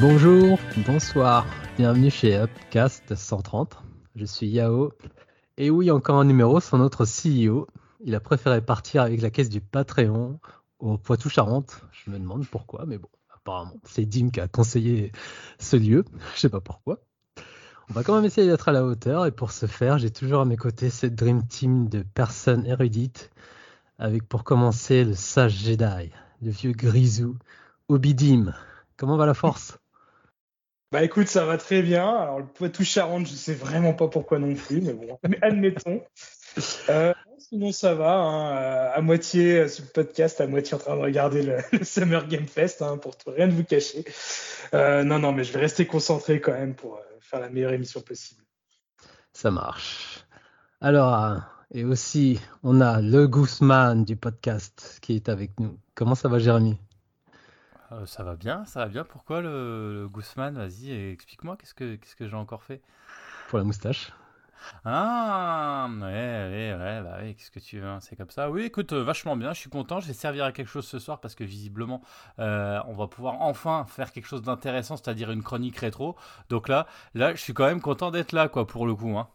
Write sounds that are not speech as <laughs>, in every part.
Bonjour, bonsoir, bienvenue chez Upcast 130. Je suis Yao. Et oui, encore un numéro sans notre CEO. Il a préféré partir avec la caisse du Patreon au Poitou-Charentes. Je me demande pourquoi, mais bon, apparemment, c'est Dim qui a conseillé ce lieu. Je sais pas pourquoi. On va quand même essayer d'être à la hauteur et pour ce faire, j'ai toujours à mes côtés cette Dream Team de personnes érudites avec pour commencer le sage Jedi, le vieux Grisou, Obidim. Comment va la force? Bah écoute, ça va très bien. Alors le Poitou-Charentes, je sais vraiment pas pourquoi non plus, mais bon, admettons. <laughs> Euh, sinon ça va, hein, euh, à moitié euh, sur le podcast, à moitié en train de regarder le, <laughs> Summer Game Fest, hein, pour rien de vous cacher. non, non, mais je vais rester concentré quand même pour faire la meilleure émission possible. Ça marche. Alors, et aussi, on a le Guzman du podcast qui est avec nous. Comment ça va, Jérémy? Euh, Ça va bien, ça va bien. Pourquoi le, Guzman Vas-y, explique-moi, qu'est-ce que, qu'est-ce que j'ai encore fait? Pour la moustache. Ah, ouais, ouais, ouais, bah oui, qu'est-ce que tu veux, hein, c'est comme ça. Oui, écoute, euh, vachement bien, je suis content, je vais servir à quelque chose ce soir parce que visiblement, euh, on va pouvoir enfin faire quelque chose d'intéressant, c'est-à-dire une chronique rétro. Donc là, là, je suis quand même content d'être là, quoi, pour le coup. Hein.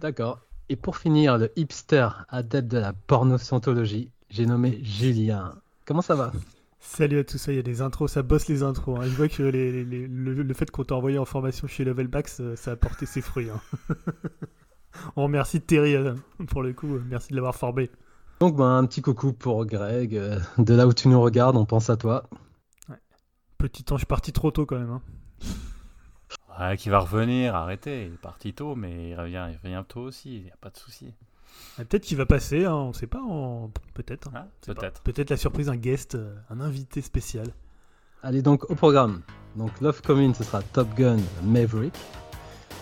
D'accord. Et pour finir, le hipster adepte de la porno-scientologie, j'ai nommé Julien. Comment ça va? Salut à tous, ça, il y a des intros, ça bosse les intros. Hein. Je vois que le, fait qu'on t'a envoyé en formation chez Levelback, ça, ça a porté ses fruits. Hein. <laughs> On remercie Terry euh, pour le coup, merci de l'avoir formé. Donc ben, un petit coucou pour Greg, euh, de là où tu nous regardes, on pense à toi. Petit ange parti trop tôt quand même. Hein qui va revenir, arrêtez. Il est parti tôt, mais il revient, il revient tôt aussi, il n'y a pas de souci. Ah, peut-être qu'il va passer, hein, on ne sait pas, peut-être. Hein. Ah, peut-être. Peut-être la surprise, un guest, euh, un invité spécial. Allez donc au programme. Donc Love Commune, ce sera Top Gun Maverick.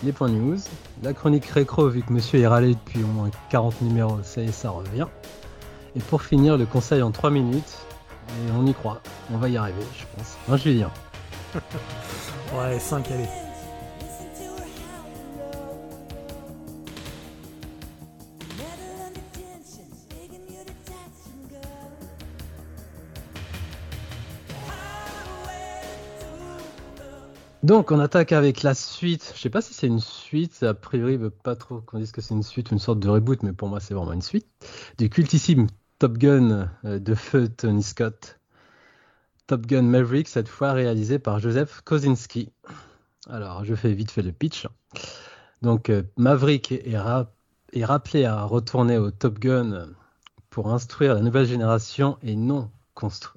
Les points news, la chronique récro, vu que monsieur est râlé depuis au moins 40 numéros, ça y est, ça revient. Et pour finir, le conseil en 3 minutes. Et on y croit, on va y arriver, je pense. Un Julien. <laughs> ouais, 5, allez. Donc on attaque avec la suite. Je sais pas si c'est une suite. A priori, pas trop qu'on dise que c'est une suite, une sorte de reboot, mais pour moi c'est vraiment une suite du cultissime Top Gun euh, de feu Tony Scott. Top Gun Maverick, cette fois réalisé par Joseph Kosinski. Alors je fais vite fait le pitch. Donc euh, Maverick est, est rappelé à retourner au Top Gun pour instruire la nouvelle génération et non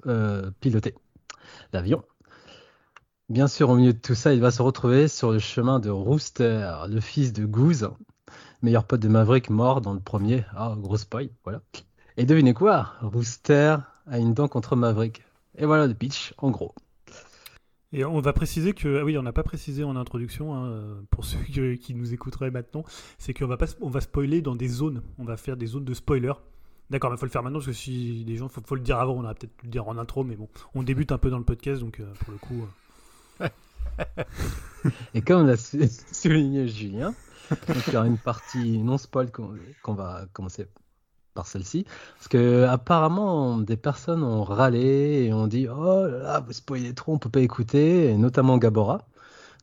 euh, piloter l'avion. Bien sûr, au milieu de tout ça, il va se retrouver sur le chemin de Rooster, le fils de Goose, meilleur pote de Maverick mort dans le premier. Ah, gros spoil, voilà. Et devinez quoi? Rooster a une dent contre Maverick. Et voilà le pitch, en gros. Et on va préciser que, ah oui, on n'a pas précisé en introduction, hein, pour <laughs> ceux qui nous écouteraient maintenant, c'est qu'on va, pas, on va spoiler dans des zones. On va faire des zones de spoiler. D'accord, mais il faut le faire maintenant parce que si les gens, faut, faut le dire avant. On a peut-être le dire en intro, mais bon, on débute un peu dans le podcast, donc euh, pour le coup. Euh, <laughs> Et comme l'a <laughs> souligné Julien, il y aura une partie non spoil qu'on va commencer par celle-ci. Parce que apparemment, des personnes ont râlé et ont dit Oh là, vous spoilez trop, on peut pas écouter, et notamment Gabora.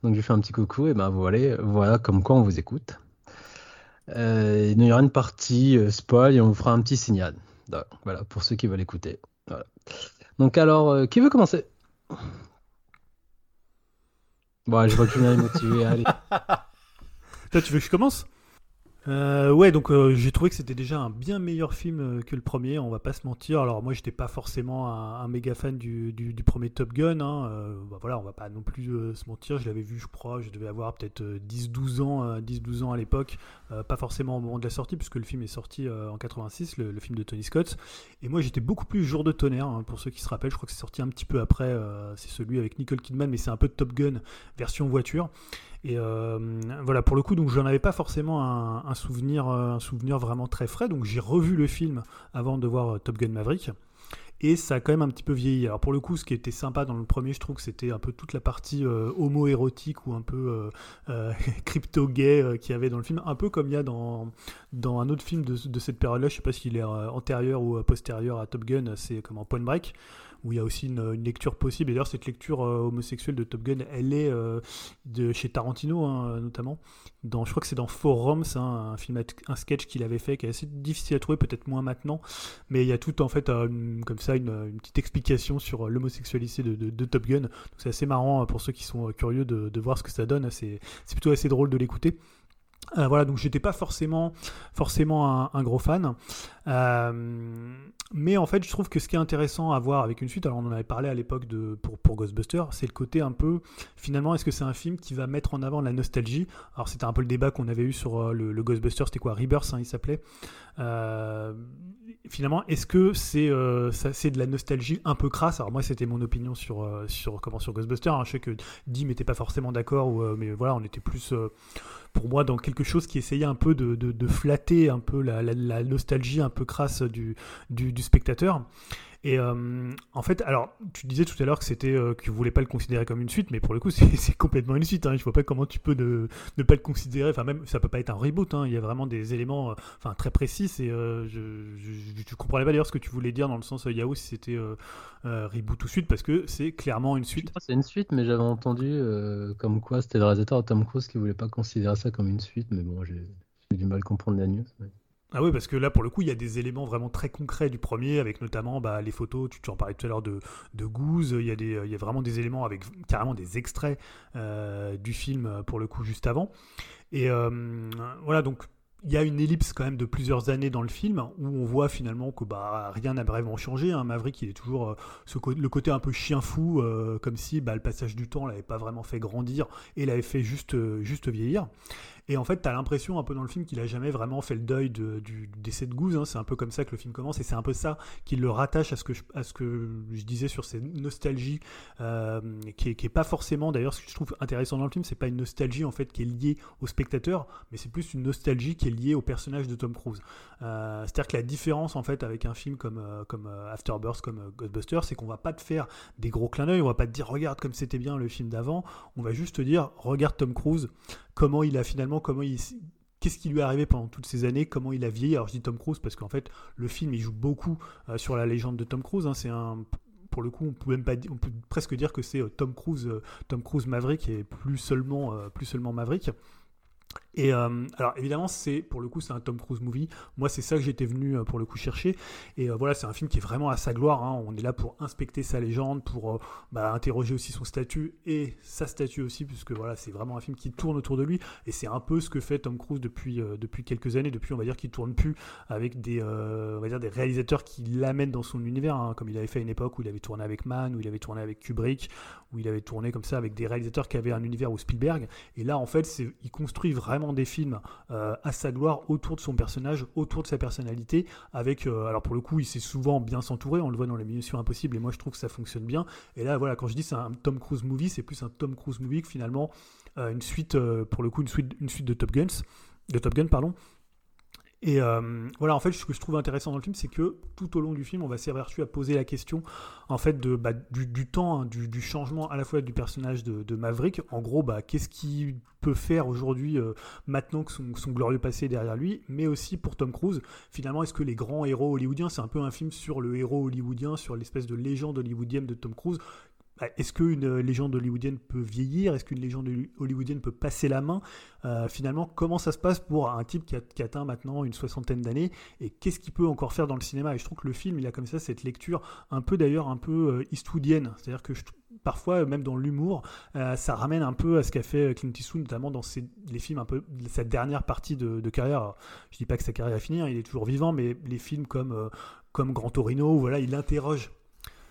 Donc je fais un petit coucou et ben voilà, voilà comme quoi on vous écoute. Euh, il y aura une partie euh, spoil et on vous fera un petit signal. voilà, pour ceux qui veulent écouter. Donc alors, euh, qui veut commencer? Bon, je vois que Julien est motivé, allez. <laughs> Toi, tu veux que je commence? Euh, ouais, donc euh, j'ai trouvé que c'était déjà un bien meilleur film euh, que le premier, on va pas se mentir. Alors moi, j'étais pas forcément un, méga fan du, premier Top Gun. Hein. Bah, voilà, on va pas non plus se mentir. Je l'avais vu, je crois, je devais avoir peut-être 10-12 ans, 10-12 ans à l'époque. pas forcément au moment de la sortie, puisque le film est sorti en 86, le, film de Tony Scott. Et moi, j'étais beaucoup plus jour de tonnerre. Hein, pour ceux qui se rappellent, je crois que c'est sorti un petit peu après. c'est celui avec Nicole Kidman, mais c'est un peu Top Gun version voiture. Et euh, voilà, pour le coup, donc j'en avais pas forcément un, souvenir, euh, un souvenir vraiment très frais. Donc j'ai revu le film avant de voir euh, Top Gun Maverick. et ça a quand même un petit peu vieilli. Alors pour le coup, ce qui était sympa dans le premier, je trouve que c'était un peu toute la partie homo-érotique ou un peu <laughs> crypto-gay qu'il y avait dans le film, un peu comme il y a dans, dans un autre film de, cette période-là, je sais pas s'il est antérieur ou postérieur à Top Gun, c'est comme en Point Break où il y a aussi une, lecture possible. Et d'ailleurs, cette lecture euh, homosexuelle de Top Gun, elle est euh, de chez Tarantino, hein, notamment. Dans, je crois que c'est dans Forums, hein, un film, un sketch qu'il avait fait, qui est assez difficile à trouver, peut-être moins maintenant. Mais il y a tout, en fait, euh, comme ça, une, petite explication sur l'homosexualité de, Top Gun. C'est assez marrant pour ceux qui sont curieux de voir ce que ça donne. C'est plutôt assez drôle de l'écouter. Euh, voilà, donc j'étais pas forcément, forcément un, gros fan. Euh, mais en fait, je trouve que ce qui est intéressant à voir avec une suite, alors on en avait parlé à l'époque de, pour, pour Ghostbusters, c'est le côté un peu, finalement, est-ce que c'est un film qui va mettre en avant la nostalgie? Alors c'était un peu le débat qu'on avait eu sur euh, le, Ghostbusters, c'était quoi? Rebirth, hein, il s'appelait. finalement, est-ce que c'est c'est de la nostalgie un peu crasse? Alors moi, c'était mon opinion sur, sur, comment, sur Ghostbusters. Hein. Je sais que Dim n'était pas forcément d'accord, mais voilà, on était plus pour moi dans quelque chose qui essayait un peu de, flatter un peu la, nostalgie un peu crasse du spectateur. Et euh, en fait, alors, tu disais tout à l'heure que c'était euh, que tu voulais pas le considérer comme une suite, mais pour le coup, <laughs> c'est complètement une suite. Hein. Je vois pas comment tu peux ne, pas le considérer. Enfin, même ça peut pas être un reboot. Hein. Il y a vraiment des éléments, euh, enfin, très précis. Et je, je, je, comprenais pas d'ailleurs ce que tu voulais dire dans le sens Yahoo si c'était reboot ou suite, parce que c'est clairement une suite. C'est une suite, mais j'avais entendu comme quoi c'était le réalisateur Tom Cruise qui voulait pas considérer ça comme une suite, mais bon, j'ai du mal à comprendre la news. Ah oui, parce que là, pour le coup, il y a des éléments vraiment très concrets du premier, avec notamment bah, les photos, tu, en parlais tout à l'heure de, de Goose, il y, a des, il y a vraiment des éléments avec carrément des extraits euh, du film, pour le coup, juste avant. Et euh, voilà, donc il y a une ellipse quand même de plusieurs années dans le film où on voit finalement que bah, rien n'a vraiment changé. Hein. Maverick, il est toujours euh, le côté un peu chien fou, comme si bah, le passage du temps l'avait pas vraiment fait grandir et l'avait fait juste, juste vieillir. Et en fait, tu as l'impression un peu dans le film qu'il a jamais vraiment fait le deuil du décès de Goose. Hein. C'est un peu comme ça que le film commence et c'est un peu ça qui le rattache à ce que je, disais sur cette nostalgie euh, qui, est, pas forcément, d'ailleurs, ce que je trouve intéressant dans le film, c'est pas une nostalgie en fait qui est liée au spectateur, mais c'est plus une nostalgie qui est liée au personnage de Tom Cruise. Euh, c'est-à-dire que la différence en fait avec un film comme, euh, comme Afterbirth, comme Ghostbusters, c'est qu'on va pas te faire des gros clins d'œil, on va pas te dire regarde comme c'était bien le film d'avant, on va juste te dire regarde Tom Cruise comment il a finalement, comment il, qu'est-ce qui lui est arrivé pendant toutes ces années, comment il a vieilli. Alors je dis Tom Cruise parce qu'en fait le film il joue beaucoup euh, sur la légende de Tom Cruise. Hein. c'est un pour le coup, on peut même pas, on peut presque dire que c'est euh, Tom Cruise, euh, Tom Cruise Maverick et plus seulement, plus seulement Maverick. Et euh, alors évidemment, c'est pour le coup, c'est un Tom Cruise movie. Moi, c'est ça que j'étais venu euh, pour le coup chercher. Et euh, voilà, c'est un film qui est vraiment à sa gloire. Hein. On est là pour inspecter sa légende, pour bah, interroger aussi son statut et sa statue aussi, puisque voilà, c'est vraiment un film qui tourne autour de lui. Et c'est un peu ce que fait Tom Cruise depuis depuis quelques années. Depuis, on va dire qu'il tourne plus avec des on va dire des réalisateurs qui l'amènent dans son univers, hein, comme il avait fait à une époque où il avait tourné avec Mann, où il avait tourné avec Kubrick, où il avait tourné comme ça avec des réalisateurs qui avaient un univers ou Spielberg. Et là, en fait, il construit vraiment des films euh, à sa gloire autour de son personnage, autour de sa personnalité, avec, euh, alors pour le coup, il sait souvent bien s'entourer, on le voit dans les Missions Impossibles, et moi je trouve que ça fonctionne bien. Et là, voilà, quand je dis c'est un Tom Cruise movie, c'est plus un Tom Cruise movie que finalement euh, une suite, pour le coup, une suite, une suite de Top Guns, de Top Gun, pardon. Et euh, voilà, en fait, ce que je trouve intéressant dans le film, c'est que tout au long du film, on va s'aperçu à poser la question, en fait, bah, du, temps, hein, du, changement à la fois du personnage de, Maverick. En gros, bah, qu'est-ce qu'il peut faire aujourd'hui, euh, maintenant que son, glorieux passé est derrière lui, mais aussi pour Tom Cruise. Finalement, est-ce que les grands héros hollywoodiens, c'est un peu un film sur le héros hollywoodien, sur l'espèce de légende hollywoodienne de Tom Cruise, bah, est-ce qu'une légende hollywoodienne peut vieillir? Est-ce qu'une légende hollywoodienne peut passer la main? Euh, Finalement, comment ça se passe pour un type qui, atteint maintenant une soixantaine d'années Et qu'est-ce qu'il peut encore faire dans le cinéma? Et je trouve que le film, il a comme ça cette lecture un peu d'ailleurs un peu euh, eastwoodienne. C'est-à-dire que parfois, même dans l'humour, euh, ça ramène un peu à ce qu'a fait Clint Eastwood, notamment dans les films un peu sa dernière partie de, carrière. Je je dis pas que sa carrière est finie, hein, il est toujours vivant, mais les films comme comme Grand Torino, voilà, il interroge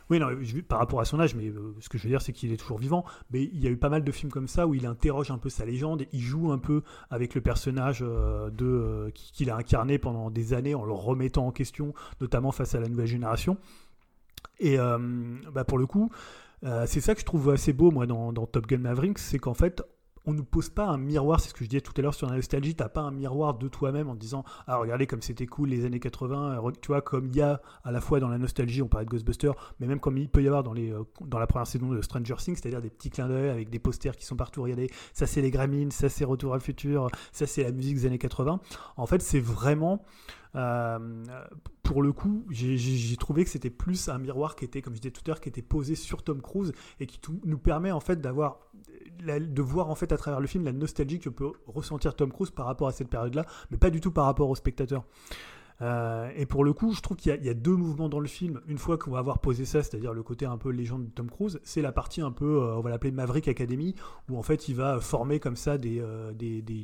oui, non, par rapport à son âge, mais euh, ce que je veux dire, c'est qu'il est toujours vivant. Mais il y a eu pas mal de films comme ça où il interroge un peu sa légende, il joue un peu avec le personnage euh, de euh, qu'il a incarné pendant des années en le remettant en question, notamment face à la nouvelle génération. Et bah, pour le coup, c'est ça que je trouve assez beau, moi, dans, dans Top Gun Maverick, c'est qu'en fait, on nous pose pas un miroir, c'est ce que je disais tout à l'heure sur la nostalgie, t'as pas un miroir de toi-même en disant ah regardez comme c'était cool les années 80, tu vois comme il y a à la fois dans la nostalgie, on parlait de Ghostbusters, mais même comme il peut y avoir dans euh, dans la première saison de Stranger Things, c'est-à-dire des petits clins d'œil avec des posters qui sont partout, regardez, ça c'est les Gremlins, ça c'est Retour à le futur, ça c'est la musique des années 80. En fait, c'est vraiment euh, pour le coup, j'ai trouvé que c'était plus un miroir qui était, comme je disais tout à l'heure, qui était posé sur Tom Cruise et qui nous permet en fait d'avoir de voir en fait à travers le film la nostalgie que peut ressentir Tom Cruise par rapport à cette période-là, mais pas du tout par rapport au spectateur. Euh, et pour le coup, je trouve qu'il y, a deux mouvements dans le film. Une fois qu'on va avoir posé ça, c'est-à-dire le côté un peu légende de Tom Cruise, c'est la partie un peu, euh, on va l'appeler Maverick Academy, où en fait il va former comme ça des,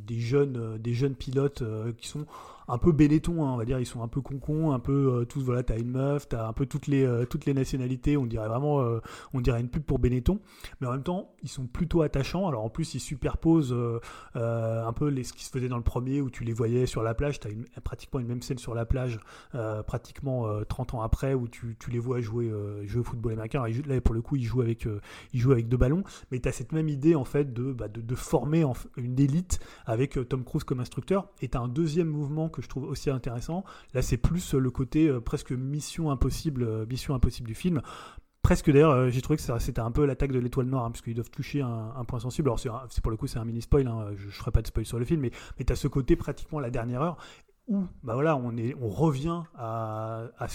jeunes, des jeunes pilotes qui sont un peu Benetton, hein, on va dire, ils sont un peu concons, un peu euh, tous, voilà, t'as une meuf, t'as un peu toutes les, euh, toutes les nationalités, on dirait vraiment, euh, on dirait une pub pour Benetton, mais en même temps, ils sont plutôt attachants, alors en plus, ils superposent un peu les, ce qui se faisait dans le premier, où tu les voyais sur la plage, t'as une, pratiquement une même scène sur la plage, pratiquement 30 ans après, où tu, tu les vois jouer, jouer au football américain, là, pour le coup, ils jouent avec, ils jouent avec deux ballons, mais t'as cette même idée, en fait, de, bah, de former une élite avec Tom Cruise comme instructeur, et t'as un deuxième mouvement que je trouve aussi intéressant. Là, c'est plus le côté euh, presque mission impossible, euh, mission impossible du film presque d'ailleurs, euh, j'ai trouvé que c'était un peu l'attaque de l'étoile noire, hein, parce doivent toucher un, point sensible. Alors, c'est pour le coup, c'est un mini spoil, hein, je, ne ferai pas de spoil sur le film, mais, mais tu as ce côté pratiquement la dernière heure où bah voilà, on, est, on revient à, à,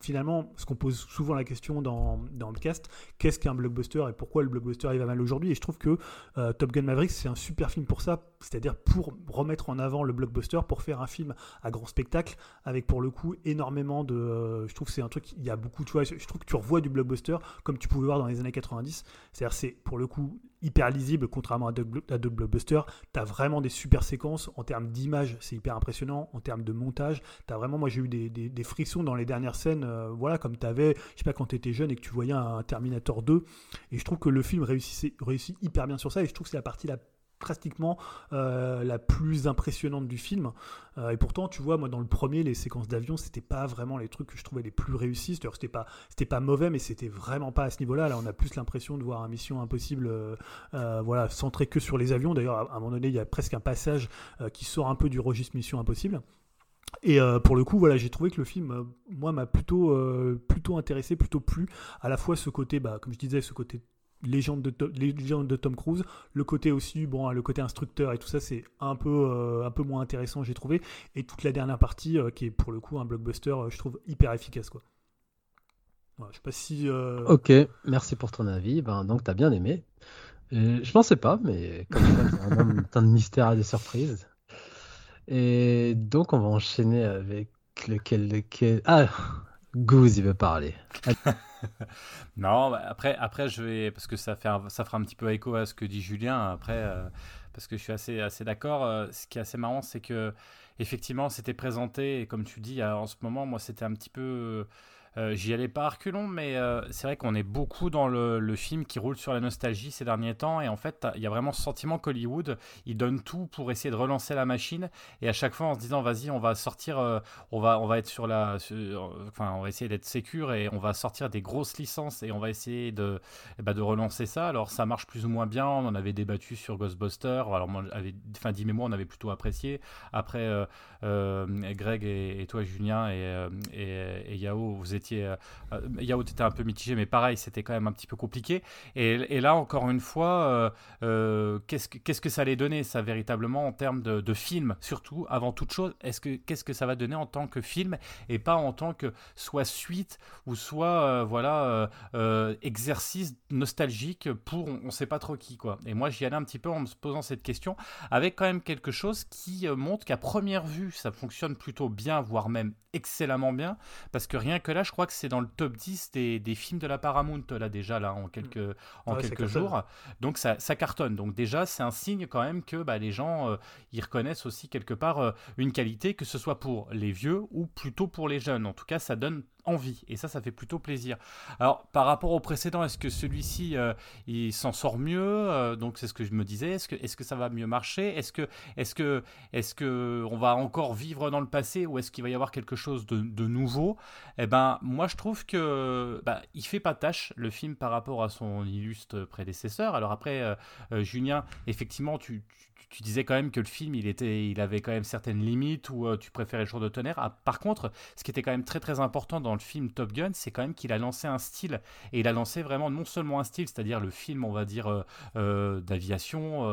finalement, ce qu'on pose souvent la question dans, dans le cast, qu'est-ce qu'un blockbuster et pourquoi le blockbuster il va mal aujourd'hui? Et je trouve que euh, Top Gun Maverick, c'est un super film pour ça, c'est-à-dire pour remettre en avant le blockbuster, pour faire un film à grand spectacle, avec pour le coup énormément de... Euh, je trouve que c'est un truc, il y a beaucoup, tu vois, je trouve que tu revois du blockbuster comme tu pouvais voir dans les années 90, c'est-à-dire c'est pour le coup hyper lisible, contrairement à d'autres blockbusters. Tu as vraiment des super séquences. En termes d'image, c'est hyper impressionnant. En termes de montage, tu as vraiment, moi j'ai eu des, des, frictions dans les dernières scènes, euh, voilà, comme tu avais, je sais pas, quand tu étais jeune et que tu voyais un Terminator 2. Et je trouve que le film réussit, réussit hyper bien sur ça. Et je trouve que c'est la partie la pratiquement euh, la plus impressionnante du film. Euh, et pourtant, tu vois, moi dans le premier, les séquences d'avion, c'était pas vraiment les trucs que je trouvais les plus réussis. cest c'était pas, c'était pas mauvais, mais c'était vraiment pas à ce niveau-là. Là, on a plus l'impression de voir un Mission Impossible, euh, voilà, centré que sur les avions. D'ailleurs, à un moment donné, il y a presque un passage qui sort un peu du registre Mission Impossible. Et pour le coup, voilà, j'ai trouvé que le film, moi, m'a plutôt, plutôt intéressé, plutôt plu. À la fois ce côté, bah, comme je disais, ce côté légende de, légende de Tom Cruise. Le côté aussi, bon, le côté instructeur et tout ça, c'est un peu, euh, un peu moins intéressant, j'ai trouvé. Et toute la dernière partie, euh, qui est pour le coup un blockbuster, euh, je trouve hyper efficace, quoi. je sais pas si. Ok, merci pour ton avis. Ben, donc, tu as bien aimé. je pensais pas, mais comme ça, un temps de mystère et de surprises. Et donc, on va enchaîner avec lequel, lequel. Ah, Goose, il veut parler. <laughs> non, bah, après, après, je vais. Parce que ça, fait ça fera un petit peu écho à ce que dit Julien. Après, euh, parce que je suis assez, assez d'accord. Euh, ce qui est assez marrant, c'est que, effectivement, c'était présenté. Et comme tu dis, en ce moment, moi, c'était un petit peu. J'y allais pas à reculons, mais euh, c'est vrai qu'on est beaucoup dans le, film qui roule sur la nostalgie ces derniers temps. Et en fait, il y a vraiment ce sentiment qu'Hollywood, il donne tout pour essayer de relancer la machine. Et à chaque fois, en se disant, vas-y, on va sortir, euh, on, va, on va être sur la. enfin, on va essayer d'être sécure et on va sortir des grosses licences et on va essayer de, ben, de relancer ça. Alors, ça marche plus ou moins bien. On en avait débattu sur Ghostbusters. Alors, moi, avait, enfin, dis moi on avait plutôt apprécié. Après, Greg et, toi, Julien et, et, et Yao, vous étiez euh, euh, Yaourt était un peu mitigé, mais pareil, c'était quand même un petit peu compliqué. Et, là, encore une fois, euh, qu'est-ce, que, qu'est-ce que ça allait donner, ça, véritablement, en termes de, film, surtout, avant toute chose est-ce que, Qu'est-ce que ça va donner en tant que film et pas en tant que soit suite ou soit, voilà, exercice nostalgique pour on ne sait pas trop qui, quoi. Et moi, j'y allais un petit peu en me posant cette question, avec quand même quelque chose qui montre qu'à première vue, ça fonctionne plutôt bien, voire même excellemment bien, parce que rien que là, je crois que c'est dans le top 10 des, des, films de la Paramount, là, déjà, là, en quelques, en quelques jours. Donc, ça, ça, cartonne. Donc, déjà, c'est un signe quand même que bah, les gens, euh, ils reconnaissent aussi quelque part euh, une qualité, que ce soit pour les vieux ou plutôt pour les jeunes. En tout cas, ça donne envie. Et ça, ça fait plutôt plaisir. Alors, par rapport au précédent, est-ce que celui-ci, euh, il s'en sort mieux euh, Donc, c'est ce que je me disais. Est-ce que, est-ce que ça va mieux marcher? Est-ce que, est-ce que, est-ce que on va encore vivre dans le passé ou est-ce qu'il va y avoir quelque chose de, nouveau? Eh ben, moi, je trouve que bah, il fait pas tâche le film par rapport à son illustre prédécesseur. Alors après, Julien, effectivement, tu disais quand même que le film, il, était, il avait quand même certaines limites où euh, tu préférais le jour de tonnerre. Ah, par contre, ce qui était quand même très très important dans le film Top Gun, c'est quand même qu'il a lancé un style. Et il a lancé vraiment non seulement un style, c'est-à-dire le film, on va dire, euh, euh, d'aviation,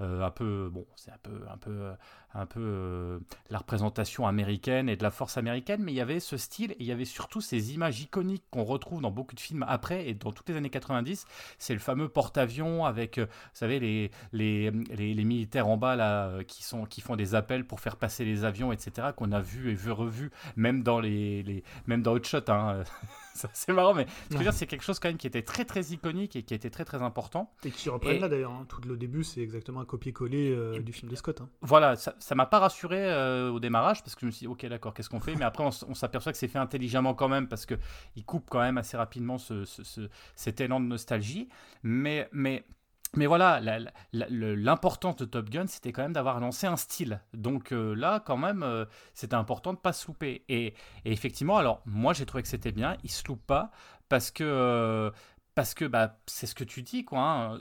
un peu, bon, c'est un peu, un peu un peu euh, la représentation américaine et de la force américaine, mais il y avait ce style et il y avait surtout ces images iconiques qu'on retrouve dans beaucoup de films après et dans toutes les années 90. C'est le fameux porte-avions avec, euh, vous savez, les, les, les, militaires en bas là, euh, qui, sont, qui font des appels pour faire passer les avions, etc., qu'on a vu et vu revu, même dans, les, les même dans Hot Shot. Hein. <laughs> <laughs> c'est marrant, mais ce que je veux dire, c'est quelque chose quand même qui était très très iconique et qui était très très important. Et qui reprennent là d'ailleurs. Hein. Tout le début, c'est exactement un copier-coller euh, du film de Scott. Hein. Voilà, ça, m'a pas rassuré euh, au démarrage parce que je me suis dit, ok, d'accord, qu'est-ce qu'on fait? Mais après, on, s'aperçoit que c'est fait intelligemment quand même parce qu'il coupe quand même assez rapidement ce, ce, cet élan de nostalgie. Mais, mais mais voilà, l'importance de Top Gun, c'était quand même d'avoir lancé un style. Donc euh, là, quand même, euh, c'était important de ne pas se louper. Et, effectivement, alors moi, j'ai trouvé que c'était bien. Il se loupe pas parce que, euh, que bah, c'est ce que tu dis, quoi. Hein.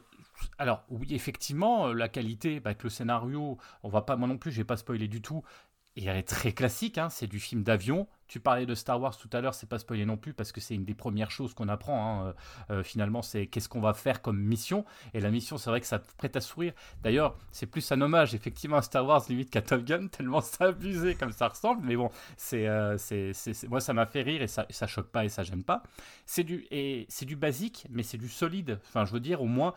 Alors oui, effectivement, la qualité, bah, le scénario, on va pas, moi non plus, je vais pas spoiler du tout. Il est très classique, hein, c'est du film d'avion. Tu parlais de Star Wars tout à l'heure, c'est pas spoilé non plus parce que c'est une des premières choses qu'on apprend. Hein. Euh, euh, finalement, c'est qu'est-ce qu'on va faire comme mission. Et la mission, c'est vrai que ça prête à sourire. D'ailleurs, c'est plus un hommage effectivement à Star Wars limite qu'à Top Gun, tellement ça abusé comme ça ressemble. Mais bon, c'est, euh, moi ça m'a fait rire et ça, ça choque pas et ça j'aime pas. C'est du et c'est du basique, mais c'est du solide. Enfin, je veux dire, au moins,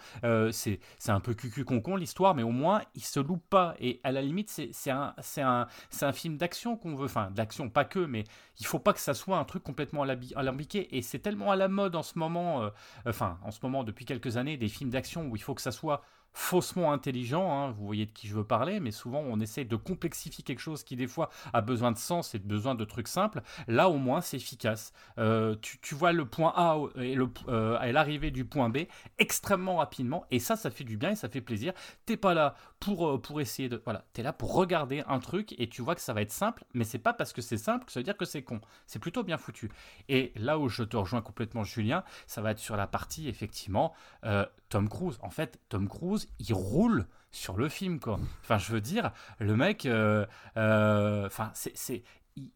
c'est, c'est un peu cucu concon l'histoire, mais au moins il se loupe pas. Et à la limite, un, un, c'est un film d'action qu'on veut. Enfin, d'action pas que, mais il faut pas que ça soit un truc complètement alambiqué. Et c'est tellement à la mode en ce moment, euh, enfin, en ce moment, depuis quelques années, des films d'action où il faut que ça soit faussement intelligent, hein, vous voyez de qui je veux parler, mais souvent on essaie de complexifier quelque chose qui des fois a besoin de sens et besoin de trucs simples. Là au moins c'est efficace. Euh, tu, vois le point A et, euh, l'arrivée du point B extrêmement rapidement et ça ça fait du bien et ça fait plaisir. T'es pas là pour, euh, pour essayer de... Voilà, t'es là pour regarder un truc et tu vois que ça va être simple, mais c'est pas parce que c'est simple que ça veut dire que c'est con. C'est plutôt bien foutu. Et là où je te rejoins complètement Julien, ça va être sur la partie effectivement Tom Cruise. En fait, Tom Cruise, il roule sur le film, quoi. Enfin, je veux dire, le mec, euh, euh, enfin, c'est,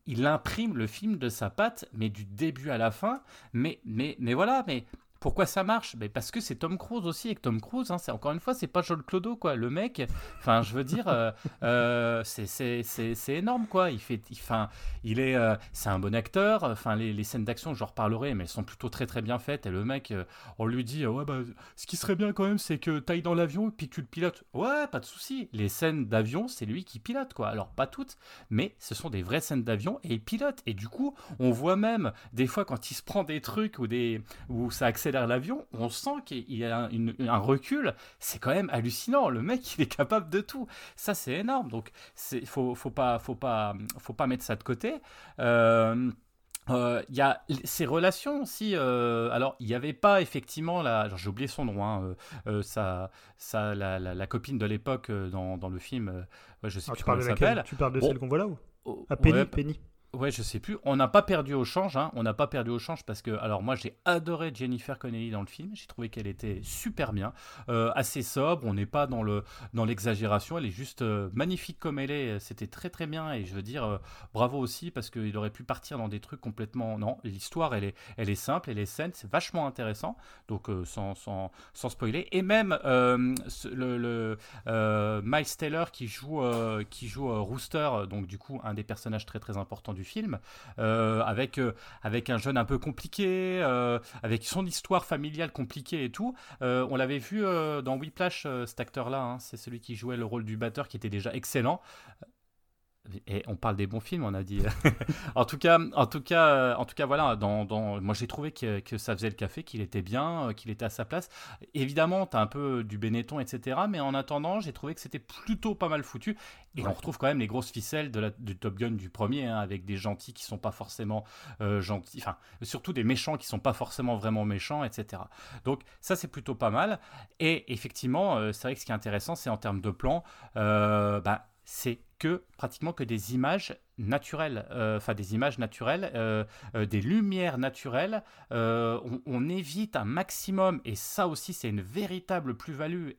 il, imprime le film de sa patte, mais du début à la fin. Mais, mais, mais voilà, mais pourquoi ça marche? Mais Parce que c'est Tom Cruise aussi, et que Tom Cruise, hein, c'est encore une fois, c'est pas Joel Clodo, quoi. Le mec, enfin, je veux dire, euh, euh c'est énorme, quoi. Il fait, enfin, il, est, euh, c'est un bon acteur. Enfin, les, les scènes d'action, j'en reparlerai, mais elles sont plutôt très très bien faites. Et le mec, on lui dit, ouais, bah, ce qui serait bien quand même, c'est que tu ailles dans l'avion puis tu le pilotes. Ouais, pas de souci. Les scènes d'avion, c'est lui qui pilote, quoi. Alors, pas toutes, mais ce sont des vraies scènes d'avion et il pilote. Et du coup, on voit même des fois quand il se prend des trucs ou des, où ça accède l'avion, on sent qu'il y a un, recul. C'est quand même hallucinant. Le mec, il est capable de tout. Ça, c'est énorme. Donc, il faut, faut pas, faut pas, faut pas mettre ça de côté. Euh, euh, il y a ces relations aussi. Euh, alors, il n'y avait pas effectivement la. J'ai oublié son nom. Hein, ça, ça, la, copine de l'époque dans, dans, le film. je sais ah, plus comment elle s'appelle. Tu parles de celle qu'on voit là ou? oh, ah, Penny, Penny. Ouais, je sais plus. On n'a pas perdu au change. Hein. On n'a pas perdu au change parce que, alors moi, j'ai adoré Jennifer Connelly dans le film. J'ai trouvé qu'elle était super bien, euh, assez sobre. On n'est pas dans le dans l'exagération. Elle est juste euh, magnifique comme elle est. C'était très très bien et je veux dire euh, bravo aussi parce qu'il aurait pu partir dans des trucs complètement. Non, l'histoire elle est elle est simple, elle est saine, c'est vachement intéressant. Donc sans, sans, sans spoiler et même le, le Miles Taylor qui joue qui joue Rooster, donc du coup un des personnages très très importants du film, euh, avec, euh, avec un jeune un peu compliqué, euh, avec son histoire familiale compliquée et tout. on l'avait vu dans Whiplash, cet acteur-là, hein, c'est celui qui jouait le rôle du batteur qui était déjà excellent. Et on parle des bons films, on a dit. <laughs> en tout cas, en tout cas, en tout cas, voilà. Dans, dans... moi, j'ai trouvé que, que, ça faisait le café, qu'il était bien, euh, qu'il était à sa place. Évidemment, t'as un peu du Benetton, etc. Mais en attendant, j'ai trouvé que c'était plutôt pas mal foutu. Et on retrouve quand même les grosses ficelles de la, du Top Gun du premier, hein, avec des gentils qui sont pas forcément euh, gentils, enfin, surtout des méchants qui sont pas forcément vraiment méchants, etc. Donc ça, c'est plutôt pas mal. Et effectivement, euh, c'est vrai que ce qui est intéressant, c'est en termes de plan, bah, c'est que pratiquement que des images naturelles, euh, enfin des images naturelles, euh, euh, des lumières naturelles. On, évite un maximum, et ça aussi c'est une véritable plus-value,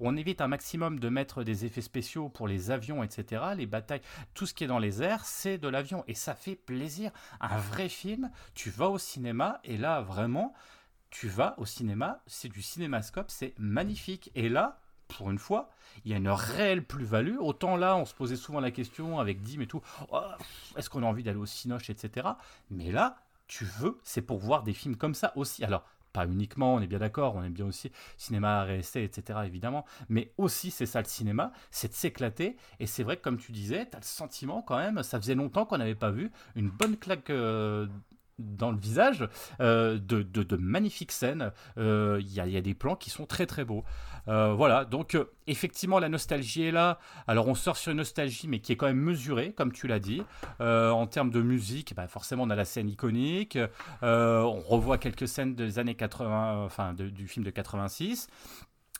on évite un maximum de mettre des effets spéciaux pour les avions, etc. Les batailles, tout ce qui est dans les airs, c'est de l'avion, et ça fait plaisir. Un vrai film, tu vas au cinéma, et là vraiment, tu vas au cinéma, c'est du cinémascope, c'est magnifique. Et là, pour une fois, il y a une réelle plus-value. Autant là, on se posait souvent la question avec Dim et tout, oh, est-ce qu'on a envie d'aller au Cinoche, etc. Mais là, tu veux, c'est pour voir des films comme ça aussi. Alors, pas uniquement, on est bien d'accord, on aime bien aussi cinéma, réessai, etc. évidemment, mais aussi c'est ça le cinéma, c'est de s'éclater. Et c'est vrai que comme tu disais, tu as le sentiment quand même, ça faisait longtemps qu'on n'avait pas vu une bonne claque euh, dans le visage euh, de, de, magnifiques scènes. Euh, il y, a, des plans qui sont très très beaux. Euh, voilà, donc effectivement la nostalgie est là. Alors on sort sur une nostalgie mais qui est quand même mesurée, comme tu l'as dit. en termes de musique, bah, forcément on a la scène iconique. on revoit quelques scènes des années 80, enfin du film de 86.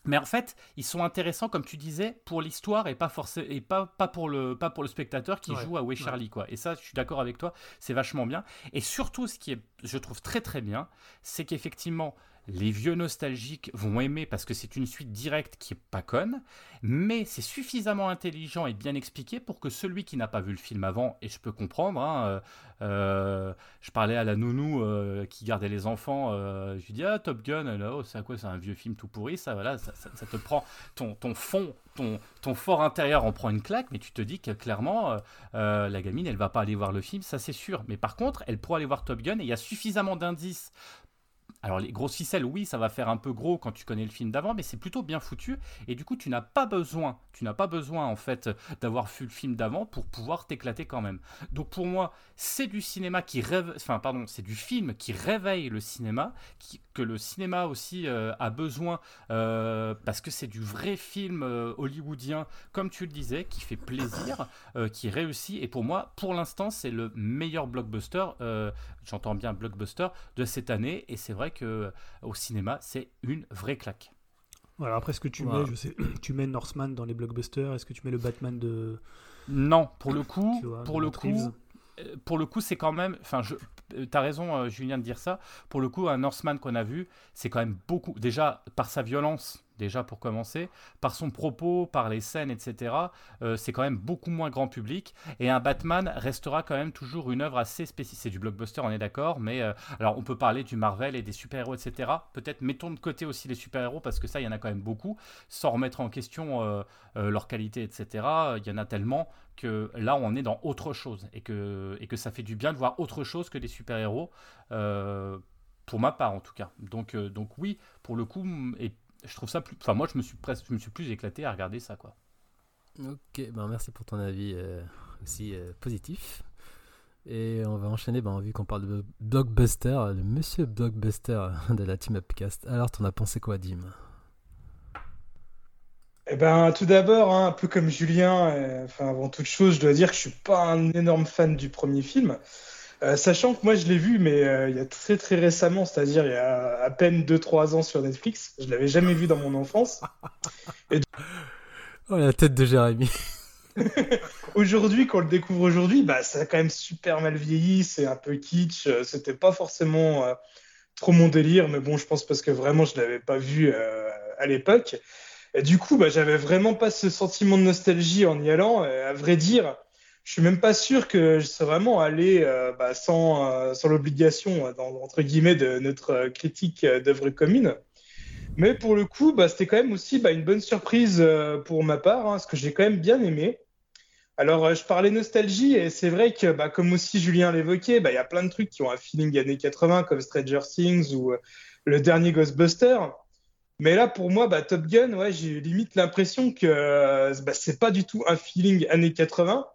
Mais en fait, ils sont intéressants, comme tu disais, pour l'histoire et pas forcément et pas, pas pour le pas pour le spectateur qui joue à Way Charlie quoi. Et ça, je suis d'accord avec toi, c'est vachement bien. Et surtout, ce qui est, je trouve très très bien, c'est qu'effectivement, les vieux nostalgiques vont aimer parce que c'est une suite directe qui est pas conne, mais c'est suffisamment intelligent et bien expliqué pour que celui qui n'a pas vu le film avant, et je peux comprendre, hein, euh, euh, je parlais à la nounou euh, qui gardait les enfants, je lui dis ah Top Gun, oh, c'est quoi C'est un vieux film tout pourri, ça voilà, ça, te prend ton, ton fond, ton, ton fort intérieur en prend une claque, mais tu te dis que clairement la gamine elle va pas aller voir le film, ça c'est sûr, mais par contre elle pourra aller voir Top Gun et il y a suffisamment d'indices alors les grosses ficelles, oui, ça va faire un peu gros quand tu connais le film d'avant, mais c'est plutôt bien foutu. Et du coup, tu n'as pas besoin, tu n'as pas besoin en fait d'avoir vu le film d'avant pour pouvoir t'éclater quand même. Donc pour moi, c'est du cinéma qui rêve, enfin pardon, c'est du film qui réveille le cinéma, que le cinéma aussi euh, a besoin euh, parce que c'est du vrai film euh, hollywoodien, comme tu le disais, qui fait plaisir, qui réussit. Et pour moi, pour l'instant, c'est le meilleur blockbuster. J'entends bien blockbuster de cette année, et c'est vrai que euh, au cinéma, c'est une vraie claque. Voilà, après, ce que tu mets, je sais, <clears throat> tu mets Northman dans les blockbusters Est-ce que tu mets le Batman de. Non, pour le coup, pour le coup, euh, pour le coup, c'est quand même. Enfin, je, euh, as raison, Julien, de dire ça. Pour le coup, un Northman qu'on a vu, c'est quand même beaucoup. Déjà, par sa violence, déjà pour commencer, par son propos, par les scènes, etc. Euh, c'est quand même beaucoup moins grand public. Et un Batman restera quand même toujours une œuvre assez spécifique. C'est du blockbuster, on est d'accord, mais euh, alors on peut parler du Marvel et des super-héros, etc. Peut-être mettons de côté aussi les super-héros parce que ça, il y en a quand même beaucoup, sans remettre en question euh, leur qualité, etc. Il y en a tellement que là, on est dans autre chose et que, et que ça fait du bien de voir autre chose que des super-héros. pour ma part en tout cas. Donc, donc oui, pour le coup, et je trouve ça plus. Enfin, moi, je me suis presque, je me suis plus éclaté à regarder ça, quoi. Ok, ben merci pour ton avis euh, aussi euh, positif. Et on va enchaîner, ben, vu qu'on parle de blockbuster, le monsieur blockbuster <laughs> de la Team Upcast. Alors, t'en as pensé quoi, Dim? Eh ben, tout d'abord, hein, un peu comme Julien, euh, enfin, avant toute chose, je dois dire que je suis pas un énorme fan du premier film. Euh, sachant que moi je l'ai vu, mais euh, il y a très très récemment, c'est-à-dire il y a à peine 2-3 ans sur Netflix. Je l'avais jamais vu dans mon enfance. <laughs> Oh la tête de Jérémy. <laughs> aujourd'hui, quand on le découvre aujourd'hui, bah ça a quand même super mal vieilli. C'est un peu kitsch. Euh, c'était pas forcément trop mon délire, mais bon, je pense parce que vraiment je l'avais pas vu à l'époque. Et du coup, bah j'avais vraiment pas ce sentiment de nostalgie en y allant. à vrai dire je suis même pas sûr que je serais vraiment allé euh, bah, sans, euh, sans l'obligation, euh, entre guillemets, de notre critique d'œuvre commune. Mais pour le coup, bah, c'était quand même aussi bah, une bonne surprise pour ma part, hein, parce que j'ai quand même bien aimé. Alors, je parlais nostalgie, et c'est vrai que, comme aussi Julien l'évoquait, il y a plein de trucs qui ont un feeling années 80, comme Stranger Things ou le dernier Ghostbuster. Mais là, pour moi, Top Gun, ouais, j'ai limite l'impression que c'est pas du tout un feeling années 80,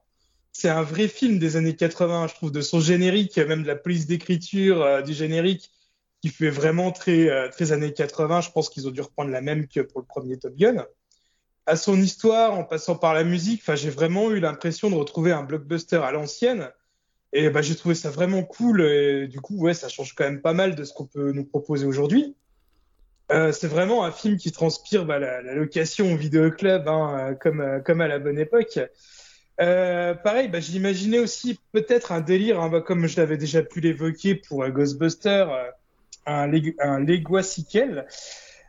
c'est un vrai film des années 80, je trouve, de son générique, même de la police d'écriture euh, du générique, qui fait vraiment très, euh, années 80. Je pense qu'ils ont dû reprendre la même que pour le premier Top Gun. À son histoire, en passant par la musique, j'ai vraiment eu l'impression de retrouver un blockbuster à l'ancienne. Et bah, j'ai trouvé ça vraiment cool. Et du coup, ouais, ça change quand même pas mal de ce qu'on peut nous proposer aujourd'hui. Euh, c'est vraiment un film qui transpire bah, la, location au vidéoclub, hein, comme à la bonne époque. Euh, pareil, bah, j'imaginais aussi peut-être un délire, hein, bah, comme je l'avais déjà pu l'évoquer pour euh, Ghostbuster, un, un Lego sequel,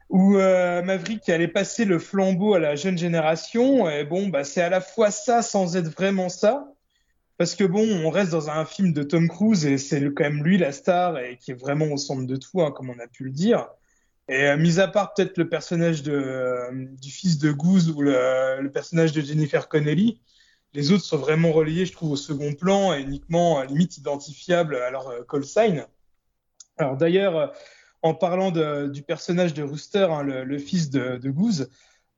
où euh, Maverick allait passer le flambeau à la jeune génération. Et bon, bah, c'est à la fois ça sans être vraiment ça. Parce que bon, on reste dans un film de Tom Cruise et c'est quand même lui la star et qui est vraiment au centre de tout, hein, comme on a pu le dire. Et euh, mis à part peut-être le personnage du fils de Goose ou le, personnage de Jennifer Connelly, les autres sont vraiment relayés, je trouve, au second plan et uniquement limite identifiables à leur euh, call sign. Alors d'ailleurs, en parlant du personnage de Rooster, hein, le, fils de, de Goose,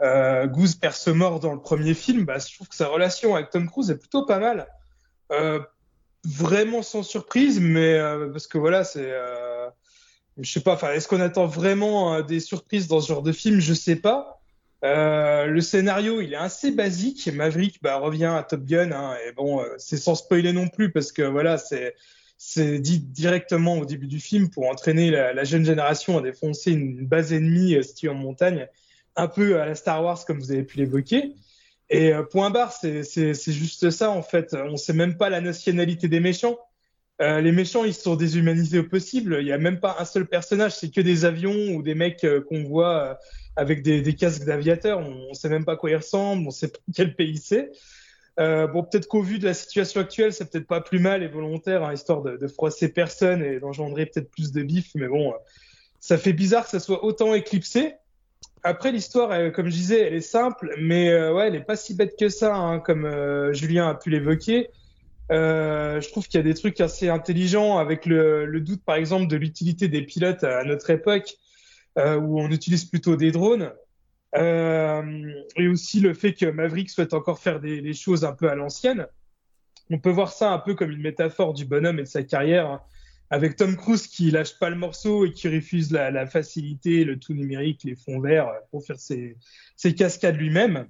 euh, Goose mort dans le premier film, bah, je trouve que sa relation avec Tom Cruise est plutôt pas mal. Euh, vraiment sans surprise, mais euh, parce que voilà, c'est, euh, je sais pas, est-ce qu'on attend vraiment des surprises dans ce genre de film? Je sais pas. Euh, le scénario, il est assez basique. Maverick bah, revient à Top Gun, hein, et bon, euh, c'est sans spoiler non plus parce que voilà, c'est dit directement au début du film pour entraîner la, la jeune génération à défoncer une, une base ennemie euh, située en montagne, un peu à la Star Wars comme vous avez pu l'évoquer. Et euh, point barre, c'est juste ça en fait. On sait même pas la nationalité des méchants. Euh, les méchants, ils sont déshumanisés au possible. Il y a même pas un seul personnage, c'est que des avions ou des mecs qu'on voit avec des, casques d'aviateurs. On ne sait même pas quoi ils ressemblent, on sait pas <laughs> quel pays c'est. Euh, bon, peut-être qu'au vu de la situation actuelle, c'est peut-être pas plus mal et volontaire, hein, histoire de, froisser personne et d'engendrer peut-être plus de bif, mais bon, ça fait bizarre que ça soit autant éclipsé. Après, l'histoire, comme je disais, elle est simple, mais euh, ouais, elle est pas si bête que ça, hein, comme euh, Julien a pu l'évoquer. Euh, je trouve qu'il y a des trucs assez intelligents avec le, doute, par exemple, de l'utilité des pilotes à notre époque euh, où on utilise plutôt des drones. Euh, et aussi le fait que Maverick souhaite encore faire des, choses un peu à l'ancienne. On peut voir ça un peu comme une métaphore du bonhomme et de sa carrière, hein, avec Tom Cruise qui lâche pas le morceau et qui refuse la, facilité, le tout numérique, les fonds verts pour faire ses cascades lui-même.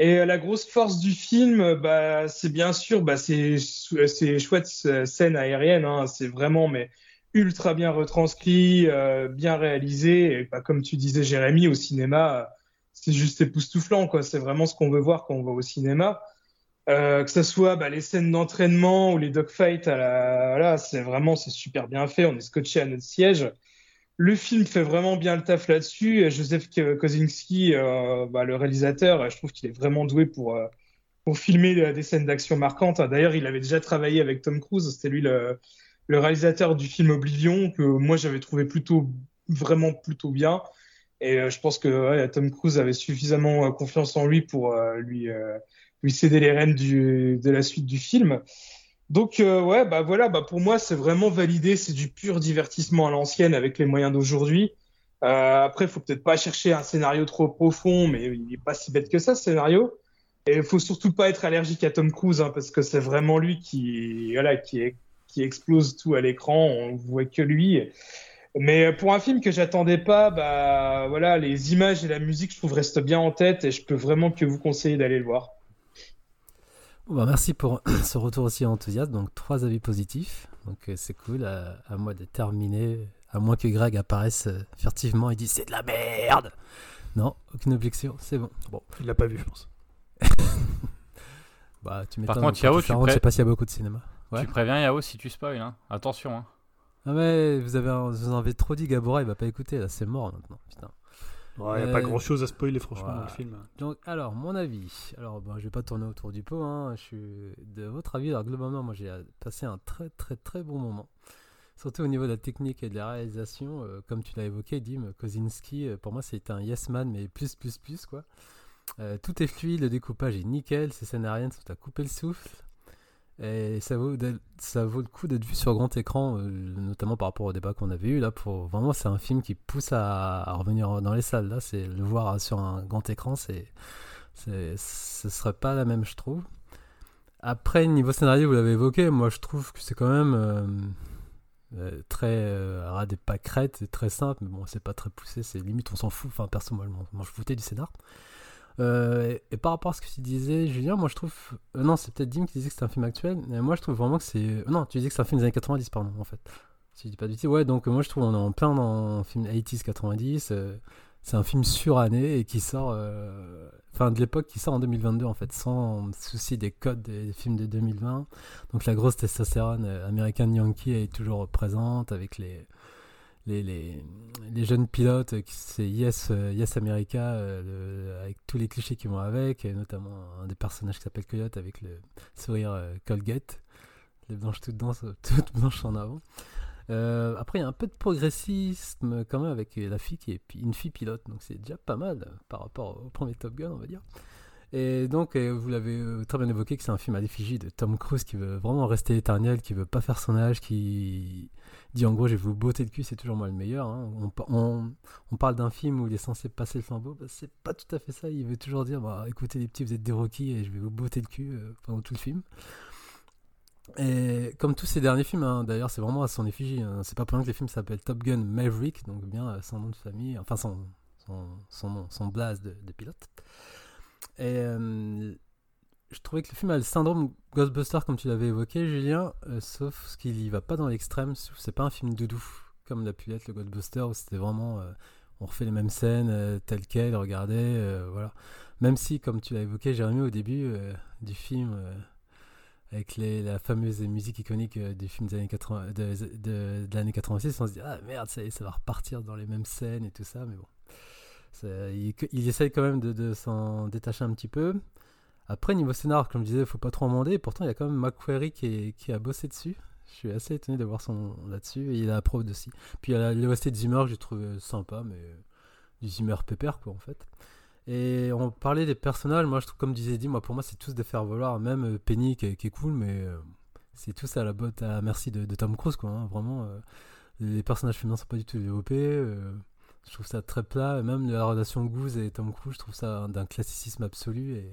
Et la grosse force du film, bah, c'est bien sûr bah, ces, ces chouettes scènes aériennes. Hein, c'est vraiment mais ultra bien retranscrit, euh, bien réalisé. Et pas comme tu disais, Jérémy, au cinéma, c'est juste époustouflant. quoi. C'est vraiment ce qu'on veut voir quand on va au cinéma. Euh, que ce soit bah, les scènes d'entraînement ou les dogfights, à la... voilà, c'est vraiment c'est super bien fait. On est scotché à notre siège. Le film fait vraiment bien le taf là-dessus. Joseph Kosinski, euh, bah, le réalisateur, je trouve qu'il est vraiment doué pour euh, pour filmer des scènes d'action marquantes. D'ailleurs, il avait déjà travaillé avec Tom Cruise. C'était lui le le réalisateur du film Oblivion, que moi j'avais trouvé plutôt vraiment plutôt bien. Et euh, je pense que Tom Cruise avait suffisamment euh, confiance en lui pour euh, lui, euh, lui céder les rênes du, de la suite du film. Donc euh, ouais, bah voilà, bah pour moi c'est vraiment validé, c'est du pur divertissement à l'ancienne avec les moyens d'aujourd'hui. après, il faut peut-être pas chercher un scénario trop profond, mais il est pas si bête que ça ce scénario. Et il faut surtout pas être allergique à Tom Cruise, hein, parce que c'est vraiment lui qui, voilà, qui qui explose tout à l'écran, on voit que lui. Mais pour un film que j'attendais pas, bah voilà, les images et la musique, je trouve restent bien en tête et je peux vraiment que vous conseiller d'aller le voir. Bah merci pour <coughs> ce retour aussi enthousiaste. Donc trois avis positifs, donc c'est cool. À, à, moi de terminer, à moins que Greg apparaisse furtivement et dise c'est de la merde. Non, aucune objection, c'est bon. Bon, il l'a pas vu, je pense. <laughs> bah tu Par contre, Yao, tu pré... je sais pas s'il y a beaucoup de cinéma. Ouais. Tu préviens Yao si tu spoil, hein. attention. Hein. Ah mais vous avez, vous en avez trop dit, Gabora, il va pas écouter, là c'est mort maintenant. Putain. Il ouais, n'y a pas grand chose à spoiler franchement voilà. dans le film. Donc, alors, mon avis. Alors, bon, je vais pas tourner autour du pot. Hein. Je suis de votre avis. Alors, globalement, moi, j'ai passé un très, très, très bon moment. Surtout au niveau de la technique et de la réalisation. Euh, comme tu l'as évoqué, Dim, Kozinski, euh, pour moi, c'était un yes man, mais plus, plus, plus, quoi. Euh, tout est fluide, le découpage est nickel, ces scènes aériennes sont à couper le souffle. Et ça vaut, ça vaut le coup d'être vu sur grand écran, euh, notamment par rapport au débat qu'on avait eu. Là, pour vraiment, c'est un film qui pousse à, à, revenir dans les salles. Là, c'est le voir sur un grand écran, c'est, ce serait pas la même, je trouve. Après, niveau scénario, vous l'avez évoqué, moi je trouve que c'est quand même euh, euh, très euh, ras des pâquerettes, très simple, mais bon, c'est pas très poussé, c'est limite on s'en fout. Enfin, perso, moi, je foutais du scénar. Euh, et, par rapport à ce que tu disais, Julien, moi je trouve. euh, non, c'est peut-être Dim qui disait que c'était un film actuel. Moi je trouve vraiment que c'est. euh, non, tu disais que c'est un film des années 90, pardon, en fait. Si je dis pas de bêtises. Ouais, donc moi je trouve on est en plein dans un film 80s 90. euh, c'est un film suranné et qui sort. Enfin, de l'époque qui sort en 2022, en fait, sans souci des codes des films de 2020. Donc la grosse testostérone American Yankee est toujours présente avec les. Les, jeunes pilotes, c'est Yes, euh, yes America, euh, avec tous les clichés qui vont avec, notamment un des personnages qui s'appelle Coyote avec le sourire euh, Colgate, les blanches toutes, danses, toutes blanches en avant. Après, il y a un peu de progressisme quand même avec la fille qui est une fille pilote, donc c'est déjà pas mal par rapport au premier Top Gun, on va dire. Et donc, euh, vous l'avez euh, très bien évoqué que c'est un film à l'effigie de Tom Cruise qui veut vraiment rester éternel, qui veut pas faire son âge, qui dit en gros, je vais vous botter le cul, c'est toujours moi le meilleur. hein. On, pa- on- on parle d'un film où il est censé passer le flambeau, bah, c'est pas tout à fait ça. Il veut toujours dire, bah, écoutez les petits, vous êtes des Rocky et je vais vous botter le cul euh, pendant tout le film. Et comme tous ces derniers films, hein, d'ailleurs, c'est vraiment à son effigie. hein. C'est pas pour rien que les films s'appellent Top Gun Maverick, donc bien euh, son nom de famille, enfin son, nom, son blaze de pilote. Et euh, je trouvais que le film a le syndrome Ghostbuster, comme tu l'avais évoqué, Julien, euh, sauf qu'il y va pas dans l'extrême. C'est pas un film doudou, comme l'a pu l'être le Ghostbuster, où c'était vraiment. euh, on refait les mêmes scènes telles quelles, regardez, voilà. Même si, comme tu l'as évoqué, Jérémy, au début du film, avec la fameuse musique iconique euh, du film des années 80, de, de, de l'année 86, on se dit ah merde, ça ça va repartir dans les mêmes scènes et tout ça, mais bon. Il, il essaye quand même de, s'en détacher un petit peu. Après, niveau scénar, comme je disais, il faut pas trop en demander. Pourtant, il y a quand même McQuarrie qui, a bossé dessus. Je suis assez étonné de voir son là-dessus. Et il a la prod aussi. Puis il y a l'OST de Zimmer que j'ai trouvé sympa, mais euh, du Zimmer pépère, quoi, en fait. Et on parlait des personnages. Moi, je trouve, comme disait dit, moi, pour moi, c'est tous des faire-valoir. Même euh, Penny qui est, cool, mais euh, c'est tous à la botte, à merci de, de Tom Cruise, quoi. hein. Vraiment, les personnages féminins sont pas du tout développés. Je trouve ça très plat. Même la relation Goose et Tom Cruise, je trouve ça d'un classicisme absolu. Et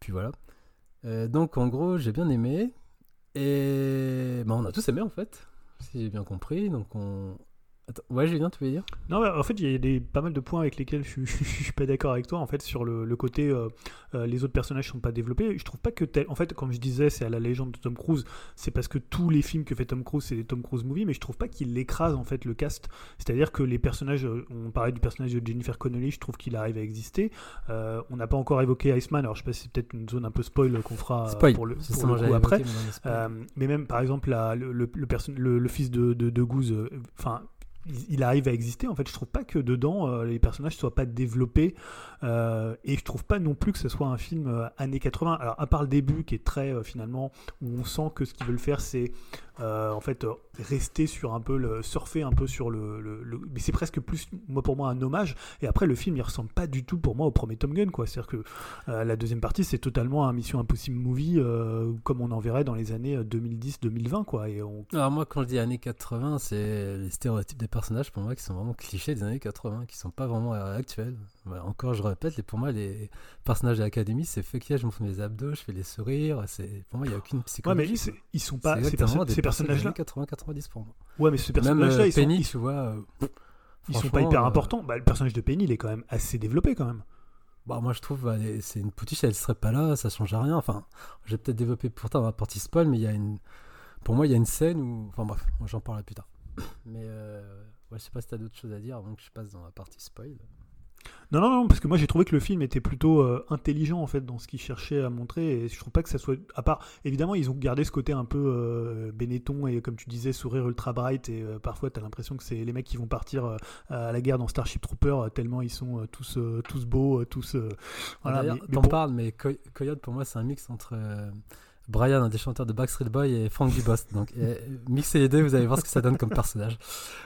puis voilà. Euh, donc en gros, j'ai bien aimé. Et bah, on a tous aimé en fait, si j'ai bien compris. Donc on. Attends, ouais, Julien, tu voulais dire Non, en fait, il y a des, pas mal de points avec lesquels je, <laughs> je suis pas d'accord avec toi. En fait, sur le, le côté, euh, euh, les autres personnages sont pas développés. Je trouve pas que tel. En fait, comme je disais, c'est à la légende de Tom Cruise. C'est parce que tous les films que fait Tom Cruise, c'est des Tom Cruise movies. Mais je trouve pas qu'il écrase en fait le cast. C'est-à-dire que les personnages, euh, on parlait du personnage de Jennifer Connelly, je trouve qu'il arrive à exister. Euh, on n'a pas encore évoqué Iceman. Alors, je sais pas si c'est peut-être une zone un peu spoil qu'on fera Spoil. pour le, pour le coup après. évoqué, mais même par exemple la- le, le, le, fils de, de, de Goose, enfin il, arrive à exister. En fait, je trouve pas que dedans euh, les personnages soient pas développés euh, et je trouve pas non plus que ce soit un film euh, années 80. Alors à part le début qui est très euh, finalement où on sent que ce qu'ils veulent faire c'est en fait rester sur un peu le surfer un peu sur le, mais c'est presque plus moi pour moi un hommage et après le film il ressemble pas du tout pour moi au premier Tom Gun quoi c'est à dire que la deuxième partie c'est totalement un Mission Impossible movie comme on en verrait dans les années 2010-2020 quoi et on Alors moi, quand je dis années 80, c'est les stéréotypes des personnages pour moi qui sont vraiment clichés des années 80, qui sont pas vraiment euh, actuels. Voilà, encore, je répète, les, pour moi, les personnages de l'académie, c'est fuck yeah, je me fais mes abdos, je fais les sourires. C'est pour moi, il y a aucune ouais psychologie. mais c'est- quoi. ils sont pas ces, perso- des ces personnages là 80-90 pour moi. ouais mais ces euh, ils sont, Penny, ils, tu vois. euh, ils sont pas hyper euh, importants bah, le personnage de Penny il est quand même assez développé quand même Bah, moi, je trouve, bah, c'est une potiche, elle serait pas là, ça change rien. Enfin, j'ai peut-être développé pourtant la partie spoil, mais il y a une. Pour moi, il y a une scène où. Enfin, bref, j'en parlerai plus tard. <coughs> Mais euh... ouais, je sais pas si t'as d'autres choses à dire avant que je passe dans la partie spoil. Non, non, non, parce que moi j'ai trouvé que le film était plutôt euh, intelligent en fait dans ce qu'il cherchait à montrer et je trouve pas que ça soit. À part, évidemment, ils ont gardé ce côté un peu euh, Benetton et comme tu disais, sourire ultra bright et euh, parfois t'as l'impression que c'est les mecs qui vont partir à la guerre dans Starship Trooper tellement ils sont tous, tous beaux, tous. euh, voilà, D'ailleurs, mais- mais t'en parles, mais Coy- Coyote, pour moi, c'est un mix entre Brian, un des chanteurs de Backstreet Boy, et Frank Dubos. Donc, euh, mixez les deux, vous allez voir ce que ça donne comme personnage.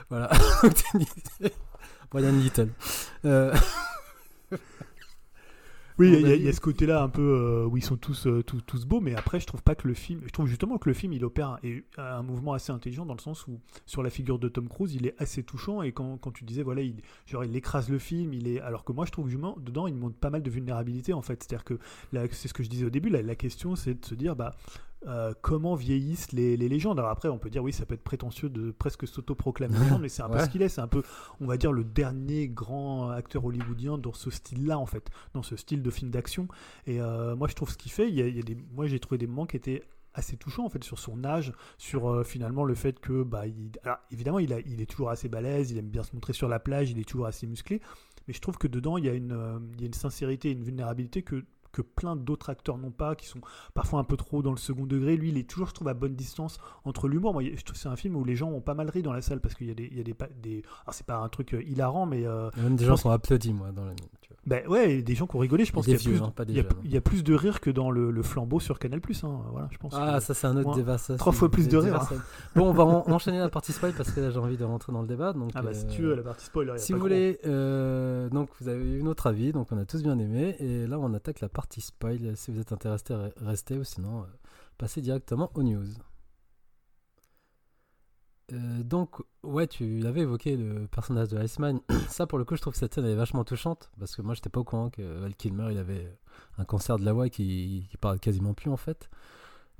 Voilà. <laughs> Brian Little. Euh, Oui, il y, a- y ce côté-là un peu euh, où ils sont tous, euh, tous, tous beaux, mais après, je trouve pas que le film. Je trouve justement que le film, il opère un, un mouvement assez intelligent dans le sens où, sur la figure de Tom Cruise, il est assez touchant. Et quand, quand tu disais, voilà, il, genre, il écrase le film, il est. Alors que moi, je trouve que justement, dedans, il montre pas mal de vulnérabilité, en fait. C'est-à-dire que, c'est ce que je disais au début, la question, c'est de se dire, bah. Euh, comment vieillissent les, les légendes Alors après, on peut dire oui, ça peut être prétentieux de presque s'auto-proclamer légende, mais c'est un peu ce qu'il est. C'est un peu, on va dire, le dernier grand acteur hollywoodien dans ce style-là, en fait, dans ce style de film d'action. Et euh, moi, je trouve ce qu'il fait. Il y a, il y a des, moi, j'ai trouvé des moments qui étaient assez touchants en fait sur son âge, sur euh, finalement le fait que, bah, il, alors, évidemment, il, a, il est toujours assez balèze, il aime bien se montrer sur la plage, il est toujours assez musclé. Mais je trouve que dedans, il y a une, euh, il y a une sincérité, une vulnérabilité que que plein d'autres acteurs n'ont pas, qui sont parfois un peu trop dans le second degré. Lui, il est toujours, je trouve, à bonne distance entre l'humour. Moi, je trouve que c'est un film où les gens ont pas mal ri dans la salle parce qu'il y a des, il y a des, alors c'est pas un truc euh, hilarant, mais euh, Même des gens pense sont applaudis, moi, dans la mine. Tu vois. ben ouais, des gens qui ont rigolé, je pense qu'il y a plus, hein, y y a de rire que dans le, le flambeau sur Canal+. Hein, voilà, je pense. Ah, que- ça, c'est un autre Moi, débat. Ça, trois fois plus de rire, ça. Bon, on va en- enchaîner la partie spoil parce que là, j'ai envie de rentrer dans le débat. Donc, Ah bah si euh, tu veux, la partie a Si vous voulez, euh, donc vous avez eu notre avis, donc on a tous bien aimé, et là on attaque la partie spoil. Si vous êtes intéressé, re- restez, ou sinon euh, passez directement aux news. Euh, donc, ouais, tu l'avais évoqué le personnage de Iceman. <coughs> Ça, pour le coup, je trouve que cette scène est vachement touchante parce que moi, j'étais pas au courant que Val Kilmer il avait un cancer de la voix qui, qui parle quasiment plus en fait.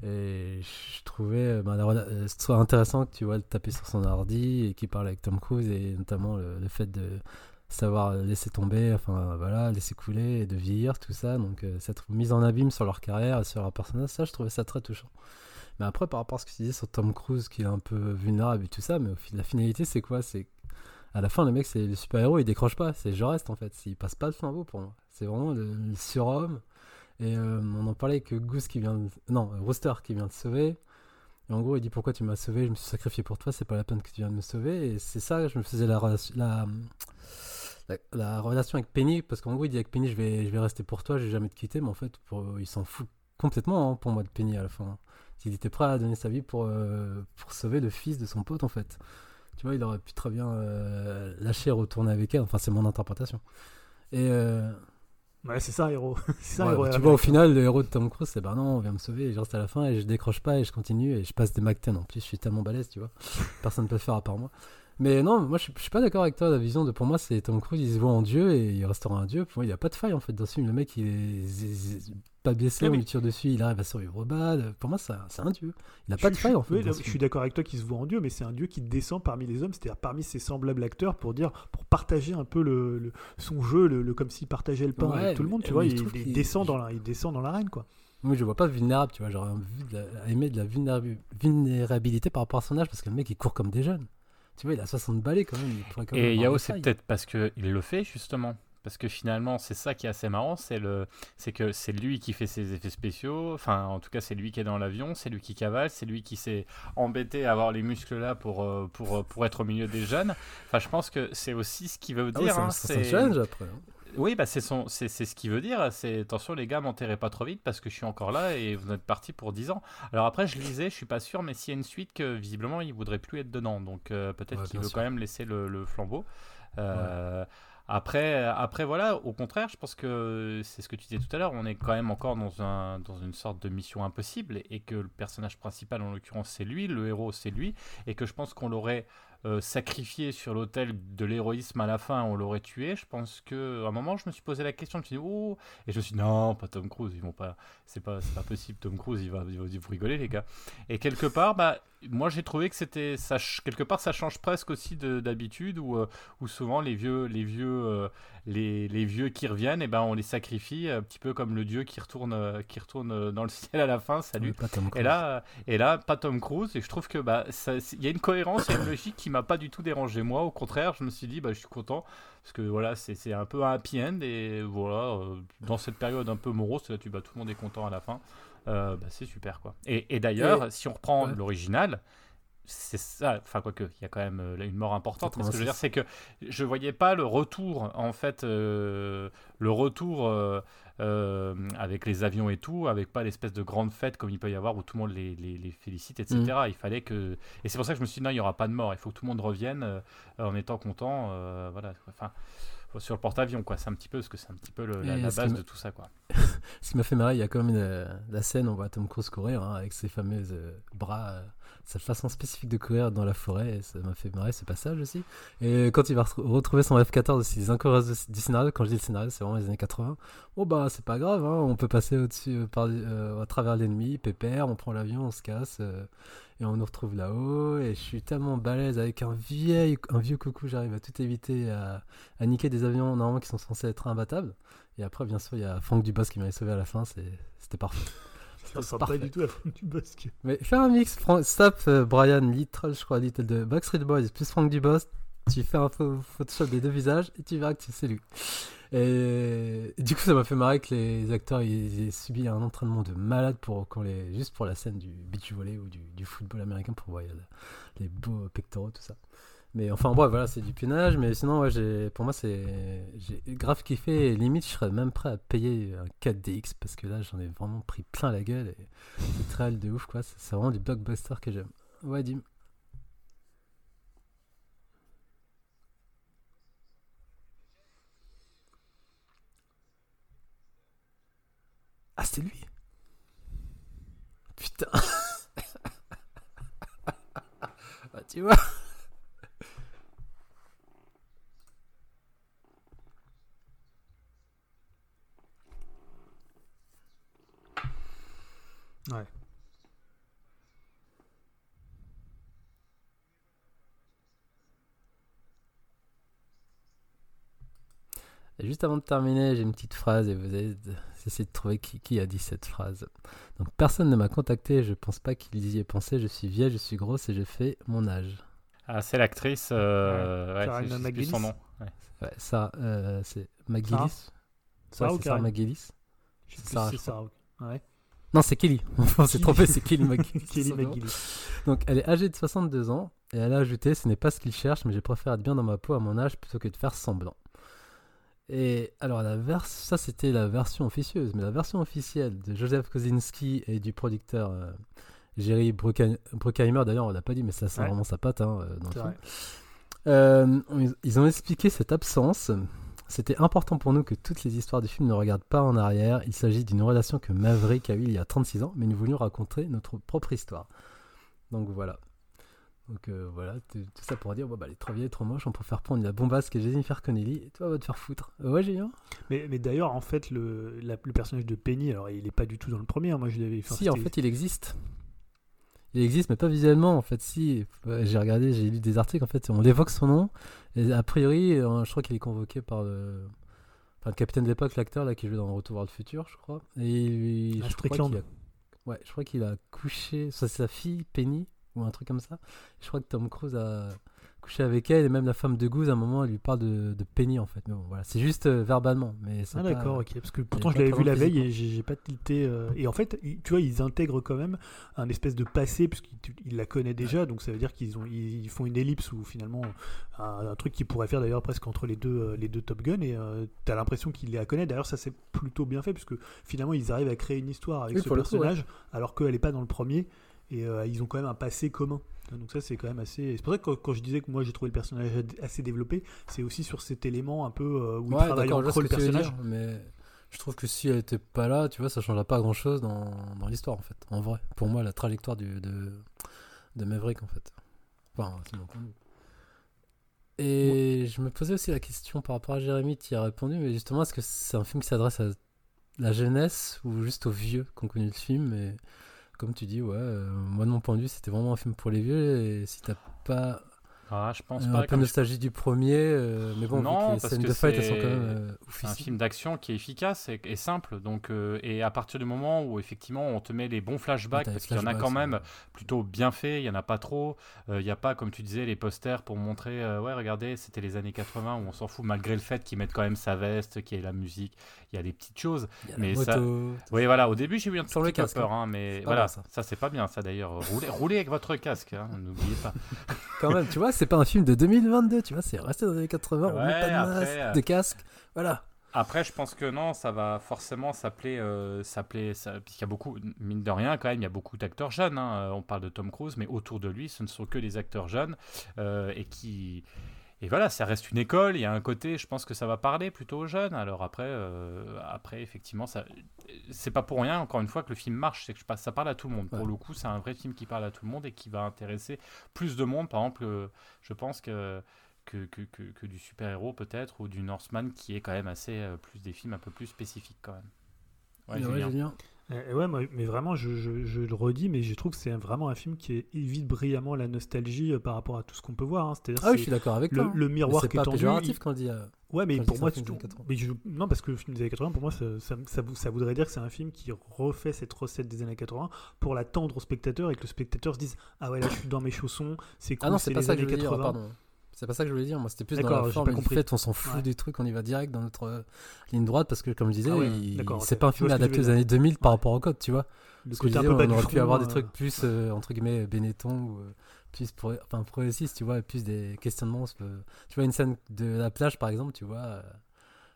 Et je trouvais euh, ben, la euh, intéressant que tu vois le taper sur son ordi et qu'il parle avec Tom Cruise et notamment le fait de savoir laisser tomber, enfin voilà, laisser couler et de vieillir, tout ça. Donc euh, cette mise en abîme sur leur carrière et sur leur personnage, ça je trouvais ça très touchant. Mais après par rapport à ce que tu disais sur Tom Cruise qui est un peu vulnérable et tout ça, mais au fil la finalité c'est quoi? C'est à la fin le mec c'est le super héros, il décroche pas, c'est je reste en fait, il passe pas le flambeau pour moi. C'est vraiment le, le surhomme. Et euh, on en parlait avec Goose qui vient de... Non, Rooster qui vient de sauver. Et en gros, il dit pourquoi tu m'as sauvé, je me suis sacrifié pour toi, c'est pas la peine que tu viennes me sauver. Et c'est ça, je me faisais la, la, la, la relation avec Penny, parce qu'en gros, il dit avec Penny, je vais, je vais rester pour toi, je vais jamais te quitter, mais en fait, pour, il s'en fout complètement hein, pour moi de Penny à la fin. Il était prêt à donner sa vie pour, euh, pour sauver le fils de son pote, en fait. Tu vois, il aurait pu très bien euh, lâcher et retourner avec elle, enfin, c'est mon interprétation. Et. euh, Ouais, c'est ça, héros. <laughs> c'est ça, Ouais, héros. tu vois, au final, le héros de Tom Cruise, c'est bah non, on vient me sauver, et je reste à la fin et je décroche pas et je continue et je passe des McTen. En plus, je suis tellement balèze, tu vois. <laughs> Personne ne peut le faire à part moi. Mais non, moi je suis, je suis pas d'accord avec toi. La vision de pour moi, c'est Tom Cruise, il se voit en Dieu et il restera un Dieu. Pour moi, il n'y a pas de faille en fait dans ce film. Le mec, il est pas blessé, Ah, on mais- lui tire dessus, il arrive à survivre aux balles. Pour moi, c'est un- c'est un Dieu. Il a pas de faille en fait. oui, je suis d'accord avec toi qu'il se voit en Dieu, mais c'est un Dieu qui descend parmi les hommes, c'est-à-dire parmi ses semblables acteurs pour dire, pour partager un peu le, le- son jeu, le, le- comme s'il partageait le pain Ouais, avec tout le monde. Tu vois, il, descend dans la, il descend dans l'arène, quoi. Moi, je vois pas vulnérable, tu vois. J'aurais aimé de la vulnérabi- vulnérabilité par rapport à son âge parce que le mec, il court comme des jeunes. Tu vois, il a 60 balais quand même. il quand Et Yao, c'est peut-être parce qu'il le fait justement. Parce que finalement, c'est ça qui est assez marrant, c'est le, c'est que c'est lui qui fait ses effets spéciaux. Enfin, en tout cas, c'est lui qui est dans l'avion, c'est lui qui cavale, c'est lui qui s'est embêté à avoir les muscles là pour euh, pour euh, pour être au milieu des jeunes. Enfin, je pense que c'est aussi ce qui veut Ah ouais, dire. c'est un- hein, c'est un challenge après. hein. Oui, bah c'est son, c'est c'est ce qui veut dire. C'est attention les gars, m'enterrez pas trop vite parce que je suis encore là et vous êtes parti pour 10 ans. Alors après, je lisais, je suis pas sûr, mais s'il y a une suite que visiblement il voudrait plus être dedans, donc euh, peut-être Ouais, qu'il veut sûr. quand même laisser le, le flambeau. Euh, Après, après voilà, au contraire, je pense que c'est ce que tu disais tout à l'heure. On est quand même encore dans un dans une sorte de mission impossible et que le personnage principal en l'occurrence c'est lui, le héros c'est lui, et que je pense qu'on l'aurait euh, sacrifié sur l'autel de l'héroïsme à la fin, on l'aurait tué. Je pense que à un moment, je me suis posé la question, je me suis dit oh, et je me suis dit non, pas Tom Cruise, ils vont pas, c'est pas, pas possible, Tom Cruise, il va, il va vous rigoler les gars. Et quelque part, bah, moi j'ai trouvé que c'était, ça, quelque part, ça change presque aussi de- d'habitude où, euh, où souvent les vieux, les vieux, euh, les, les vieux qui reviennent, et ben on les sacrifie un petit peu comme le dieu qui retourne, euh, qui retourne dans le ciel à la fin. Salut. Ouais, pas Tom Et Cruise. là, et là, pas Tom Cruise. Et je trouve que bah, il y a une cohérence, il y a une logique qui m'a pas du tout dérangé. Moi, au contraire, je me suis dit, bah, je suis content parce que voilà, c'est un peu un happy end et voilà, euh, dans cette période un peu morose, là, tu bah, tout le monde est content à la fin. Euh, bah, c'est super quoi. Et, et d'ailleurs, si on reprend ouais. l'original. C'est ça, enfin quoique, il y a quand même euh, une mort importante. Mais ce que je veux dire, 86. c'est que je voyais pas le retour, en fait, euh, le retour euh, euh, avec les avions et tout, avec pas l'espèce de grande fête comme il peut y avoir où tout le monde les, les- les félicite, etc. Mm. Il fallait que. Et c'est pour ça que je me suis dit, non, il n'y aura pas de mort, il faut que tout le monde revienne en étant content. voilà. Enfin, sur le porte-avions, quoi. C'est un petit peu, parce que c'est un petit peu le- la, base de tout ça, quoi. <laughs> Ce qui m'a fait marrer, il y a quand même une- la scène, on voit Tom Cruise courir hein, avec ses fameux euh, bras, sa façon spécifique de courir dans la forêt, ça m'a fait marrer ce passage aussi. Et quand il va re- retrouver son F-14 aussi, les incohérences du scénario, quand je dis le scénario, c'est vraiment les années 80. Bon bah c'est pas grave, hein, on peut passer au-dessus, euh, euh, à travers l'ennemi, pépère, on prend l'avion, on se casse, euh, et on nous retrouve là-haut. Et je suis tellement balèze avec un vieil, un vieux coucou, j'arrive à tout éviter, à, niquer des avions normalement qui sont censés être imbattables. Et après, bien sûr, il y a Franck Dubos qui m'avait sauvé à la fin, c'était parfait. Ça Parfait. pas du tout à la fin du Bosque. Mais fais un mix, stop euh, Brian Little, je crois, Little de Backstreet Boys plus Frank Dubos, tu fais un pho- Photoshop des deux visages et tu verras que c'est lui. Et, et du coup, ça m'a fait marrer que les acteurs ils aient subi un entraînement de malade pour, les, juste pour la scène du beach volley ou du, du football américain pour voir les beaux pectoraux, tout ça. Mais enfin, bref, voilà, c'est du pionnage. Mais sinon, ouais, pour moi, c'est, j'ai grave kiffé. Et limite, je serais même prêt à payer un 4DX parce que là, j'en ai vraiment pris plein la gueule. Et c'est réel de ouf, quoi. C'est, c'est vraiment du blockbuster que j'aime. Ouais, Dim. Ah, c'était lui Putain Bah, <laughs> tu vois Ouais. Et juste avant de terminer, j'ai une petite phrase et vous allez essayer de trouver qui, qui a dit cette phrase. Donc, personne ne m'a contacté, je pense pas qu'il y ait pensé, je suis vieille, je suis grosse et j'ai fait mon âge. Ah, c'est l'actrice. Euh, ouais, je plus McGinnis. son nom. Ouais. Ouais, ça, euh, c'est McGillis. Sarah Ouais, Sarah ou c'est Sarah Karen McGillis. Je sais C'est plus Sarah, si je c'est Sarah. Ouais. Non, c'est Kelly. On s'est trompé, c'est Kelly McGillis. <laughs> Kelly. Donc, elle est âgée de 62 ans et elle a ajouté Ce n'est pas ce qu'il cherche, mais je préfère être bien dans ma peau à mon âge plutôt que de faire semblant. Et alors, la vers... ça c'était la version officieuse, mais la version officielle de Joseph Kosinski et du producteur euh, Jerry Bruckheimer, Bruckheimer, d'ailleurs, on l'a pas dit, mais ça sent Ouais. vraiment sa patte hein, euh, dans le C'est film. Euh, ils ont expliqué cette absence. C'était important pour nous que toutes les histoires du film ne regardent pas en arrière. Il s'agit d'une relation que Maverick a eue il y a 36 ans, mais nous voulions raconter notre propre histoire. Donc voilà. Donc euh, voilà, tout ça pour dire, bon, bah, les trop vieilles, trop moches, on peut faire prendre la bombasque et Jennifer Connelly, et toi, va te faire foutre. Euh, ouais, Julien? Mais, mais d'ailleurs, en fait, le, la- le personnage de Penny, alors il est pas du tout dans le premier. hein, Moi, je l'avais. Si, en fait, il existe. Il existe, mais pas visuellement, en fait, si. Ouais, J'ai regardé, j'ai lu des articles, en fait, on évoque son nom, et a priori, euh, je crois qu'il est convoqué par le... Enfin, le capitaine de l'époque, l'acteur, là, qui jouait dans Retour vers le futur, je crois. Et Ah, je crois a... Ouais, je crois qu'il a couché, c'est sa fille, Penny, ou un truc comme ça. Je crois que Tom Cruise a couché avec elle, et même la femme de Goose, à un moment, elle lui parle de, de Penny, en fait. Mais bon, voilà, c'est juste euh, verbalement, mais c'est Ah d'accord, ok. Parce que pourtant je l'avais vu la veille et j'ai j'ai pas tilté. euh, Et en fait, tu vois, ils intègrent quand même un espèce de passé puisqu'ils ils la connaissent déjà. Donc ça veut dire qu'ils ont ils font une ellipse ou finalement un, un truc qui pourrait faire d'ailleurs presque entre les deux euh, les deux Top Gun et euh, t'as l'impression qu'ils la connaissent. D'ailleurs ça c'est plutôt bien fait puisque finalement ils arrivent à créer une histoire avec Oui, ce personnage alors qu'elle est pas dans le premier et euh, ils ont quand même un passé commun. Donc ça c'est quand même assez. C'est pour ça que quand, quand je disais que moi j'ai trouvé le personnage assez développé, c'est aussi sur cet élément un peu euh, où il Ouais, travaille vois entre ce le personnage. dire, mais je trouve que si elle était pas là, tu vois, ça changerait pas grand chose dans, dans l'histoire en fait. En vrai, pour moi, la trajectoire du, de, de Maverick en fait. Enfin, c'est mon point de vue. Et je me posais aussi la question par rapport à Jérémy, tu y as répondu, mais justement, est-ce que c'est un film qui s'adresse à la jeunesse ou juste aux vieux qui ont connu le film Et comme tu dis, ouais, euh, moi de mon point de vue, c'était vraiment un film pour les vieux. Et si t'as pas Ah, je pense un pas. peu comme je- nostalgie du premier, euh, mais bon, Non, vu que les parce scènes que de fight, elles sont c'est- quand même euh, C'est un film d'action qui est efficace et, et simple. Donc, euh, et à partir du moment où effectivement on te met les bons flashbacks, parce qu'il y en a quand même ouais. plutôt bien fait, il y en a pas trop. Euh, Il n'y a pas, comme tu disais, les posters pour montrer, euh, ouais, regardez, c'était les années 80 où on s'en fout, malgré le fait qu'ils mettent quand même sa veste, qu'il y ait la musique, il y a des petites choses. Y a mais la ça-. Oui, voilà, au début j'ai eu un petit le peu casque, peur, hein, mais C'est pas voilà, ça, ça. c'est pas bien ça d'ailleurs. Roulez, roulez avec votre casque, hein, n'oubliez pas. Quand même, tu vois, <laughs> c'est pas un film de 2022, tu vois, c'est resté dans les années 80, on met Ouais, pas de après, masque, euh, de casque, voilà. Après, je pense que non, ça va forcément s'appeler, euh, s'appeler, ça- puisqu'il y a beaucoup, mine de rien, quand même, il y a beaucoup d'acteurs jeunes. hein. On parle de Tom Cruise, mais autour de lui, ce ne sont que des acteurs jeunes euh, et qui et voilà, ça reste une école. Il y a un côté, je pense que ça va parler plutôt aux jeunes. Alors après, euh, après effectivement, ça, c'est pas pour rien. Encore une fois, que le film marche, c'est que ça parle à tout le monde. Pour le coup, c'est un vrai film qui parle à tout le monde et qui va intéresser plus de monde. Par exemple, euh, je pense que que, que, que, du super-héros peut-être ou du Northman qui est quand même assez euh, plus des films un peu plus spécifiques quand même. Ouais, Julien. Euh, ouais, mais vraiment, je, je, le redis, mais je trouve que c'est vraiment un film qui évite brillamment la nostalgie euh, par rapport à tout ce qu'on peut voir. Hein. C'est-à-dire ah oui, je suis d'accord avec le, toi. Le miroir qui est tendu. C'est quand on dit. ouais, mais pour moi, tout... mais non, parce que le film des années 80, pour moi, ça, ça, ça, voudrait dire que c'est un film qui refait cette recette des années 80 pour la tendre au spectateur et que le spectateur se dise Ah ouais, là, je suis dans mes chaussons, c'est cool, ah c'est pas ça que je 80. Dire, pardon. C'est pas ça que je voulais dire. Moi, c'était plus dans la forme. En fait, on s'en fout des trucs. On y va direct dans notre euh, ligne droite parce que, comme je disais, ah c'est pas un film adapté aux années 2000 par rapport au code, tu vois. Le côté un peu on aurait pu avoir des euh. trucs plus euh, entre guillemets Benetton ou plus pour, enfin progressiste, tu vois, plus des questionnements. Tu vois une scène de la plage, par exemple, tu vois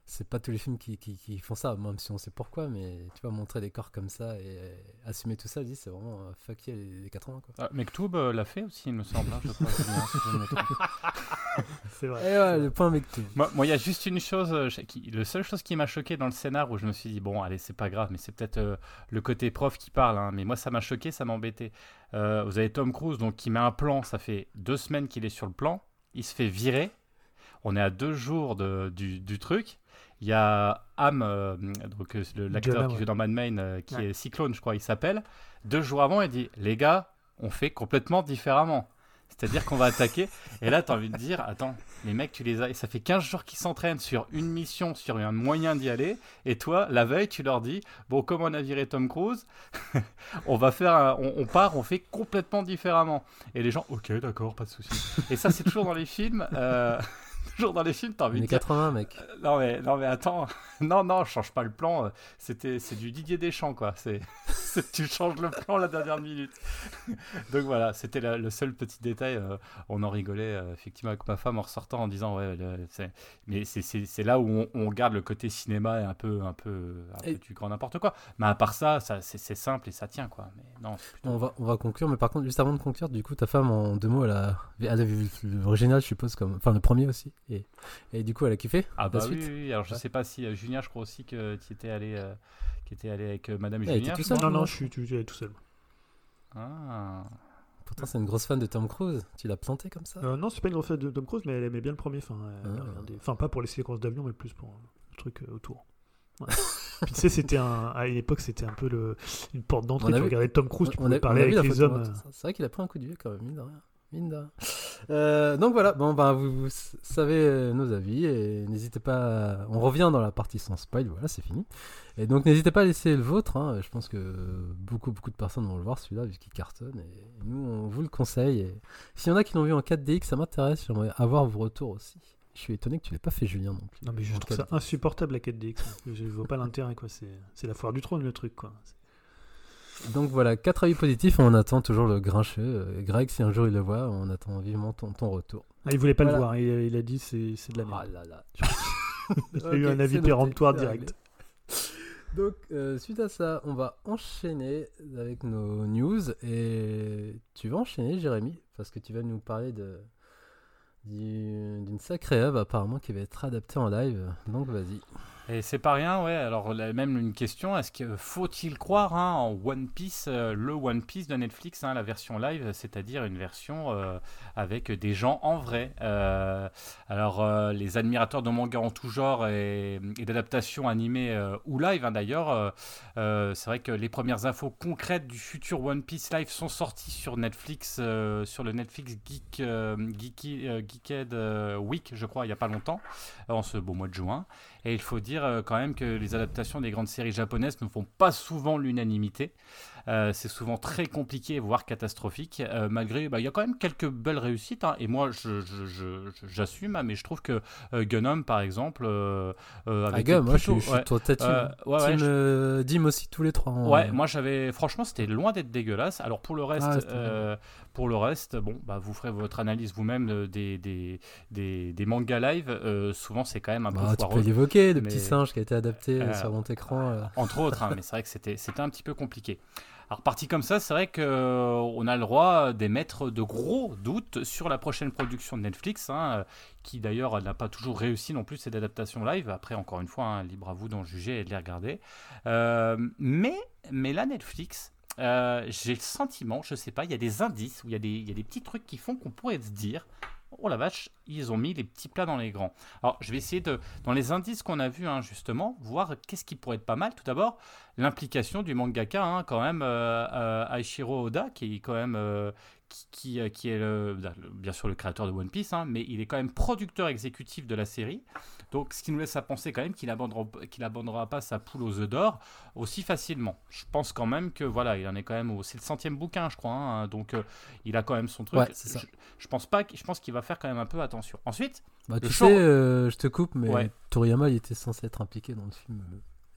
c'est pas tous les films qui, qui, font ça, même si on sait pourquoi, mais tu vois, montrer des corps comme ça et assumer tout ça, c'est vraiment euh, fuck yeah, les, 80. Quoi. Ah, Mektoub euh, l'a fait aussi, il me semble. Hein, <laughs> c'est vrai. Et ouais, le point Mektoub. Moi, il y a juste une chose, euh, qui, le seule chose qui m'a choqué dans le scénar où je me suis dit, bon, allez, c'est pas grave, mais c'est peut-être le côté prof qui parle, hein, mais moi, ça m'a choqué, ça m'embêtait. vous avez Tom Cruise donc, qui met un plan, ça fait deux semaines qu'il est sur le plan, il se fait virer. On est à deux jours de, du, du truc il y a Am, euh, donc euh, l'acteur qui joue dans Mad Men, euh, qui est Cyclone, je crois, il s'appelle. Deux jours avant, il dit Les gars, on fait complètement différemment. C'est-à-dire qu'on va attaquer. <laughs> Et là, tu as envie de dire Attends, les mecs, tu les as. Et ça fait 15 jours qu'ils s'entraînent sur une mission, sur un moyen d'y aller. Et toi, la veille, tu leur dis Bon, comme on a viré Tom Cruise, <laughs> on va faire. on, part, on fait complètement différemment. Et les gens Ok, d'accord, pas de souci. Et ça, c'est toujours dans les films <laughs> toujours dans les films, t'as envie de 80, mec. Euh, non, mais, non, mais attends. <laughs> non, non, je change pas le plan. C'était, c'est du Didier Deschamps, quoi. <laughs> C'est, tu changes le plan la dernière minute. <laughs> Donc voilà, c'était le seul petit détail. Euh, on en rigolait, euh, effectivement, avec ma femme en ressortant en disant, ouais, mais c'est là où on, garde le côté cinéma et un peu, un peu, un peu du grand n'importe quoi. Mais à part ça, ça c'est simple et ça tient, quoi. Mais non, on, va, on va conclure, mais par contre, juste avant de conclure, du coup, ta femme, en deux mots, elle a, elle a vu l'original, je suppose, comme, enfin, le premier aussi. Et, et, du coup, elle a kiffé Ah bah oui, oui, alors je sais pas si euh, Julien, je crois aussi que tu étais allé, euh, qui était allé avec euh, Madame Julien. Tout seul, non, non, je suis, tout seul. Ah. Pourtant, c'est une grosse fan de Tom Cruise. Tu l'as planté comme ça? Non, c'est pas une grosse fan de Tom Cruise, mais elle aimait bien le premier. Enfin, ah. enfin pas pour les séquences d'avion, mais plus pour le truc autour. Puis tu sais, c'était un, à une époque, c'était un peu le, une porte d'entrée. Tu regardais Tom Cruise, tu pouvais parler avec les hommes. C'est vrai qu'il a pris un coup de vieux quand même, mine de rien. Euh, donc voilà, bon, ben, vous, savez euh, nos avis et n'hésitez pas. On revient dans la partie sans spoil, voilà, c'est fini. Et donc n'hésitez pas à laisser le vôtre. Hein. Je pense que beaucoup, beaucoup de personnes vont le voir celui-là vu qu'il cartonne. Et nous, on vous le conseille. Et s'il y en a qui l'ont vu en 4DX, ça m'intéresse. J'aimerais avoir vos retours aussi. Je suis étonné que tu l'aies pas fait, Julien, non plus. Non, mais je trouve ça insupportable la 4DX. je vois pas l'intérêt, quoi. C'est la foire du trône, le truc, quoi. Donc voilà, quatre avis positifs, on attend toujours le grincheux. Euh, Greg, si un jour il le voit, on attend vivement ton, ton retour. Ah, il voulait pas le voir, il, a dit c'est, c'est de la merde. Ah là là. <laughs> il a eu un avis péremptoire direct. Donc, euh, suite à ça, on va enchaîner avec nos news. Et tu vas enchaîner, Jérémy, parce que tu vas nous parler de d'une sacrée œuvre apparemment qui va être adaptée en live. Donc, vas-y. Et c'est pas rien, ouais. Alors, même une question est-ce qu'il faut-il croire hein, en One Piece, euh, le One Piece de Netflix, hein, la version live, c'est-à-dire une version euh, avec des gens en vrai euh, Alors, les admirateurs de manga en tout genre et, d'adaptations animées ou live, hein, d'ailleurs, c'est vrai que les premières infos concrètes du futur One Piece live sont sorties sur Netflix, sur le Netflix Geek, Geeky, Geekhead Week, je crois, il n'y a pas longtemps, en ce beau mois de juin. Et il faut dire euh, quand même que les adaptations des grandes séries japonaises ne font pas souvent l'unanimité. Euh, c'est souvent très compliqué, voire catastrophique, euh, malgré, bah, il y a quand même quelques belles réussites, hein. et moi j'assume, je, hein, mais je trouve que Gunnum, par exemple, avec ah, moi je suis, ouais, toi, ouais, Dim aussi, tous les trois. Hein. Ouais, moi j'avais, franchement, c'était loin d'être dégueulasse. Alors pour le reste, ah, pour le reste, bon, bah, vous ferez votre analyse vous-même des, des, des, des, mangas live. souvent, c'est quand même un bah, peu foireux. Tu peux l'évoquer, le petit singe qui a été adapté sur mon écran. <laughs> Entre autres, mais c'est vrai que c'était un petit peu compliqué. Alors parti comme ça, c'est vrai qu'on a le droit d'émettre de gros doutes sur la prochaine production de Netflix, hein, qui d'ailleurs n'a pas toujours réussi non plus cette adaptation live. Après, encore une fois, hein, libre à vous d'en juger et de les regarder. Euh, mais, mais là, Netflix, euh, j'ai le sentiment, je sais pas, il y a des indices, où il y, a des, petits trucs qui font qu'on pourrait se dire, oh la vache, ils ont mis les petits plats dans les grands. Alors, je vais essayer de, dans les indices qu'on a vus, hein, justement, voir qu'est-ce qui pourrait être pas mal. Tout d'abord, l'implication du mangaka, hein, quand même, euh, euh, Aishiro Oda, qui est quand même, qui, qui, est le, bien sûr le créateur de One Piece, hein, mais il est quand même producteur exécutif de la série. Donc, ce qui nous laisse à penser quand même qu'il n'abandonnera qu'il pas sa poule aux œufs d'or aussi facilement. Je pense quand même que voilà, il en est quand même au, c'est le centième bouquin, je crois. Hein, donc, il a quand même son truc. ça. Je, je, pense pas, je pense qu'il va faire quand même un peu attention. Ensuite, bah, tu sais, je te coupe, mais Toriyama, il était censé être impliqué dans le film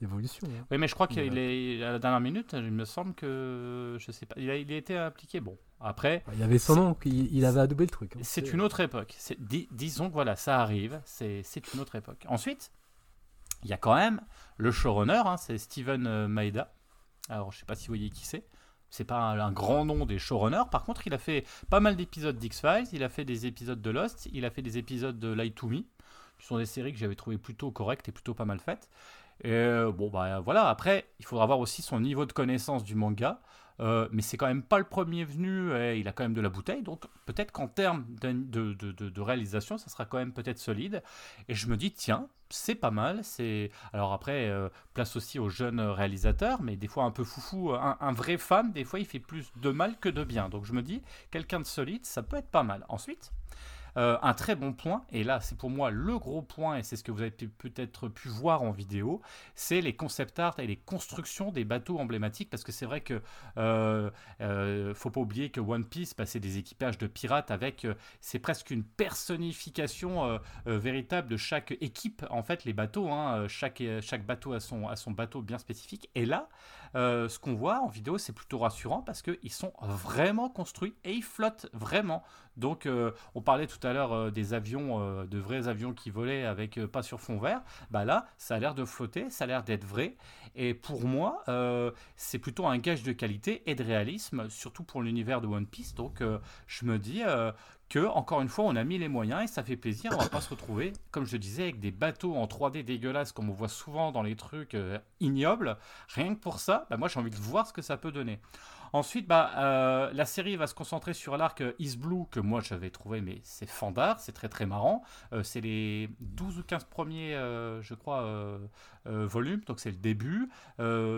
évolution. Hein. Oui, mais je crois qu'il est à la dernière minute. Il me semble que je sais pas. Il a, il a été appliqué. Bon, après. Il y avait son nom. Il, il, avait adoubé le truc. Hein. C'est une autre époque. disons que voilà, ça arrive. C'est une autre époque. Ensuite, il y a quand même le showrunner. Hein, c'est Steven euh, Maeda. Alors, je sais pas si vous voyez qui c'est. C'est pas un, grand nom des showrunners. Par contre, il a fait pas mal d'épisodes d'X-Files. Il a fait des épisodes de Lost. Il a fait des épisodes de Light to Me. Ce sont des séries que j'avais trouvé plutôt correctes et plutôt pas mal faites. Et euh, bon, bah voilà, après, il faudra voir aussi son niveau de connaissance du manga. Euh, mais c'est quand même pas le premier venu, il a quand même de la bouteille, donc peut-être qu'en termes de, réalisation, ça sera quand même peut-être solide. Et je me dis, tiens, c'est pas mal. C'est alors après, euh, place aussi aux jeunes réalisateurs, mais des fois un peu foufou, un, vrai fan, des fois il fait plus de mal que de bien. Donc je me dis, quelqu'un de solide, ça peut être pas mal. Ensuite, euh, un très bon point, et là c'est pour moi le gros point, et c'est ce que vous avez peut-être pu voir en vidéo, c'est les concept art et les constructions des bateaux emblématiques, parce que c'est vrai que euh, euh, faut pas oublier que One Piece, bah, c'est des équipages de pirates avec, c'est presque une personnification véritable de chaque équipe, en fait les bateaux, hein, chaque, bateau a son, a son bateau bien spécifique, et là, ce qu'on voit en vidéo, c'est plutôt rassurant parce qu'ils sont vraiment construits et ils flottent vraiment. Donc, euh, on parlait tout à l'heure euh, des avions, euh, de vrais avions qui volaient avec pas sur fond vert. Bah là, ça a l'air de flotter, ça a l'air d'être vrai. Et pour moi, c'est plutôt un gage de qualité et de réalisme, surtout pour l'univers de One Piece. Donc, je me dis que, encore une fois, on a mis les moyens et ça fait plaisir. On va pas se retrouver, comme je disais, avec des bateaux en 3D dégueulasses, comme on voit souvent dans les trucs ignobles. Rien que pour ça, bah moi, j'ai envie de voir ce que ça peut donner. Ensuite, bah, euh, la série va se concentrer sur l'arc Is Blue, que moi j'avais trouvé, mais c'est fandard, c'est très très marrant. Euh, c'est les 12 ou 15 premiers, euh, je crois, volumes, donc c'est le début.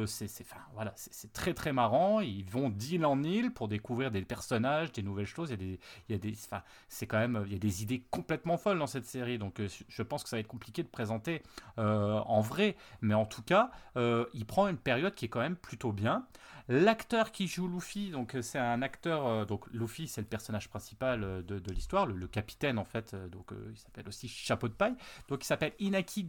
c'est très très marrant. Ils vont d'île en île pour découvrir des personnages, des nouvelles choses. Il y a des, quand même, il y a des idées complètement folles dans cette série, donc je pense que ça va être compliqué de présenter en vrai, mais en tout cas, il prend une période qui est quand même plutôt bien. L'acteur qui joue Luffy, donc euh, c'est un acteur, euh, donc Luffy c'est le personnage principal euh, de, l'histoire, le, capitaine en fait, donc il s'appelle aussi Chapeau de paille, donc il s'appelle Inaki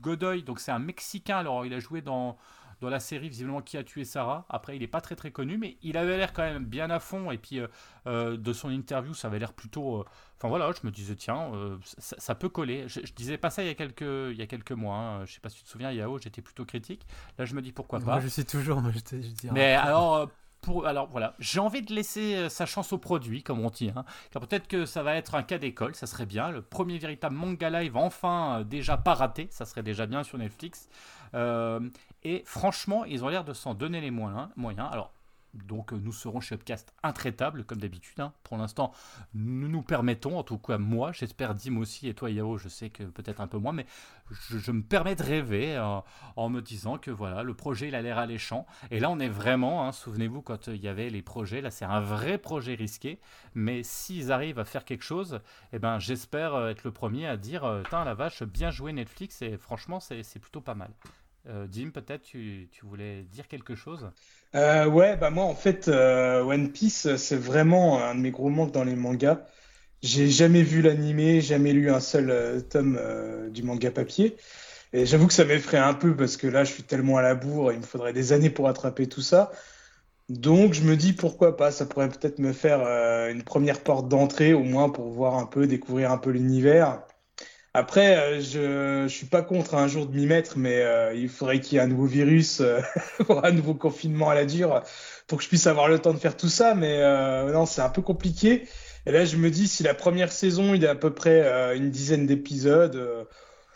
Godoy, donc c'est un Mexicain, alors il a joué dans dans la série, visiblement, qui a tué Sarah. Après, il n'est pas très très connu, mais il avait l'air quand même bien à fond. Et puis, euh, euh, de son interview, ça avait l'air plutôt. Euh, enfin voilà, je me disais, tiens, ça, peut coller. Je, disais pas ça il y a quelques, il y a quelques mois. Hein. Je sais pas si tu te souviens, Yao, j'étais plutôt critique. Là, je me dis pourquoi pas? Moi, je suis toujours. Moi, je, je mais alors. Pour, alors voilà, j'ai envie de laisser sa chance au produit, comme on dit. Hein, car peut-être que ça va être un cas d'école, ça serait bien. Le premier véritable manga live, enfin, déjà pas raté, ça serait déjà bien sur Netflix. Euh, et franchement, ils ont l'air de s'en donner les moyens. Alors, donc nous serons chez Upcast intraitables comme d'habitude. Hein. Pour l'instant, nous nous permettons, en tout cas moi, j'espère Dim aussi et toi Yao, je sais que peut-être un peu moins, mais je, me permets de rêver euh, en me disant que voilà, le projet il a l'air alléchant. Et là on est vraiment, hein, souvenez-vous quand il y avait les projets, là c'est un vrai projet risqué, mais s'ils arrivent à faire quelque chose, eh ben, j'espère euh, être le premier à dire, tiens la vache, bien joué Netflix et franchement c'est plutôt pas mal. Euh, Jim, peut-être tu, voulais dire quelque chose? Euh, Ouais, bah moi en fait, euh, One Piece, c'est vraiment un de mes gros manques dans les mangas. J'ai jamais vu l'animé, jamais lu un seul tome du manga papier. Et j'avoue que ça m'effraie un peu parce que là, je suis tellement à la bourre, il me faudrait des années pour attraper tout ça. Donc je me dis pourquoi pas, ça pourrait peut-être me faire une première porte d'entrée, au moins pour voir un peu, découvrir un peu l'univers. Après, euh, je, je suis pas contre un jour de m'y mettre, mais euh, il faudrait qu'il y ait un nouveau virus euh, <laughs> un nouveau confinement à la dure pour que je puisse avoir le temps de faire tout ça. Mais non, c'est un peu compliqué. Et là, je me dis, si la première saison, il est à peu près une dizaine d'épisodes,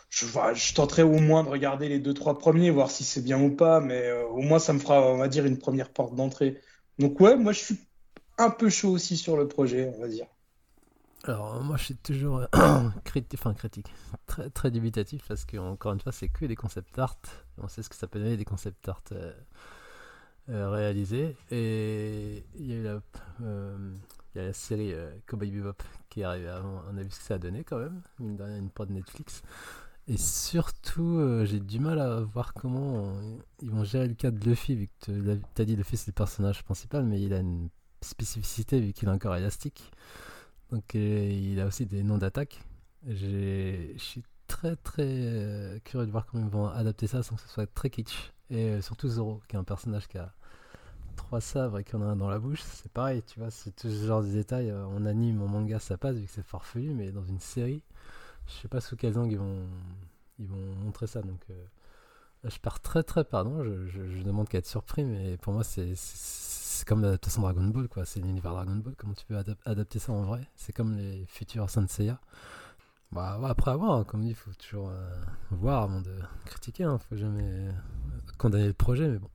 je, je tenterai au moins de regarder les deux, trois premiers, voir si c'est bien ou pas. Mais au moins, ça me fera, on va dire, une première porte d'entrée. Donc ouais, moi, je suis un peu chaud aussi sur le projet, on va dire. Alors, moi, je suis toujours euh, <clears throat> criti- enfin, critique, très, très dubitatif parce que, encore une fois, c'est que des concept art. On sait ce que ça peut donner des concept art euh, euh, réalisés. Et il y a eu la, euh, il y a la série euh, Cowboy Bebop qui est arrivée avant. On a vu ce que ça a donné quand même, mine de rien, une prod Netflix. Et surtout, euh, j'ai du mal à voir comment ils vont gérer le cas de Luffy, vu que tu as dit Luffy c'est le personnage principal, mais il a une spécificité vu qu'il un corps élastique. Donc euh, il a aussi des noms d'attaque. Je suis très très euh, curieux de voir comment ils vont adapter ça sans que ce soit très kitsch. Et euh, surtout Zoro, qui est un personnage qui a trois sabres et qui en a un dans la bouche. C'est pareil, tu vois, c'est tout ce genre de détails. En anime, en manga, ça passe vu que c'est farfelu, mais dans une série, je sais pas sous quels angles ils vont, ils vont montrer ça. Donc je pars très très pardon, je, demande qu'à être surpris, mais pour moi c'est comme l'adaptation Dragon Ball, quoi. C'est l'univers Dragon Ball. Comment tu peux adap- adapter ça en vrai? C'est comme les futurs Senseiya. Bah, après avoir, hein, comme dit, il faut toujours euh, voir avant de critiquer. Il faut jamais euh, condamner le projet, mais bon.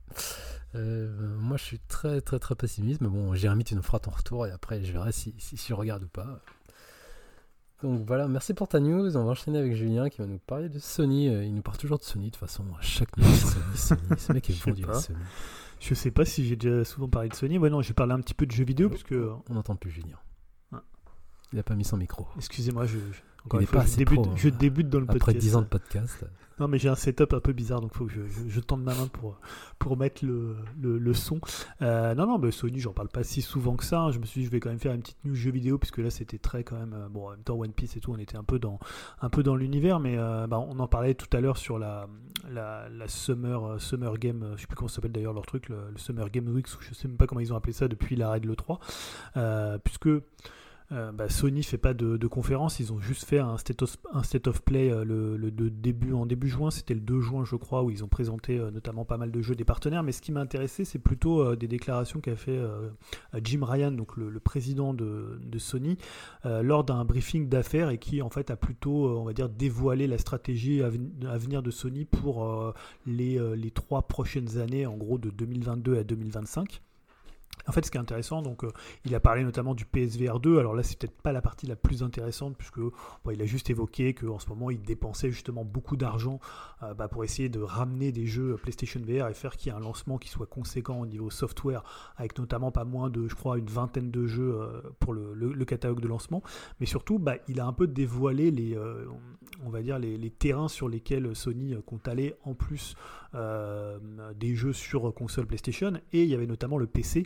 Euh, moi, je suis très, très, très pessimiste. Mais bon, Jérémy, tu nous feras ton retour et après, je verrai si, si, si je regarde ou pas. Donc voilà, merci pour ta news. On va enchaîner avec Julien qui va nous parler de Sony. Euh, Il nous parle toujours de Sony, de toute façon, à chaque news. Sony, Sony. <laughs> Ce mec est à pas. Sony. Je sais pas si j'ai déjà souvent parlé de Sony. Ouais, non, j'ai parlé un petit peu de jeux vidéo, parce que. On n'entend plus Julien. Ah. Il a pas mis son micro. Excusez-moi, je, je- encore Il une est fois, pas je assez débute, pro, je hein. débute dans le Après podcast. 10 ans de podcast. Non, mais j'ai un setup un peu bizarre, donc faut que je, je, je tente ma main pour, pour mettre le, le, le son. Euh, non, non, mais Sony, j'en parle pas si souvent que ça. hein. Je me suis dit, je vais quand même faire une petite news jeu vidéo, puisque là, c'était très quand même. euh, bon, en même temps, One Piece et tout, on était un peu dans, un peu dans l'univers, mais euh, bah, on en parlait tout à l'heure sur la, la, la Summer, Summer Game, je sais plus comment ça s'appelle d'ailleurs leur truc, le, le Summer Game Week, ou je sais même pas comment ils ont appelé ça depuis l'arrêt de l'E3, euh, puisque. Euh, bah, Sony fait pas de, de conférence, ils ont juste fait un state of, play euh, le, début en début juin, c'était le 2 juin je crois, où ils ont présenté euh, notamment pas mal de jeux des partenaires. Mais ce qui m'a intéressé, c'est plutôt euh, des déclarations qu'a fait Jim Ryan, donc le, président de, Sony, lors d'un briefing d'affaires et qui en fait a plutôt, on va dire, dévoilé la stratégie à, ven- à venir de Sony pour les trois prochaines années, en gros de 2022 à 2025. En fait, ce qui est intéressant, donc, euh, il a parlé notamment du PSVR 2. Alors là, c'est peut-être pas la partie la plus intéressante, puisque il a juste évoqué qu'en ce moment, il dépensait justement beaucoup d'argent euh, bah, pour essayer de ramener des jeux PlayStation VR et faire qu'il y ait un lancement qui soit conséquent au niveau software, avec notamment pas moins de, je crois, une vingtaine de jeux euh, pour le, catalogue de lancement. Mais surtout, bah, il a un peu dévoilé les, on va dire les, terrains sur lesquels Sony compte aller en plus euh, des jeux sur console PlayStation. Et il y avait notamment le PC.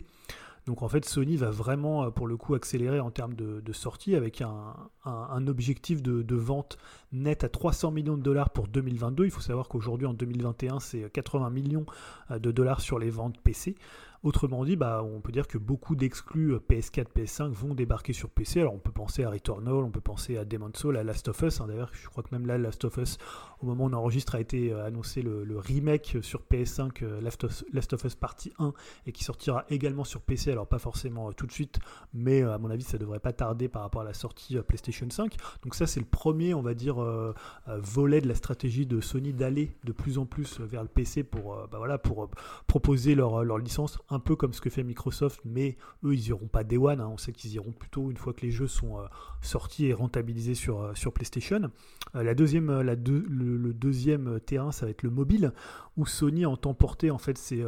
Donc en fait, Sony va vraiment, euh, pour le coup, accélérer en termes de, sortie avec un objectif de, de vente net à 300 millions de dollars pour 2022. Il faut savoir qu'aujourd'hui, en 2021, c'est 80 millions euh, de dollars sur les ventes PC. Autrement dit, bah, on peut dire que beaucoup d'exclus euh, PS4, PS5 vont débarquer sur PC. Alors on peut penser à Returnal, on peut penser à Demon's Soul, à Last of Us. hein. D'ailleurs, je crois que même là, Last of Us, au moment où on enregistre, a été euh, annoncé le, remake sur PS5, euh, Last of, Us Partie 1, et qui sortira également sur PC. Alors pas forcément euh, tout de suite, mais euh, à mon avis, ça devrait pas tarder par rapport à la sortie euh, PlayStation 5. Donc ça, c'est le premier, on va dire, euh, euh, volet de la stratégie de Sony d'aller de plus en plus vers le PC pour, euh, bah voilà, pour euh, proposer leur licence, un peu comme ce que fait Microsoft, mais eux, ils iront pas Day One. hein. On sait qu'ils iront plutôt une fois que les jeux sont euh, sortis et rentabilisés sur, euh, PlayStation. Euh, la deuxième, la deux- le, deuxième terrain, ça va être le mobile, où Sony entend porter en fait ses,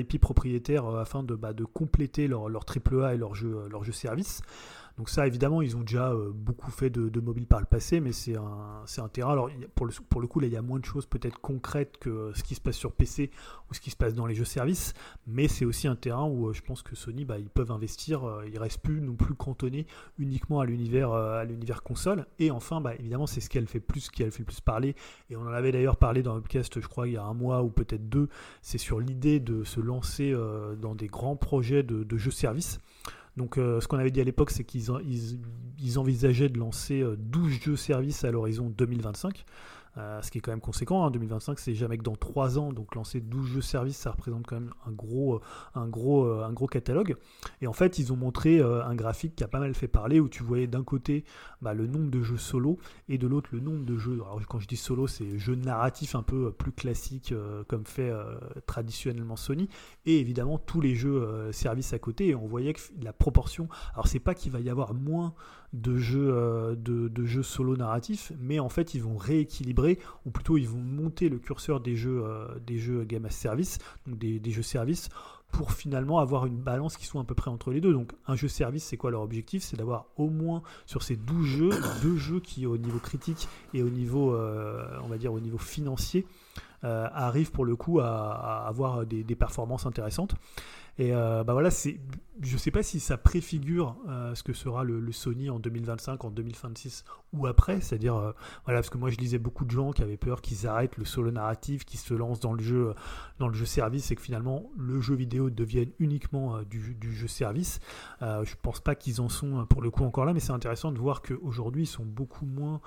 IP propriétaires afin de, bah, de compléter leur, leur AAA et leur jeu, leur jeu service. Donc ça, évidemment, ils ont déjà euh, beaucoup fait de, de mobile par le passé, mais c'est un, terrain. Alors pour le, coup, là, il y a moins de choses peut-être concrètes que euh, ce qui se passe sur PC ou ce qui se passe dans les jeux services, mais c'est aussi un terrain où euh, je pense que Sony, bah, ils peuvent investir. ils restent plus non plus cantonnés uniquement à l'univers, console. Et enfin, bah, évidemment, c'est ce qu'elle fait plus, ce qui elle fait plus parler. Et on en avait d'ailleurs parlé dans le podcast, je crois, il y a un mois ou peut-être deux. C'est sur l'idée de se lancer dans des grands projets de, de jeux services. Donc, euh, ce qu'on avait dit à l'époque, c'est qu'ils en- ils, ils envisageaient de lancer euh, 12 jeux services à l'horizon 2025. Euh, ce qui est quand même conséquent. Hein. 2025, c'est jamais que dans 3 ans, donc lancer 12 jeux services, ça représente quand même un gros, un gros, un gros catalogue. Et en fait, ils ont montré un graphique qui a pas mal fait parler, où tu voyais d'un côté bah, le nombre de jeux solo et de l'autre le nombre de jeux. Alors quand je dis solo, c'est jeux narratifs un peu plus classiques, comme fait traditionnellement Sony, et évidemment tous les jeux services à côté. Et on voyait que la proportion. Alors c'est pas qu'il va y avoir moins de jeux, euh, de, jeux solo narratifs, mais en fait ils vont rééquilibrer, ou plutôt ils vont monter le curseur des jeux, euh, des jeux game as service, donc des, jeux service, pour finalement avoir une balance qui soit à peu près entre les deux. Donc un jeu service, c'est quoi leur objectif? C'est d'avoir au moins sur ces 12 jeux, <coughs> deux jeux qui au niveau critique et au niveau, euh, financier, arrivent pour le coup à, avoir des, performances intéressantes. Et bah voilà, c'est je ne sais pas si ça préfigure euh, ce que sera le, Sony en 2025, en 2026 ou après. C'est-à-dire, euh, voilà, parce que moi je lisais beaucoup de gens qui avaient peur qu'ils arrêtent le solo narratif, qu'ils se lancent dans le jeu, dans le jeu service et que finalement le jeu vidéo devienne uniquement euh, du, jeu service. je pense pas qu'ils en sont pour le coup encore là, mais c'est intéressant de voir qu'aujourd'hui ils sont beaucoup moins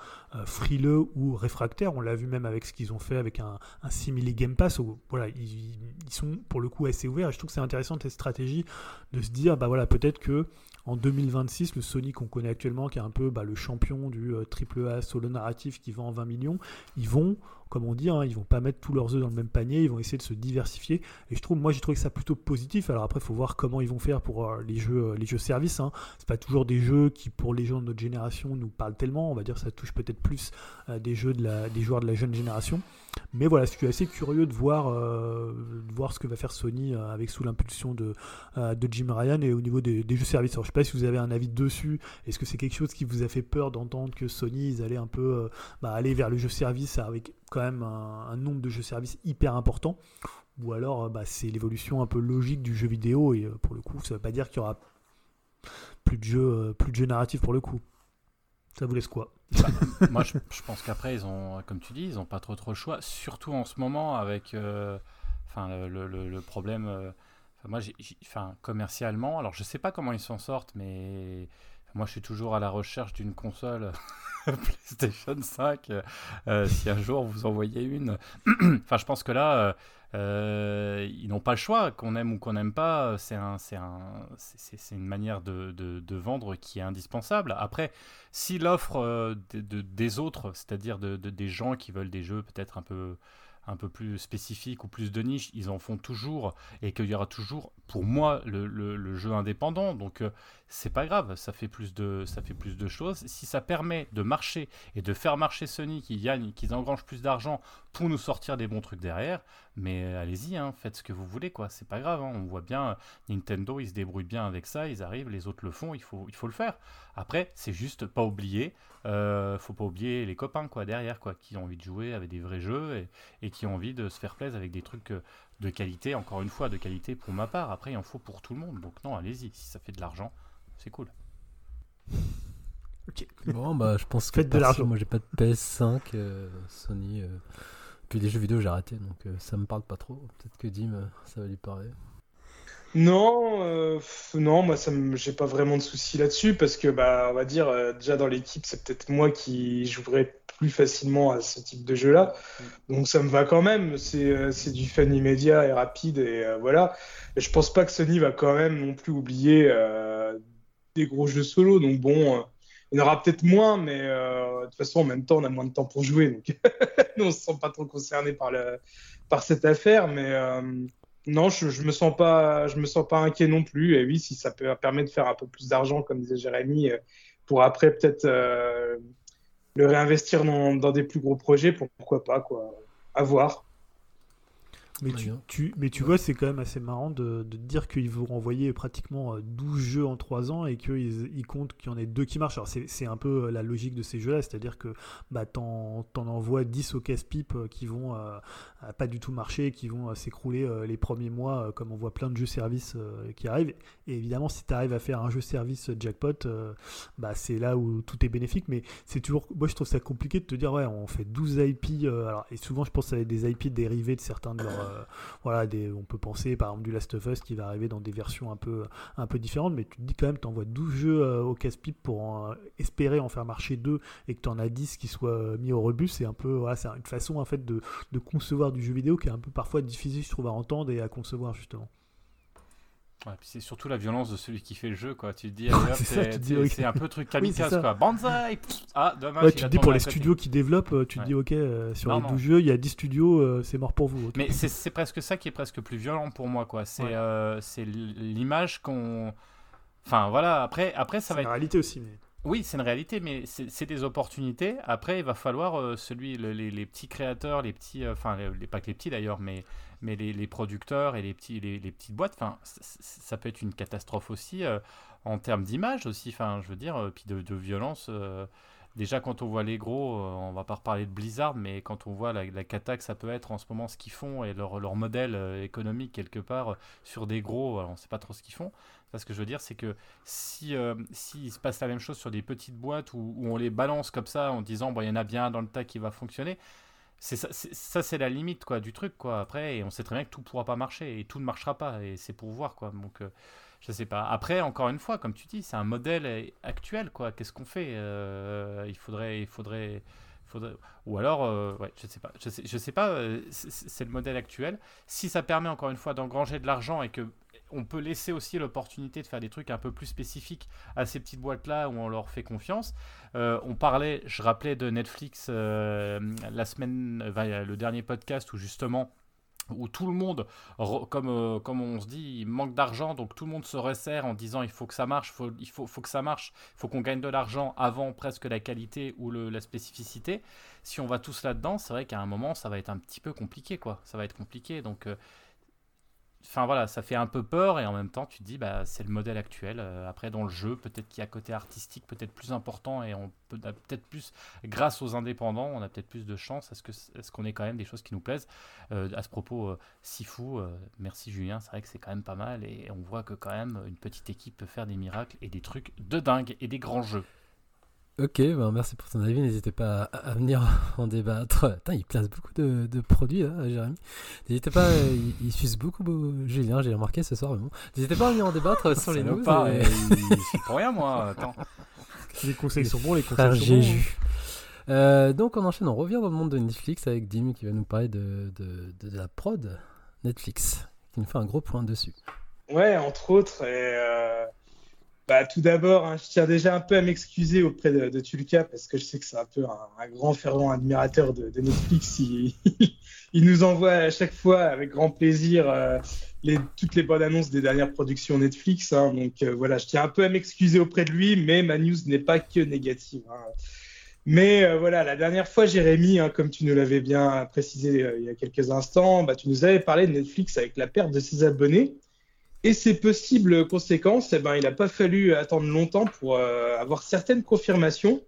frileux ou réfractaires. On l'a vu même avec ce qu'ils ont fait avec un, simili Game Pass voilà, ils, ils, sont pour le coup assez ouverts. Et je trouve que c'est intéressant stratégie de se dire bah voilà, peut-être que en 2026, le Sony qu'on connaît actuellement, qui est un peu bah, le champion du triple euh, A solo narratif qui vend 20 millions, ils vont, comme on dit, hein, ils vont pas mettre tous leurs œufs dans le même panier, ils vont essayer de se diversifier. Et je trouve, moi, j'ai trouvé ça plutôt positif. Alors après, il faut voir comment ils vont faire pour euh, les jeux, euh, les jeux services. Hein. C'est pas toujours des jeux qui, pour les gens de notre génération, nous parlent tellement. On va dire, ça touche peut-être plus des jeux de la, des joueurs de la jeune génération. Mais voilà, je suis assez curieux de voir, euh, voir ce que va faire Sony euh, avec sous l'impulsion de, euh, de Jim Ryan et au niveau des, jeux services. Alors, je ne sais pas si vous avez un avis dessus. Est-ce que c'est quelque chose qui vous a fait peur d'entendre que Sony ils allaient un peu bah, aller vers le jeu service avec quand même un, nombre de jeux services hyper important Ou alors bah, c'est l'évolution un peu logique du jeu vidéo et pour le coup, ça ne veut pas dire qu'il y aura plus de jeux, plus de jeux narratifs pour le coup. Ça vous laisse quoi? Bah, Moi, je, pense qu'après, comme tu dis, ils n'ont pas trop trop le choix, surtout en ce moment avec euh, le, problème. Euh, moi, enfin, commercialement, alors je sais pas comment ils s'en sortent, mais moi, je suis toujours à la recherche d'une console <laughs> PlayStation 5. Euh, si un jour vous en voyez une, <clears throat> enfin, je pense que là euh, ils n'ont pas le choix, qu'on aime ou qu'on n'aime pas, c'est un, un, une manière de, vendre qui est indispensable. Après, si l'offre euh, de, des autres, c'est-à-dire des gens qui veulent des jeux peut-être un peu plus spécifiques ou plus de niche, ils en font toujours et qu'il y aura toujours, pour moi, le, le, jeu indépendant. Donc, euh, c'est pas grave, ça fait, plus de, ça fait plus de choses. Si ça permet de marcher et de faire marcher Sony, qui gagne, qu'ils engrangent plus d'argent pour nous sortir des bons trucs derrière, mais allez-y, hein, faites ce que vous voulez, quoi. C'est pas grave, hein. on voit bien, Nintendo, ils se débrouillent bien avec ça, ils arrivent, les autres le font, il faut, il faut le faire. Après, c'est juste pas oublier, euh, faut pas oublier les copains, quoi, derrière, quoi, qui ont envie de jouer avec des vrais jeux et, qui ont envie de se faire plaisir avec des trucs euh, de qualité, encore une fois, de qualité pour ma part. Après, il en faut pour tout le monde, donc non, allez-y, si ça fait de l'argent, c'est cool. Ok. Bon, bah, je pense que de l'argent. Moi, j'ai pas de PS5, euh, Sony. Euh, puis des jeux vidéo, j'ai arrêté, donc euh, ça me parle pas trop. Peut-être que Dim, ça va lui parler. Non, non, moi, ça j'ai pas vraiment de soucis là-dessus parce que, bah, on va dire, déjà dans l'équipe, c'est peut-être moi qui jouerais plus facilement à ce type de jeu-là. Donc ça me va quand même. C'est du fun immédiat et rapide et voilà. Et je pense pas que Sony va quand même non plus oublier des gros jeux solo. Donc bon, euh, il y en aura peut-être moins, mais euh, de toute façon, en même temps, on a moins de temps pour jouer. Donc <laughs> on ne se sent pas trop concerné par, le, par cette affaire. Mais euh, non, je, je me sens pas, me sens pas inquiet non plus. Et oui, si ça peut permettre de faire un peu plus d'argent, comme disait Jérémy, pour après peut-être le réinvestir dans, dans, des plus gros projets, pourquoi pas, quoi. À voir. Mais tu, mais tu vois, c'est quand même assez marrant de, de dire qu'ils vont renvoyer pratiquement 12 euh, jeux en 3 ans et qu'ils ils comptent qu'il y en ait deux qui marchent. Alors, c'est un peu euh, la logique de ces jeux-là, c'est-à-dire que bah, t'en envoies 10 au casse-pipe euh, qui vont pas du tout marcher, qui vont s'écrouler les premiers mois, comme on voit plein de jeux-services qui arrivent. Et évidemment, si tu arrives à faire un jeu-service jackpot, bah, c'est là où tout est bénéfique. Mais c'est toujours, moi, je trouve ça compliqué de te dire, ouais, on fait 12 IP. alors, et souvent, je pense être des IP dérivés de certains de leurs voilà, des, on peut penser par exemple du Last of Us qui va arriver dans des versions un peu, un peu différentes, mais tu te dis quand même, tu envoies 12 jeux au casse-pipe pour espérer en faire marcher deux et que tu en as 10 qui soient mis au rebut, c'est un peu, voilà, c'est une façon en fait de, concevoir du jeu vidéo qui est un peu parfois difficile, je à entendre et à concevoir justement. Ouais, puis c'est surtout la violence de celui qui fait le jeu, quoi. Tu <laughs> te dis, c'est un peu truc kamikaze, quoi. Banzai Ah, dommage. Ouais, tu te dis pour les studios qui développent, euh, tu te dis, ok, euh, sur les 12 jeux, il y a 10 studios, euh, c'est mort pour vous. Mais c'est presque ça qui est presque plus violent pour moi, quoi. C'est l'image qu'on. Enfin, voilà, après, après ça va être. C'est une réalité aussi, mais. Oui, c'est une réalité, mais c'est des opportunités. Après, il va falloir celui, les, petits créateurs, les petits, enfin, les, pas que les petits d'ailleurs, mais mais les, producteurs et les, petites boîtes, enfin, ça peut être une catastrophe aussi euh, en termes d'image aussi, enfin, je veux dire, euh, puis de, violence. Euh, déjà, quand on voit les gros, on va pas reparler de Blizzard, mais quand on voit la, la cata que ça peut être en ce moment, ce qu'ils font et leur, modèle économique quelque part sur des gros, on sait pas trop ce qu'ils font. ce que je veux dire, c'est que si s'il se passe la même chose sur des petites boîtes où, on les balance comme ça en disant, bon, il y en a bien dans le tas qui va fonctionner, ça, c'est la limite quoi du truc quoi. Après, on sait très bien que tout pourra pas marcher et tout ne marchera pas et c'est pour voir quoi. Donc euh, je sais pas. Après, encore une fois, comme tu dis, c'est un modèle actuel quoi. Qu'est-ce qu'on fait euh, Il faudrait, il faudrait, faudrait, ou alors, euh, ouais, je sais pas. Je sais, sais pas. c'est le modèle actuel. Si ça permet encore une fois d'engranger de l'argent et que on peut laisser aussi l'opportunité de faire des trucs un peu plus spécifiques à ces petites boîtes-là où on leur fait confiance. Euh, on parlait, je rappelais de Netflix euh, la semaine, le dernier podcast où justement où tout le monde, comme, euh, comme on se dit, manque d'argent, donc tout le monde se resserre en disant il faut que ça marche, il faut, que ça marche, faut qu'on gagne de l'argent avant presque la qualité ou la spécificité. Si on va tous là-dedans, c'est vrai qu'à un moment, ça va être un petit peu compliqué, quoi. Ça va être compliqué, donc Enfin voilà, ça fait un peu peur et en même temps tu te dis bah c'est le modèle actuel. Euh, après dans le jeu, peut-être qu'il y a côté artistique peut-être plus important et on peut peut-être plus grâce aux indépendants, on a peut-être plus de chance à ce que ce qu'on ait quand même des choses qui nous plaisent? Euh, à ce propos, euh, Sifu, merci Julien, c'est vrai que c'est quand même pas mal et on voit que quand même une petite équipe peut faire des miracles et des trucs de dingue et des grands jeux. Ok, ben merci pour ton avis. N'hésitez pas à, venir <laughs> en débattre. Attends, il place beaucoup de, produits, là, Jérémy. N'hésitez pas, <laughs> euh, il, suce beaucoup, Julien, j'ai remarqué ce soir. N'hésitez pas à venir en débattre <laughs> sur les news. Pas, et... il, pour rien, moi. Attends. Les conseils sont bons, les conseils sont bons. Euh, donc, on enchaîne, on revient dans le monde de Netflix avec Dim qui va nous parler de, de, de la prod Netflix, qui nous fait un gros point dessus. Ouais, entre autres. Et euh, bah, tout d'abord, hein, je tiens déjà un peu à m'excuser auprès de, Tulka parce que je sais que c'est un peu un, grand fervent admirateur de, Netflix. <laughs> Il, nous envoie à chaque fois avec grand plaisir euh, toutes les bonnes annonces des dernières productions Netflix. Hein. donc euh, voilà, je tiens un peu à m'excuser auprès de lui, mais ma news n'est pas que négative. Hein. Mais euh, voilà, la dernière fois, Jérémy, comme tu nous l'avais bien précisé il y a quelques instants, bah, tu nous avais parlé de Netflix avec la perte de ses abonnés. Et ces possibles conséquences, eh ben, il n'a pas fallu attendre longtemps pour euh, avoir certaines confirmations.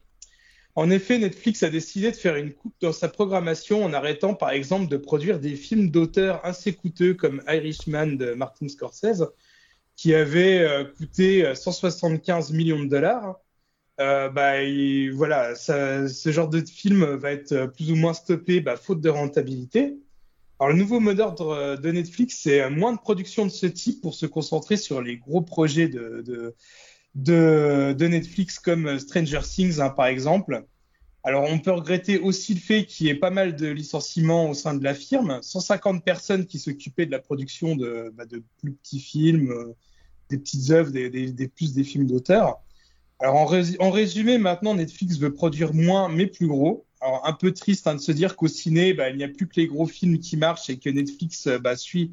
En effet, Netflix a décidé de faire une coupe dans sa programmation en arrêtant par exemple de produire des films d'auteurs assez coûteux comme Irishman de Martin Scorsese, qui avait euh, coûté 175 euh, millions de dollars. bah, voilà, ce genre de film va être plus ou moins stoppé bah, faute de rentabilité. Alors, le nouveau mot d'ordre euh, de Netflix, c'est euh, moins de production de ce type pour se concentrer sur les gros projets de, de, de, Netflix comme euh, Stranger Things, hein, par exemple. Alors, on peut regretter aussi le fait qu'il y ait pas mal de licenciements au sein de la firme. 150 personnes qui s'occupaient de la production de, bah, de, plus petits films, des petites œuvres, des, des, plus des films d'auteur. Alors, en résumé, maintenant, Netflix veut produire moins mais plus gros. Alors, un peu triste hein, de se dire qu'au ciné, bah, il n'y a plus que les gros films qui marchent et que Netflix euh, bah, suit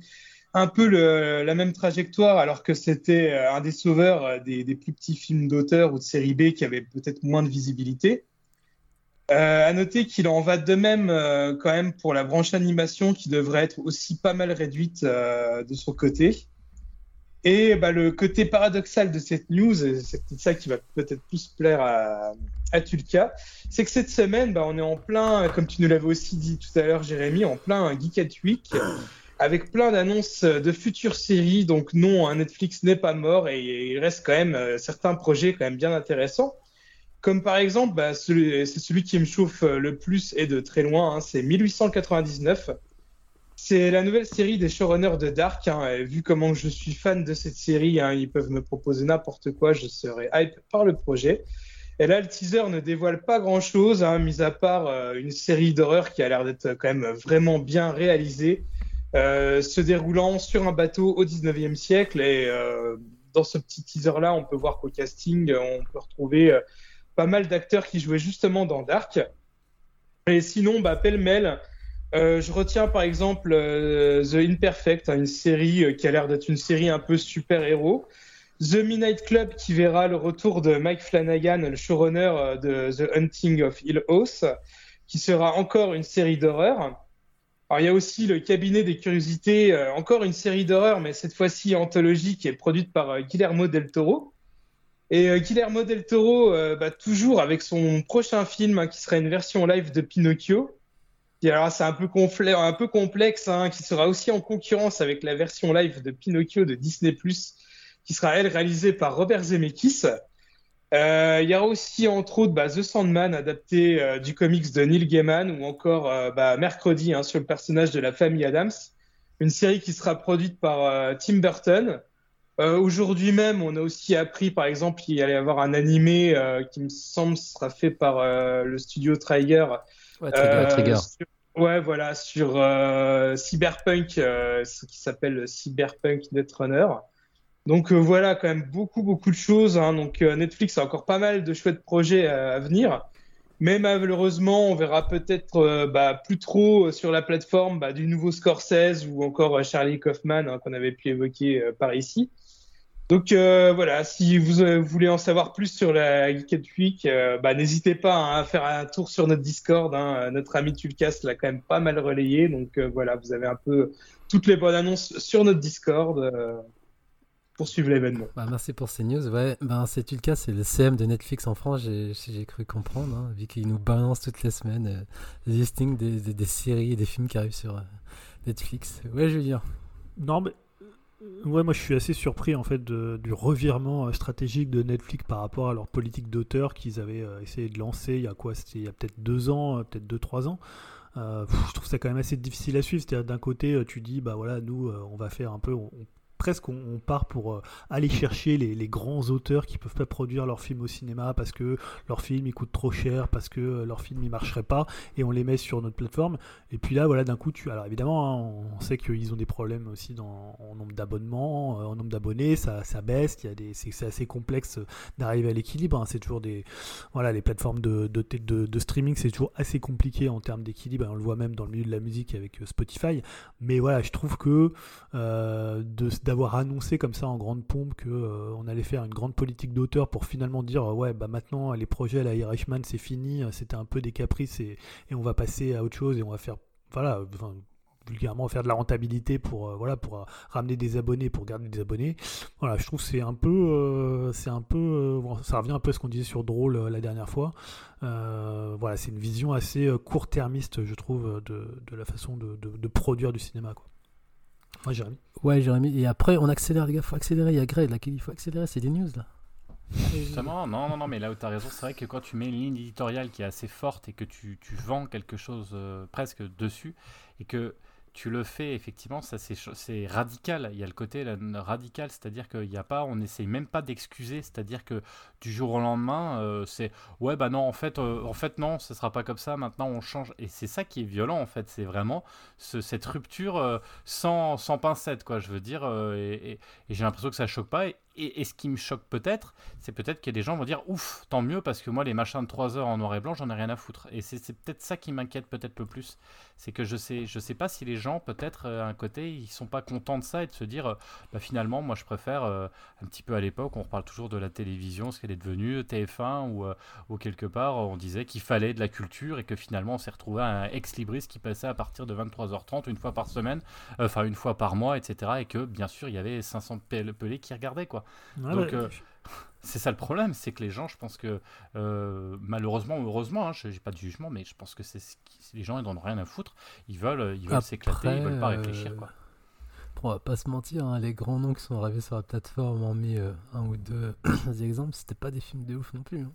un peu la même trajectoire, alors que c'était euh, un des sauveurs euh, des, plus petits films d'auteur ou de série B qui avaient peut-être moins de visibilité. À noter qu'il en va de même quand même pour la branche animation qui devrait être aussi pas mal réduite de son côté. Et bah, le côté paradoxal de cette news, c'est peut-être ça qui va peut-être plus plaire à, à Tulka, c'est que cette semaine, bah, on est en plein, comme tu nous l'avais aussi dit tout à l'heure, Jérémy, en plein Geek at Week, avec plein d'annonces de futures séries. Donc non, hein, Netflix n'est pas mort et il reste quand même euh, certains projets quand même bien intéressants. Comme par exemple, bah, c'est celui qui me chauffe le plus et de très loin, hein, c'est 1899 C'est la nouvelle série des showrunners de Dark. Hein. vu comment je suis fan de cette série, hein, ils peuvent me proposer n'importe quoi, je serai hype par le projet. Et là, le teaser ne dévoile pas grand-chose, hein, mis à part euh, une série d'horreur qui a l'air d'être quand même vraiment bien réalisée, euh, se déroulant sur un bateau au 19e siècle. Et euh, dans ce petit teaser-là, on peut voir qu'au casting, on peut retrouver pas mal d'acteurs qui jouaient justement dans Dark. Et sinon, bah, pêle-mêle, euh, je retiens par exemple euh, The Imperfect, hein, une série euh, qui a l'air d'être une série un peu super-héros. The Midnight Club qui verra le retour de Mike Flanagan, le showrunner de The Hunting of Hill House, qui sera encore une série d'horreur. Alors il y a aussi le Cabinet des Curiosités, encore une série d'horreur, mais cette fois-ci anthologie qui est produite par Guillermo del Toro. Et Guillermo del Toro, bah, toujours avec son prochain film hein, qui sera une version live de Pinocchio c'est un peu, un peu complexe, hein, qui sera aussi en concurrence avec la version live de Pinocchio de Disney+, qui sera elle réalisée par Robert Zemeckis. Euh, il y aura aussi entre autres bah, The Sandman, adapté euh, du comics de Neil Gaiman, ou encore euh, bah, Mercredi hein, sur le personnage de la famille Adams, une série qui sera produite par Tim Burton. Aujourd'hui même, on a aussi appris, par exemple, qu'il allait y avoir un animé qui me semble sera fait par le studio Trigger. Ouais, Trigger. Ouais, voilà, sur euh, Cyberpunk, euh, ce qui s'appelle Cyberpunk Netrunner. Donc euh, voilà, quand même beaucoup, beaucoup de choses. Hein. Donc Netflix a encore pas mal de chouettes projets à, venir. Mais malheureusement, on verra peut-être bah, plus trop sur la plateforme bah, du nouveau Scorsese ou encore Charlie Kaufman hein, qu'on avait pu évoquer par ici. Donc euh, voilà, si euh, vous, voulez en savoir plus sur la Geekette Week, euh, bah, n'hésitez pas hein, à faire un tour sur notre Discord. Hein. Notre ami Tulcast l'a quand même pas mal relayé. Donc voilà, vous avez un peu toutes les bonnes annonces sur notre Discord pour suivre l'événement. Bah, merci pour ces news. Ouais, ben, c'est Tulcast, c'est le CM de Netflix en France, j'ai cru comprendre, hein, vu qu'il nous balance toutes les semaines les listings des, des, séries et des films qui arrivent sur Netflix. Ouais, Julien. Non, mais Ouais, moi je suis assez surpris en fait du revirement euh, stratégique de Netflix par rapport à leur politique d'auteur qu'ils avaient euh, essayé de lancer il y a quoi? C'était il y a peut-être deux ans, euh, peut-être deux trois ans. je trouve ça quand même assez difficile à suivre. C'est-à-dire d'un côté tu dis bah voilà nous on va faire un peu presque on, part pour euh, aller chercher les, grands auteurs qui peuvent pas produire leurs films au cinéma parce que leur film il coûte trop cher, parce que euh, leur film il marcherait pas, et on les met sur notre plateforme. Et puis là, voilà, d'un coup, tu. Alors évidemment, hein, on sait qu'ils ont des problèmes aussi dans, en nombre d'abonnements, euh, en nombre d'abonnés, ça, baisse, il y a des, c'est, assez complexe d'arriver à l'équilibre. Hein. C'est toujours des. Voilà, les plateformes de, de, de, streaming, c'est toujours assez compliqué en termes d'équilibre. On le voit même dans le milieu de la musique avec Spotify. Mais voilà, je trouve que de, d'avoir annoncé comme ça en grande pompe que euh, on allait faire une grande politique d'auteur pour finalement dire euh, ouais bah maintenant les projets la Irishman c'est fini, euh, c'était un peu des caprices et, et, on va passer à autre chose et on va faire voilà vulgairement faire de la rentabilité pour voilà pour ramener des abonnés pour garder des abonnés. Voilà je trouve c'est un peu c'est un peu ça revient un peu à ce qu'on disait sur Drôle la dernière fois. Voilà c'est une vision assez court-termiste je trouve de, de la façon de, de, de, produire du cinéma quoi Ouais, Jérémy. Ouais, Jérémy. Et après, on accélère, les gars. Faut accélérer. Il y a Greg là. Il faut accélérer. C'est des news là. Justement, non, non, non, mais là où tu as raison, c'est vrai que quand tu mets une ligne éditoriale qui est assez forte et que tu, tu vends quelque chose euh, presque dessus, et que tu le fais effectivement, ça c'est radical. Il y a le côté radical, c'est-à-dire qu'il n'y a pas, on n'essaye même pas d'excuser, c'est-à-dire que du jour au lendemain, euh, c'est ouais bah non en fait, euh, en fait non, ce sera pas comme ça. Maintenant on change et c'est ça qui est violent en fait, c'est vraiment cette rupture euh, sans, sans pincette quoi. Je veux dire et, j'ai l'impression que ça choque pas et, ce qui me choque peut-être, c'est peut-être a des gens vont dire ouf, tant mieux, parce que moi, les machins de 3 heures en noir et blanc, j'en ai rien à foutre. Et c'est peut-être ça qui m'inquiète peut-être le plus. C'est que je sais, je sais pas si les gens, peut-être, un côté, ils sont pas contents de ça et de se dire, bah, finalement, moi, je préfère, un petit peu à l'époque, on reparle toujours de la télévision, ce qu'elle est devenue, TF1, ou, ou quelque part, on disait qu'il fallait de la culture et que finalement, on s'est retrouvé à un ex-libris qui passait à partir de 23h30, une fois par semaine, enfin, une fois par mois, etc. Et que, bien sûr, il y avait 500 pelés qui regardaient, quoi. Donc, euh, c'est ça le problème, c'est que les gens, je pense que euh, malheureusement ou heureusement, hein, je n'ai pas de jugement, mais je pense que c'est les gens ils n'en ont rien à foutre. Ils veulent, ils veulent s'éclater, ils veulent pas réfléchir quoi. On va pas se mentir, hein, les grands noms qui sont arrivés sur la plateforme ont mis euh, un ou deux <coughs> exemples, c'était pas des films de ouf non plus. Hein.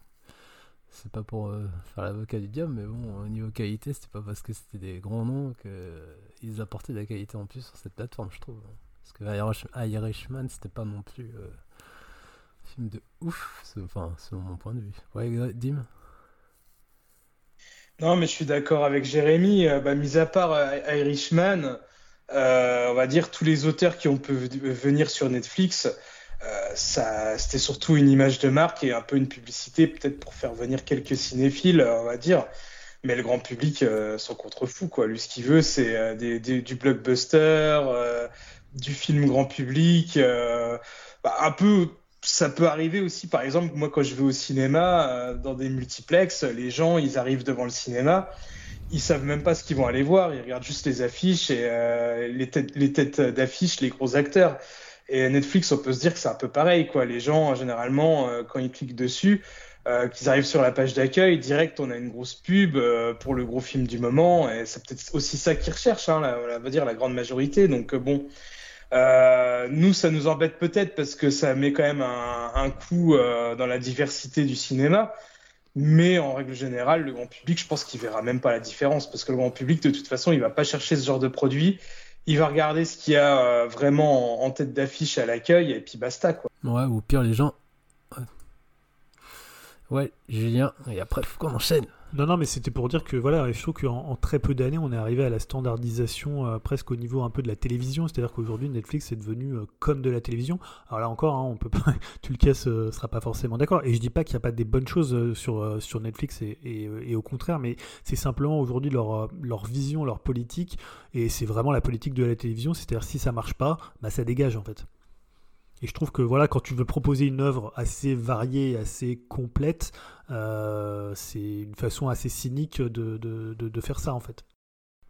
c'est pas pour euh, faire l'avocat du diable, mais bon, au niveau qualité, c'était pas parce que c'était des grands noms qu'ils apportaient de la qualité en plus sur cette plateforme, je trouve. Parce que Irishman, c'était pas non plus euh, un film de ouf, enfin, selon mon point de vue. Ouais, Dim? Non, mais je suis d'accord avec Jérémy. Euh, bah, mis à part Irishman, on va dire tous les auteurs qui ont pu venir sur Netflix euh, c'était surtout une image de marque et un peu une publicité, peut-être pour faire venir quelques cinéphiles, on va dire. Mais le grand public euh, s'en contrefou, quoi. Lui, ce qu'il veut, c'est euh, du blockbuster, du film grand public. Bah, un peu, ça peut arriver aussi, par exemple, moi, quand je vais au cinéma, dans des multiplex, les gens, ils arrivent devant le cinéma ils savent même pas ce qu'ils vont aller voir, ils regardent juste les affiches et les têtes, les têtes d'affiches, les gros acteurs. Et Netflix, on peut se dire que c'est un peu pareil, quoi. Les gens, généralement, euh, quand ils cliquent dessus, euh, qu'ils arrivent sur la page d'accueil, direct, on a une grosse pub euh, pour le gros film du moment. Et c'est peut-être aussi ça qu'ils recherchent, hein, la, va dire la grande majorité. Donc bon, nous, ça nous embête peut-être parce que ça met quand même un, un coup dans la diversité du cinéma. Mais en règle générale, le grand public, je pense qu'il verra même pas la différence parce que le grand public, de toute façon, il va pas chercher ce genre de produit il va regarder ce qu'il y a euh, vraiment en, tête d'affiche à l'accueil et puis basta quoi. Ouais, ou pire les gens. Ouais, Julien, et après faut qu'on enchaîne. Non, non, mais c'était pour dire que voilà, je trouve qu'en en très peu d'années, on est arrivé à la standardisation euh, presque au niveau un peu de la télévision. C'est-à-dire qu'aujourd'hui, Netflix est devenu euh, comme de la télévision. Alors là encore, hein, on peut pas, <laughs> tu le casses, euh, sera pas forcément d'accord. Et je dis pas qu'il n'y a pas des bonnes choses sur, sur Netflix et, et, au contraire, mais c'est simplement aujourd'hui leur, leur vision, leur politique. Et c'est vraiment la politique de la télévision. C'est-à-dire si ça marche pas, bah ça dégage en fait. Et je trouve que voilà, quand tu veux proposer une œuvre assez variée, assez complète, euh, c'est une façon assez cynique de, de, de, faire ça en fait.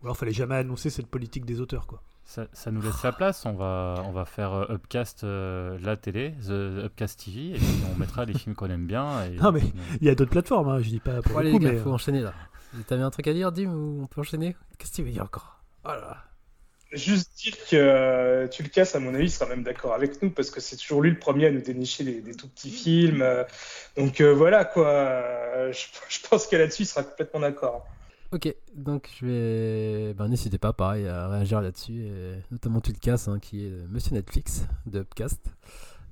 Ou alors, fallait jamais annoncer cette politique des auteurs quoi. Ça, ça nous laisse la place. On va, on va faire euh, Upcast euh, la télé, The Upcast TV, et puis on mettra les films qu'on aime bien. Et, non mais il y a d'autres plateformes. Hein, je dis pas. Pour les gars, faut enchaîner là. T'avais un truc à dire, Dim, ou on peut enchaîner? Qu'est-ce que tu veux dire encore? Voilà. Juste dire que euh, tu le casses, à mon avis, sera même d'accord avec nous parce que c'est toujours lui le premier à nous dénicher des, tout petits films. Euh. donc euh, voilà quoi. <laughs> Je, pense que là-dessus, il sera complètement d'accord. Ok, donc je vais. Ben, N'hésitez pas, pareil, à réagir là-dessus, notamment tu le casses, hein, qui est Monsieur Netflix de Upcast.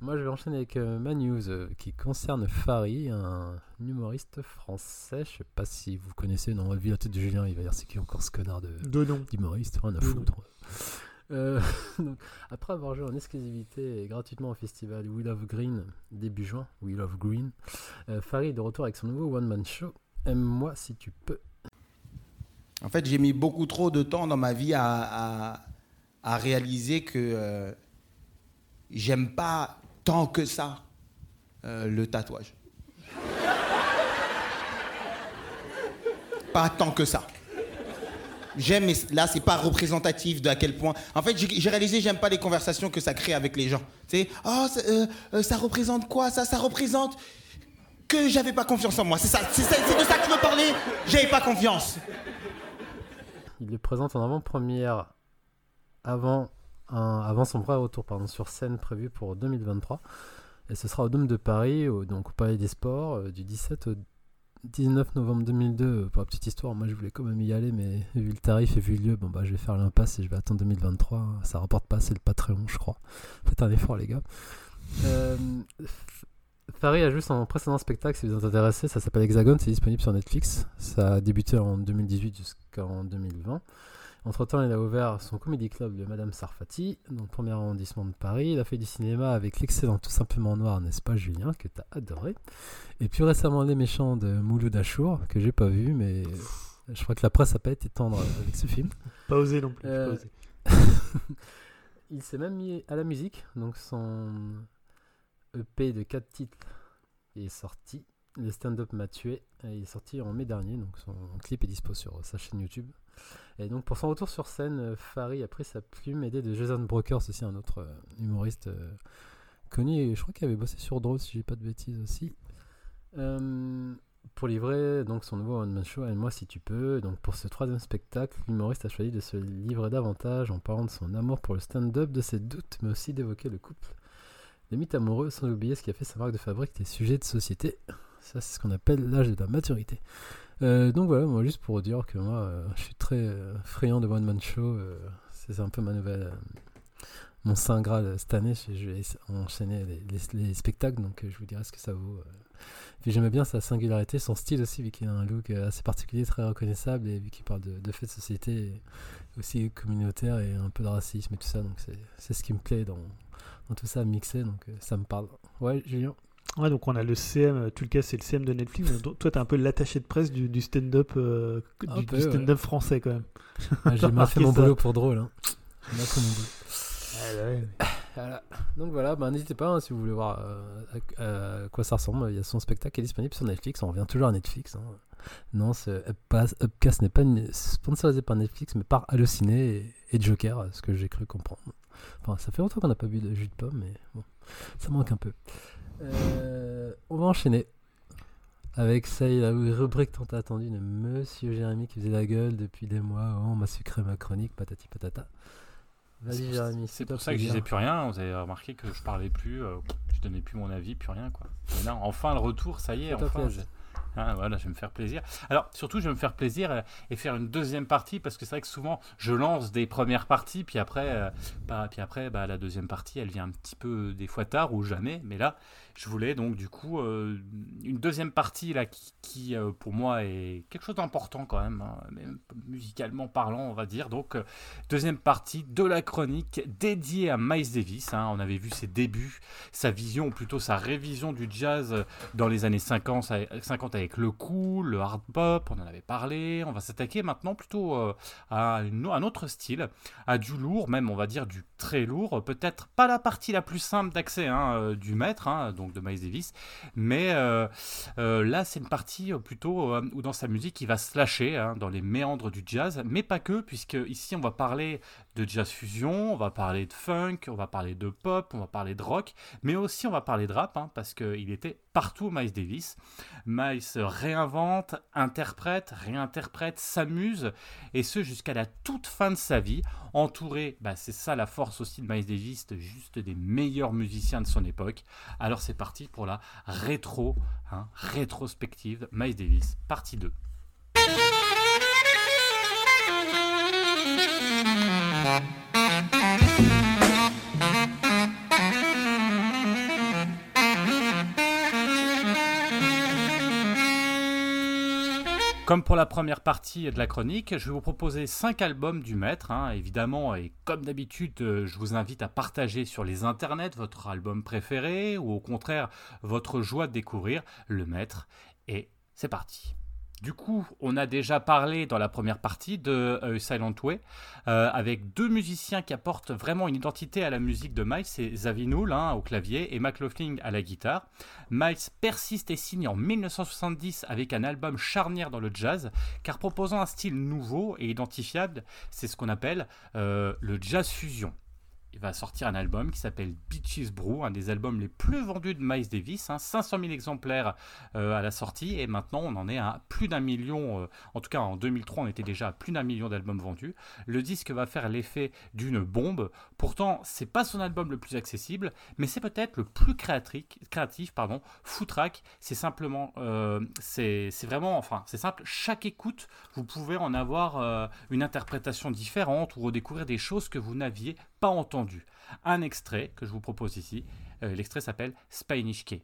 Moi, je vais enchaîner avec ma news qui concerne Fari, un humoriste français. Je sais pas si vous connaissez, non, vu la tête de Julien, il va dire c'est qui encore ce connard de d'humoriste, rien à foutre. Euh, <laughs> après avoir joué en exclusivité et gratuitement au festival We Love Green début juin, We Love Green, euh, Farid est de retour avec son nouveau one-man show Aime-moi si tu peux. En fait, j'ai mis beaucoup trop de temps dans ma vie à, à, réaliser que euh, j'aime pas tant que ça le tatouage. pas tant que ça j'aime, mais là, c'est pas représentatif de à quel point. En fait, j'ai réalisé, j'aime pas les conversations que ça crée avec les gens. Tu sais, oh, ça, euh, euh, représente quoi Ça, ça représente que j'avais pas confiance en moi. C'est ça, c'est de ça que je me parlais. J'avais pas confiance. Il le présente en avant-première avant, avant son vrai retour pardon, sur scène prévu pour 2023. Et ce sera au Dôme de Paris, au, donc au Palais des Sports, euh, du 17 au 19 novembre 2002, pour la petite histoire, moi je voulais quand même y aller, mais vu le tarif et vu le lieu, bon bah je vais faire l'impasse et je vais attendre 2023. Ça rapporte pas, c'est le Patreon, je crois. Faites un effort, les gars. Euh, a juste un précédent spectacle, si vous êtes intéressé, ça s'appelle Hexagone, c'est disponible sur Netflix. Ça a débuté en 2018 jusqu'en 2020. Entre-temps, il a ouvert son comédie club de Madame Sarfati, dans le premier arrondissement de Paris. Il a fait du cinéma avec l'excellent Tout simplement noir, n'est-ce pas Julien, que tu as adoré. Et puis récemment, Les méchants de Mouloud Achour, que j'ai pas vu, mais je crois que la presse n'a pas été tendre avec ce film. Pas osé non plus. Euh, <laughs> il s'est même mis à la musique, donc son EP de 4 titres est sorti. Le stand-up m'a tué. Il est sorti en mai dernier, donc son clip est dispo sur sa chaîne YouTube. Et donc pour son retour sur scène, euh, Farid a pris sa plume aidé de Jason Brokers, aussi un autre euh, humoriste euh, connu. Et je crois qu'il avait bossé sur Draw, si j'ai pas de bêtises aussi. pour livrer donc son nouveau one man show, Aide-moi si tu peux. Donc pour ce troisième spectacle, l'humoriste a choisi de se livrer davantage en parlant de son amour pour le stand-up, de ses doutes, mais aussi d'évoquer le couple, les mythes amoureux, sans oublier ce qui a fait sa marque de fabrique des sujets de société. Ça, c'est ce qu'on appelle l'âge de la maturité. Euh, donc voilà, moi, juste pour dire que moi, euh, je suis très euh, friand de one-man show. euh, c'est un peu ma nouvelle. mon saint graal cette année. Je, vais enchaîner les, les- les spectacles, donc je vous dirai ce que ça vaut. Puis j'aimais bien sa singularité, son style aussi, vu qu'il a un look assez particulier, très reconnaissable, et vu qu'il parle de, faits de société, aussi communautaire, et un peu de racisme et tout ça. Donc c'est ce qui me plaît dans, dans tout ça mixé, donc ça me parle. Ouais, Julien? Ouais, donc on a le CM, tu le cas, c'est le CM de Netflix. mais toi, t'es un peu l'attaché de presse du, du stand-up euh, stand-up français quand même. Ah, J'ai remarqué mon boulot pour drôle. Hein. J'ai fait mon boulot. bah Voilà. Donc voilà, bah, n'hésitez pas hein, si vous voulez voir euh, à, à quoi ça ressemble. Il y a son spectacle qui est disponible sur Netflix. On revient toujours à Netflix. hein. Non, ce Upcast, Upcast n'est pas une- sponsorisé par Netflix, mais par Allociné et, et Joker, ce que j'ai cru comprendre. Enfin, ça fait longtemps qu'on n'a pas bu de jus de pomme, mais bon, ça manque un peu. Euh, on va enchaîner avec ça, la rubrique tant attendue de Monsieur Jérémy qui faisait la gueule depuis des mois. Oh, on m'a sucré ma chronique, patati patata. Vas-y, Jérémy. C'est pour ça que je disais plus rien. Vous avez remarqué que je parlais plus, euh, je donnais plus mon avis, plus rien quoi. Là, enfin le retour, ça y est, enfin. Ah, voilà, je vais me faire plaisir. Alors, surtout, je vais me faire plaisir euh, et faire une deuxième partie parce que c'est vrai que souvent, je lance des premières parties, puis après, euh, bah, puis après bah, la deuxième partie, elle vient un petit peu des fois tard ou jamais. Mais là, je voulais donc du coup euh, une deuxième partie là qui, euh, pour moi est quelque chose d'important quand même, hein, musicalement parlant, on va dire. Donc, euh, deuxième partie de la chronique dédiée à Miles Davis. hein. On avait vu ses débuts, sa vision, ou plutôt sa révision du jazz dans les années 50, avec- 50 avec le cool, le hard pop, on en avait parlé. On va s'attaquer maintenant plutôt à un autre style, à du lourd, même on va dire du très lourd. Peut-être pas la partie la plus simple d'accès hein, du maître, hein, de Miles Davis, mais euh, euh, là c'est une partie euh, plutôt où dans sa musique il va se lâcher hein, dans les méandres du jazz, mais pas que, puisque ici on va parler de jazz fusion, on va parler de funk, on va parler de pop, on va parler de rock, mais aussi on va parler de rap, hein, parce qu'il était partout Miles Davis. Miles réinvente, interprète, réinterprète, s'amuse, et ce jusqu'à la toute fin de sa vie, entouré, bah, c'est ça la force aussi de Miles Davis, juste des meilleurs musiciens de son époque. Alors c'est parti pour la rétro, hein, rétrospective Miles Davis, partie 2. Comme pour la première partie de la chronique, je vais vous proposer 5 albums du maître, hein, évidemment, et comme d'habitude, euh, je vous invite à partager sur les internets votre album préféré, ou au contraire, votre joie de découvrir le maître. Et c'est parti. Du coup, on a déjà parlé dans la première partie de euh, Silent Way, euh, avec deux musiciens qui apportent vraiment une identité à la musique de Miles, c'est Zawinul hein, au clavier et McLaughlin à la guitare. Miles persiste et signe en 1970 avec un album charnière dans le jazz, car proposant un style nouveau et identifiable, c'est ce qu'on appelle euh, le jazz fusion. Il va sortir un album qui s'appelle Beaches Brew, un des albums les plus vendus de Miles Davis, hein, 500 000 exemplaires euh, à la sortie, et maintenant on en est à plus d'un million, euh, en tout cas en 2003 on était déjà à plus d'un million d'albums vendus. Le disque va faire l'effet d'une bombe, pourtant c'est pas son album le plus accessible, mais c'est peut-être le plus créatif, pardon, Footrack, c'est simplement, euh, c'est vraiment, enfin c'est simple, chaque écoute, vous pouvez en avoir une interprétation différente ou redécouvrir des choses que vous n'aviez pas entendues. Un extrait que je vous propose ici, euh, l'extrait s'appelle Spanish Key.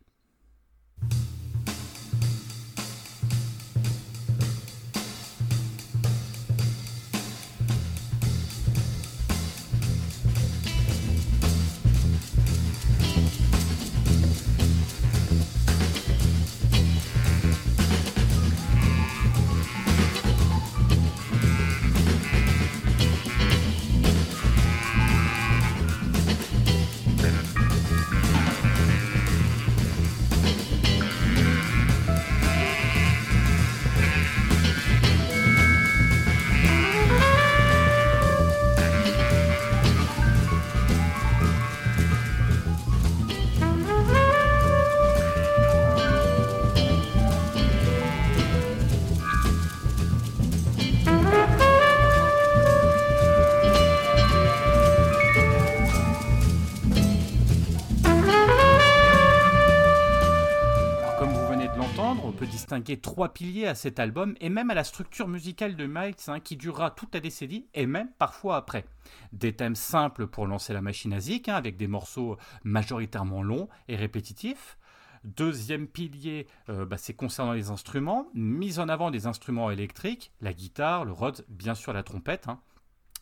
Distinguer trois piliers à cet album et même à la structure musicale de Miles hein, qui durera toute la décennie et même parfois après. Des thèmes simples pour lancer la machine à zik, hein, avec des morceaux majoritairement longs et répétitifs. Deuxième pilier, euh, bah, c'est concernant les instruments, mise en avant des instruments électriques, la guitare, le Rhodes, bien sûr la trompette. Hein.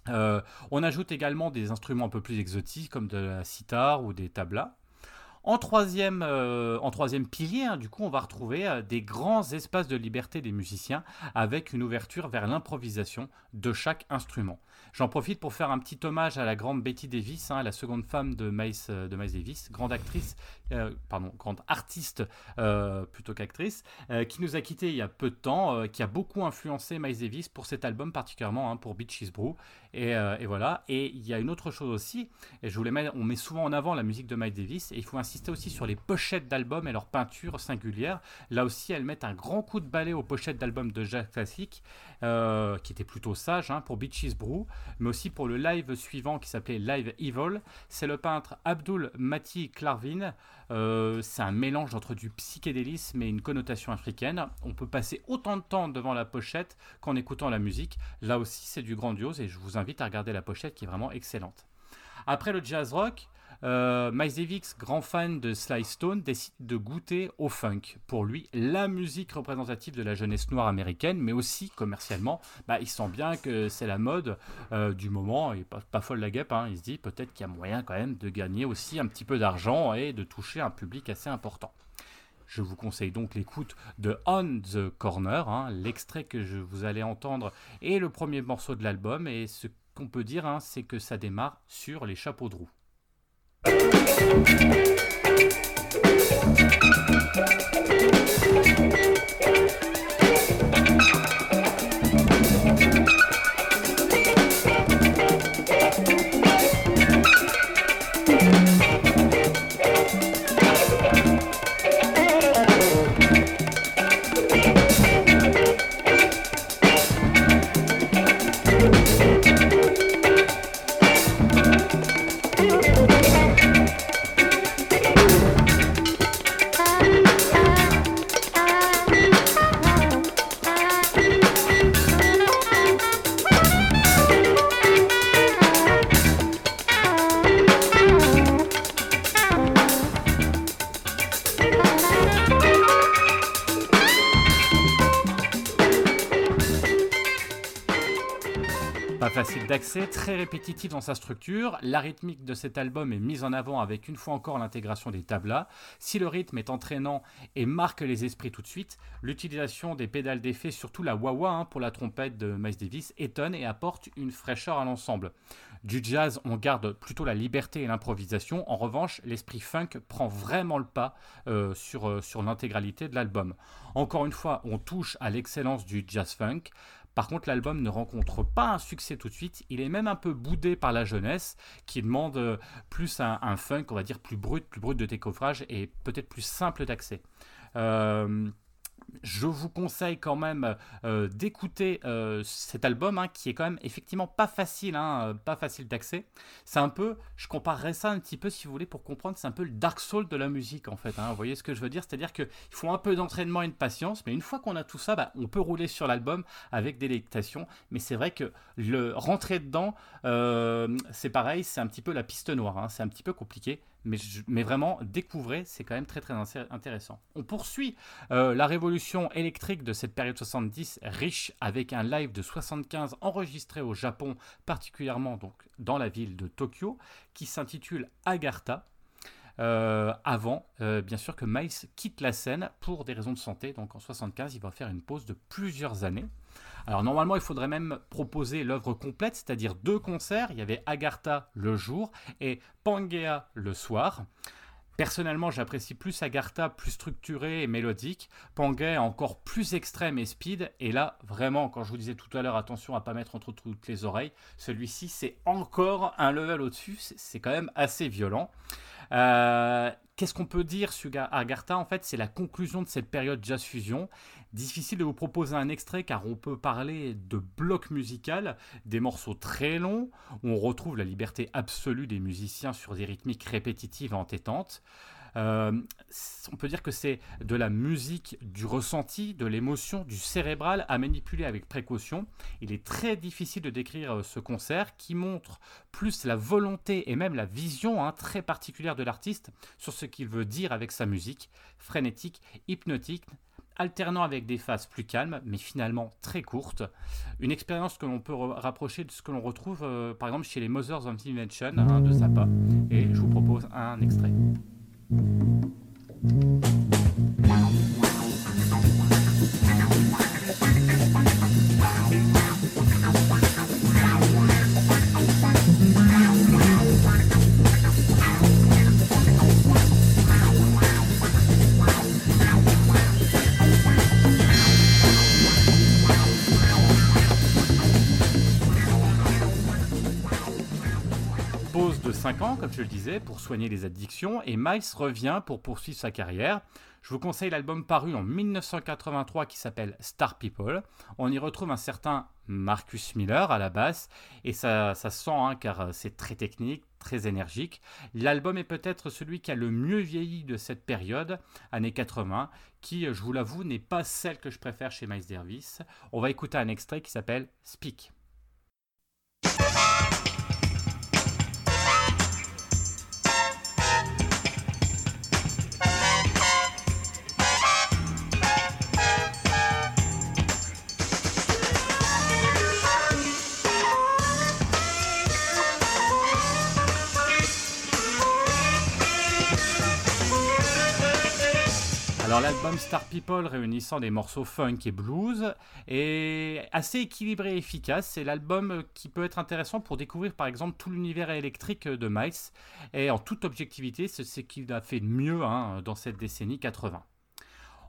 Euh, on ajoute également des instruments un peu plus exotiques comme de la sitar ou des tablas. En troisième, euh, en troisième pilier, hein, du coup, on va retrouver euh, des grands espaces de liberté des musiciens avec une ouverture vers l'improvisation de chaque instrument. J'en profite pour faire un petit hommage à la grande Betty Davis, hein, la seconde femme de Miles, euh, de Miles Davis, grande actrice, pardon, grande artiste plutôt qu'actrice, qui nous a quittés il y a peu de temps, qui a beaucoup influencé Miles Davis pour cet album particulièrement, hein, pour Beaches Brew. Et, voilà. Et il y a une autre chose aussi, et je voulais mettre, on met souvent en avant la musique de Miles Davis, et il faut insister aussi sur les pochettes d'albums et leurs peintures singulières. Là aussi, elles mettent un grand coup de balai aux pochettes d'albums de jazz classique, euh, qui étaient plutôt sages hein, pour Beaches Brew, mais aussi pour le live suivant qui s'appelait Live Evil. C'est le peintre Abdul Mati Clarvin. Euh, c'est un mélange entre du psychédélisme et une connotation africaine. On peut passer autant de temps devant la pochette qu'en écoutant la musique. Là aussi, c'est du grandiose et je vous invite à regarder la pochette qui est vraiment excellente. Après le jazz rock, euh, grand fan de Sly Stone, décide de goûter au funk. Pour lui, la musique représentative de la jeunesse noire américaine, mais aussi commercialement, bah, il sent bien que c'est la mode euh, du moment, et pas, pas folle la guêpe, hein. il se dit peut-être qu'il y a moyen quand même de gagner aussi un petit peu d'argent et de toucher un public assez important. Je vous conseille donc l'écoute de On the Corner, hein, l'extrait que je vous allez entendre est le premier morceau de l'album et ce qu'on peut dire, hein, c'est que ça démarre sur les chapeaux de roue. Thank you. D'accès très répétitif dans sa structure. La rythmique de cet album est mise en avant avec une fois encore l'intégration des tablas. Si le rythme est entraînant et marque les esprits tout de suite, l'utilisation des pédales d'effet, surtout la wah-wah hein, pour la trompette de Miles Davis, étonne et apporte une fraîcheur à l'ensemble. Du jazz, on garde plutôt la liberté et l'improvisation. En revanche, l'esprit funk prend vraiment le pas euh, euh, sur l'intégralité de l'album. Encore une fois, on touche à l'excellence du jazz funk. Par contre, l'album ne rencontre pas un succès tout de suite. Il est même un peu boudé par la jeunesse qui demande euh, plus un, funk, on va dire, plus brut, plus brut de décoffrage et peut-être plus simple d'accès. Euh, je vous conseille quand même euh, d'écouter euh, cet album hein, qui est quand même effectivement pas facile, hein, euh, pas facile d'accès. C'est un peu, je comparerais ça un petit peu si vous voulez pour comprendre, c'est un peu le Dark Soul de la musique en fait. Hein. vous voyez ce que je veux dire? C'est-à-dire qu'il faut un peu d'entraînement et de patience, mais une fois qu'on a tout ça, bah, on peut rouler sur l'album avec délectation. Mais c'est vrai que le rentrer dedans, c'est pareil, c'est un petit peu la piste noire, c'est un petit peu compliqué mais, vraiment découvrez, c'est quand même très très intéressant. On poursuit euh, la révolution électrique de cette période 70 riche avec un live de 75 enregistré au Japon, particulièrement donc dans la ville de Tokyo, qui s'intitule Agartha. Euh, avant, euh, bien sûr, que Miles quitte la scène pour des raisons de santé. Donc en 75, il va faire une pause de plusieurs années. Alors normalement, il faudrait même proposer l'œuvre complète, c'est-à-dire deux concerts. Il y avait Agartha le jour et Pangea le soir. Personnellement, j'apprécie plus Agartha, plus structuré et mélodique. Pangea encore plus extrême et speed. Et là, vraiment, quand je vous disais tout à l'heure, attention à pas mettre entre toutes les oreilles, celui-ci, c'est encore un level au-dessus. C'est quand même assez violent. Euh, qu'est-ce qu'on peut dire sur Agartha En fait, c'est la conclusion de cette période jazz fusion. Difficile de vous proposer un extrait car on peut parler de bloc musical, des morceaux très longs où on retrouve la liberté absolue des musiciens sur des rythmiques répétitives et entêtantes. Euh, on peut dire que c'est de la musique, du ressenti, de l'émotion, du cérébral à manipuler avec précaution. Il est très difficile de décrire euh, ce concert qui montre plus la volonté et même la vision hein, très particulière de l'artiste sur ce qu'il veut dire avec sa musique, frénétique, hypnotique, alternant avec des phases plus calmes, mais finalement très courtes. Une expérience que l'on peut rapprocher de ce que l'on retrouve euh, par exemple chez les Mothers of Invention de Zappa. Et je vous propose un extrait. Música de 5 ans, comme je le disais, pour soigner les addictions, et Miles revient pour poursuivre sa carrière. Je vous conseille l'album paru en 1983 qui s'appelle Star People. On y retrouve un certain Marcus Miller à la basse, et ça, ça sent, hein, car euh, c'est très technique, très énergique. L'album est peut-être celui qui a le mieux vieilli de cette période, années 80, qui, je vous l'avoue, n'est pas celle que je préfère chez Miles Davis. On va écouter un extrait qui s'appelle Speak. L'album Star People réunissant des morceaux funk et blues est assez équilibré et efficace. C'est l'album qui peut être intéressant pour découvrir par exemple tout l'univers électrique de Miles. Et en toute objectivité, c'est ce qu'il a fait de mieux hein, dans cette décennie 80.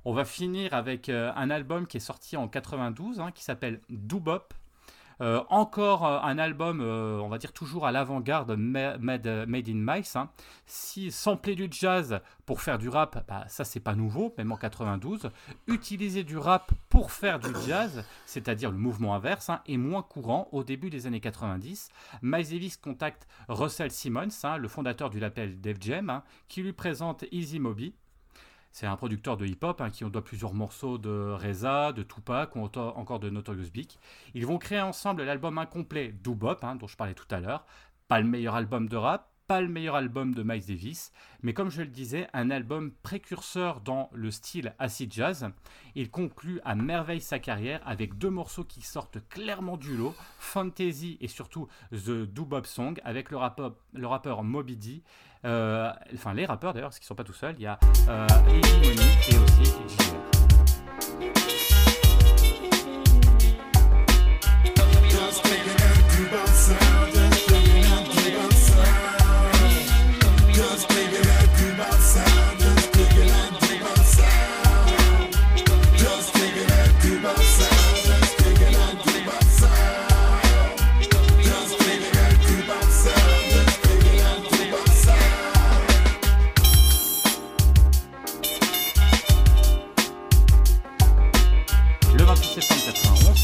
On va finir avec euh, un album qui est sorti en 92 hein, qui s'appelle Doobop euh, encore euh, un album, euh, on va dire toujours à l'avant-garde, made, in Mice. Hein. Si sampler du jazz pour faire du rap, bah, ça c'est pas nouveau, même en 92. Utiliser du rap pour faire du jazz, c'est-à-dire le mouvement inverse, hein, est moins courant au début des années 90. Miles Davis contacte Russell Simmons, hein, le fondateur du label Def Jam, qui lui présente Easy Moby. C'est un producteur de hip-hop hein, qui doit plusieurs morceaux de Reza, de Tupac ou encore de Notorious Big. Ils vont créer ensemble l'album incomplet Doobop, hein, dont je parlais tout à l'heure. Pas le meilleur album de rap, pas le meilleur album de Miles Davis, mais comme je le disais, un album précurseur dans le style acid jazz. Il conclut à merveille sa carrière avec deux morceaux qui sortent clairement du lot, Fantasy et surtout The Do Song avec le rappeur, le Moby D. Euh, enfin les rappeurs d'ailleurs, parce qu'ils sont pas tout seuls, il y a euh, Money et aussi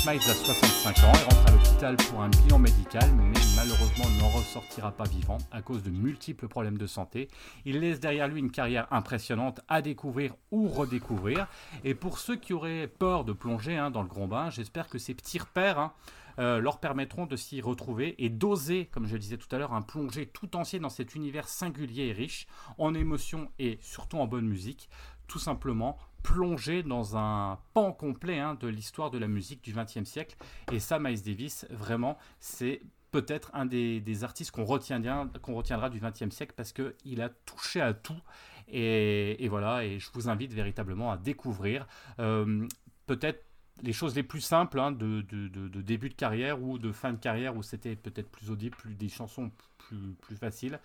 Miles a 65 ans et rentre à l'hôpital pour un bilan médical, mais malheureusement n'en ressortira pas vivant à cause de multiples problèmes de santé. Il laisse derrière lui une carrière impressionnante à découvrir ou redécouvrir. Et pour ceux qui auraient peur de plonger hein, dans le grand bain, j'espère que ces petits repères hein, euh, leur permettront de s'y retrouver et d'oser, comme je disais tout à l'heure, un plonger tout entier dans cet univers singulier et riche en émotions et surtout en bonne musique, tout simplement plonger dans un pan complet hein, de l'histoire de la musique du XXe siècle. Et ça, Miles Davis, vraiment, c'est peut-être un des, artistes qu'on retiendra, du XXe siècle parce qu'il a touché à tout. Et, voilà, et je vous invite véritablement à découvrir euh, peut-être les choses les plus simples hein, de, de, début de carrière ou de fin de carrière où c'était peut-être plus audible, plus des chansons plus, plus faciles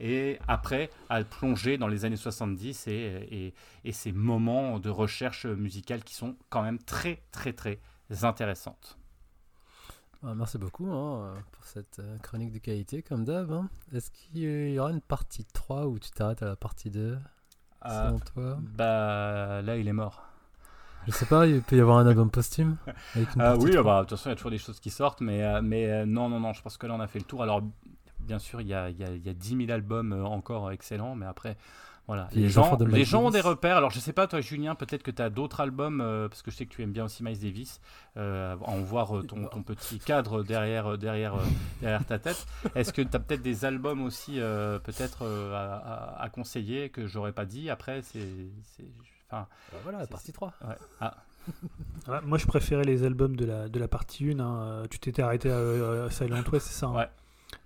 et après à plonger dans les années 70 et, et, ces moments de recherche musicale qui sont quand même très très très intéressantes. Bah, merci beaucoup hein, pour cette euh, chronique de qualité comme d'hab. Hein. Est-ce qu'il y aura une partie 3 où tu t'arrêtes à la partie 2 ah, selon toi? Bah là il est mort. Je sais pas, il peut y avoir un album posthume avec une euh, Oui, bah, de toute façon, il y a toujours des choses qui sortent, mais, euh, mais non, non, non, je pense que là, on a fait le tour. Alors, bien sûr, il y a, il y a, 10 000 albums euh, encore excellents, mais après, Voilà. Les les gens, de les gens ont des Davis. repères. Alors, je sais pas, toi, Julien, peut-être que tu as d'autres albums, euh, parce que je sais que tu aimes bien aussi Miles Davis, euh, en voir euh, ton, ton petit cadre derrière, derrière, euh, derrière ta tête. Est-ce que tu as peut-être des albums aussi, euh, peut-être, euh, à, à- à conseiller que j'aurais pas dit Après, c'est. Enfin, Bah voilà, partie 3. ouais. Ah, Ouais, <laughs> moi, je préférais les albums de la, de la partie 1. hein. Tu t'étais arrêté à, euh, Silent West, c'est ça hein Ouais.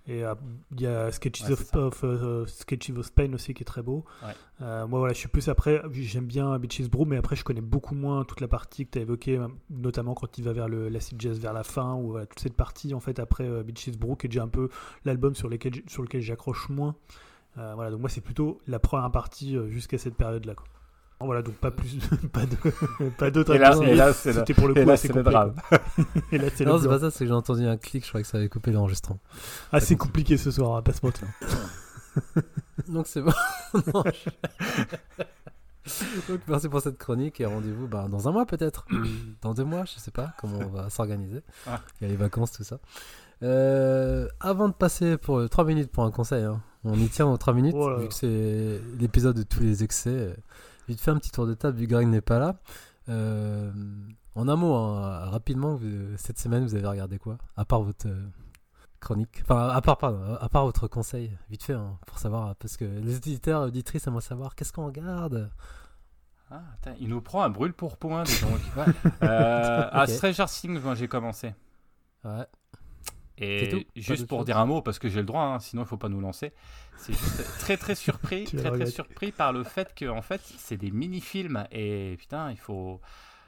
Et euh, il y a Sketches, Ouais, of, euh, Sketches of Spain aussi qui est très beau. Ouais. Euh, moi, voilà, je suis plus après. J'aime bien Beaches Brew, mais après, je connais beaucoup moins toute la partie que tu as évoquée, notamment quand il va vers le l'acid jazz vers la fin, ou voilà, toute cette partie en fait après euh, Beaches Brew qui est déjà un peu l'album sur, lequel sur lequel j'accroche moins. Euh, voilà, donc moi, c'est plutôt la première partie jusqu'à cette période-là. quoi. Bon, Voilà, donc pas plus, <laughs> pas de, pas d'autres. Et là, albums. et là, c'est le- C'était pour le coup c'est le complet, drame. quoi. <laughs> Et là, c'est Non, c'est pas ça, c'est que j'ai entendu un clic, je croyais que ça avait coupé l'enregistrement. Assez compliqué ce soir, on va pas se mentir. <laughs> Donc c'est bon. Non, je- Donc merci pour cette chronique et rendez-vous bah, dans un mois peut-être. <coughs> dans deux mois, je sais pas comment on va s'organiser. Ah. Il y a les vacances, tout ça. Euh, avant de passer pour 3 minutes pour un conseil, hein. on y tient aux 3 minutes, Oh vu que c'est l'épisode de tous les excès. Vite fait un petit tour de table, vu que Greg n'est pas là. Euh, en un mot, hein, rapidement, vous- cette semaine, vous avez regardé quoi? À part votre euh, chronique. Enfin, à part, pardon, à part votre conseil, vite fait, hein, pour savoir, parce que les auditeurs, auditrices aimeraient savoir qu'est-ce qu'on regarde? Ah, il nous prend un brûle pour point, dis donc. <laughs> Euh, À Ok. Stranger Things, moi, j'ai commencé. Ouais. C'est Et tout juste pour dire un mot, parce que j'ai le droit, hein, sinon il faut pas nous lancer. C'est juste très très surpris, <laughs> Tu très très surpris par le fait que en fait c'est des mini-films et putain il faut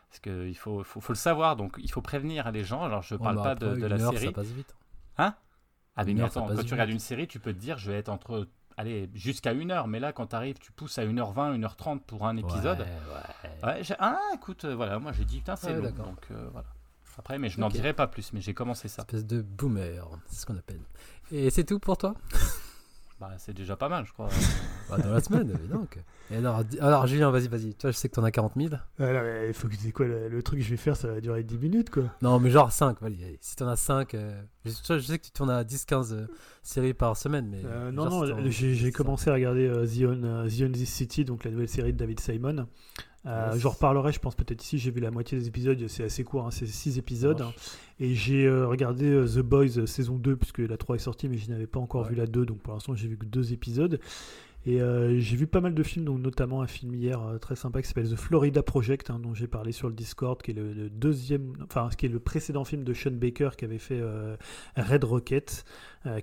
parce que il faut, faut, faut le savoir donc il faut prévenir les gens. Alors je Oh, parle bah, pas de, la heure, série. Ça passe vite. Ah mais, mais heure, attends, quand tu vite. regardes une série, tu peux te dire je vais être entre allez jusqu'à une heure, mais là quand tu arrives, tu pousses à 1h20, 1h30 pour un épisode. Ouais, ouais. Ah écoute, euh, voilà, moi j'ai dit putain c'est Ouais, long, donc euh, voilà. Après, mais je n'en dirai pas plus, mais j'ai commencé ça. Espèce de boomer, c'est ce qu'on appelle. Et c'est tout pour toi? Bah, c'est déjà pas mal, je crois. <laughs> Bah, Dans la semaine, évidemment. ok. Et alors, alors, Julien, vas-y, vas-y. Toi, je sais que t'en as 40 000. Ouais, non, mais il faut que tu quoi, le, le truc que je vais faire, ça va durer 10 minutes, quoi. Non, mais genre 5, vas-y. allez. Si t'en as 5, je, toi, je sais que tu tournes à 10-15 euh, séries par semaine. Mais Euh, genre, non, si non, j'ai commencé à regarder euh, The, On, euh, The On This City, donc la nouvelle série de David Simon. Euh, Yes. J'en reparlerai, je pense peut-être ici. J'ai vu la moitié des épisodes, c'est assez court, hein, c'est 6 épisodes. Et j'ai euh, regardé euh, The Boys euh, saison 2, puisque la 3 est sortie, mais je n'avais pas encore Ouais. vu la 2, donc pour l'instant j'ai vu que deux épisodes. Et euh, j'ai vu pas mal de films, donc notamment un film hier euh, très sympa qui s'appelle The Florida Project, hein, dont j'ai parlé sur le Discord, qui est le, le deuxième, enfin, qui est le précédent film de Sean Baker qui avait fait euh, Red Rocket,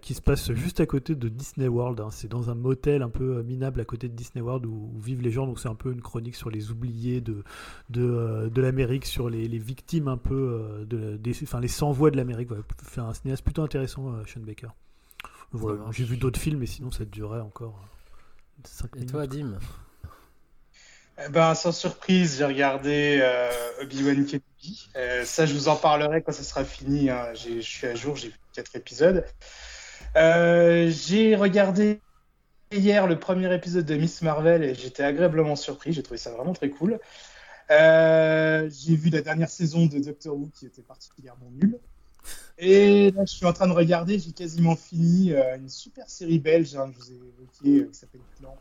qui se passe juste à côté de Disney World. hein. C'est dans un motel un peu minable à côté de Disney World où, où vivent les gens. Donc c'est un peu une chronique sur les oubliés de, de, de l'Amérique, sur les, les victimes un peu, de, des, enfin les sans-voix de l'Amérique. Voilà. Fait un cinéaste plutôt intéressant, Sean Baker. Voilà. J'ai vu d'autres films, mais sinon ça durerait encore. Et toi, Dim Eh ben, sans surprise, j'ai regardé euh, Obi-Wan Kenobi. Euh, ça, je vous en parlerai quand ça sera fini. hein. Je suis à jour, j'ai vu quatre épisodes. Euh, j'ai regardé hier le premier épisode de Miss Marvel et j'étais agréablement surpris. J'ai trouvé ça vraiment très cool. Euh, j'ai vu la dernière saison de Doctor Who qui était particulièrement nulle. Et là, je suis en train de regarder, j'ai quasiment fini euh, une super série belge, hein, je vous ai évoqué, euh, qui s'appelle Clan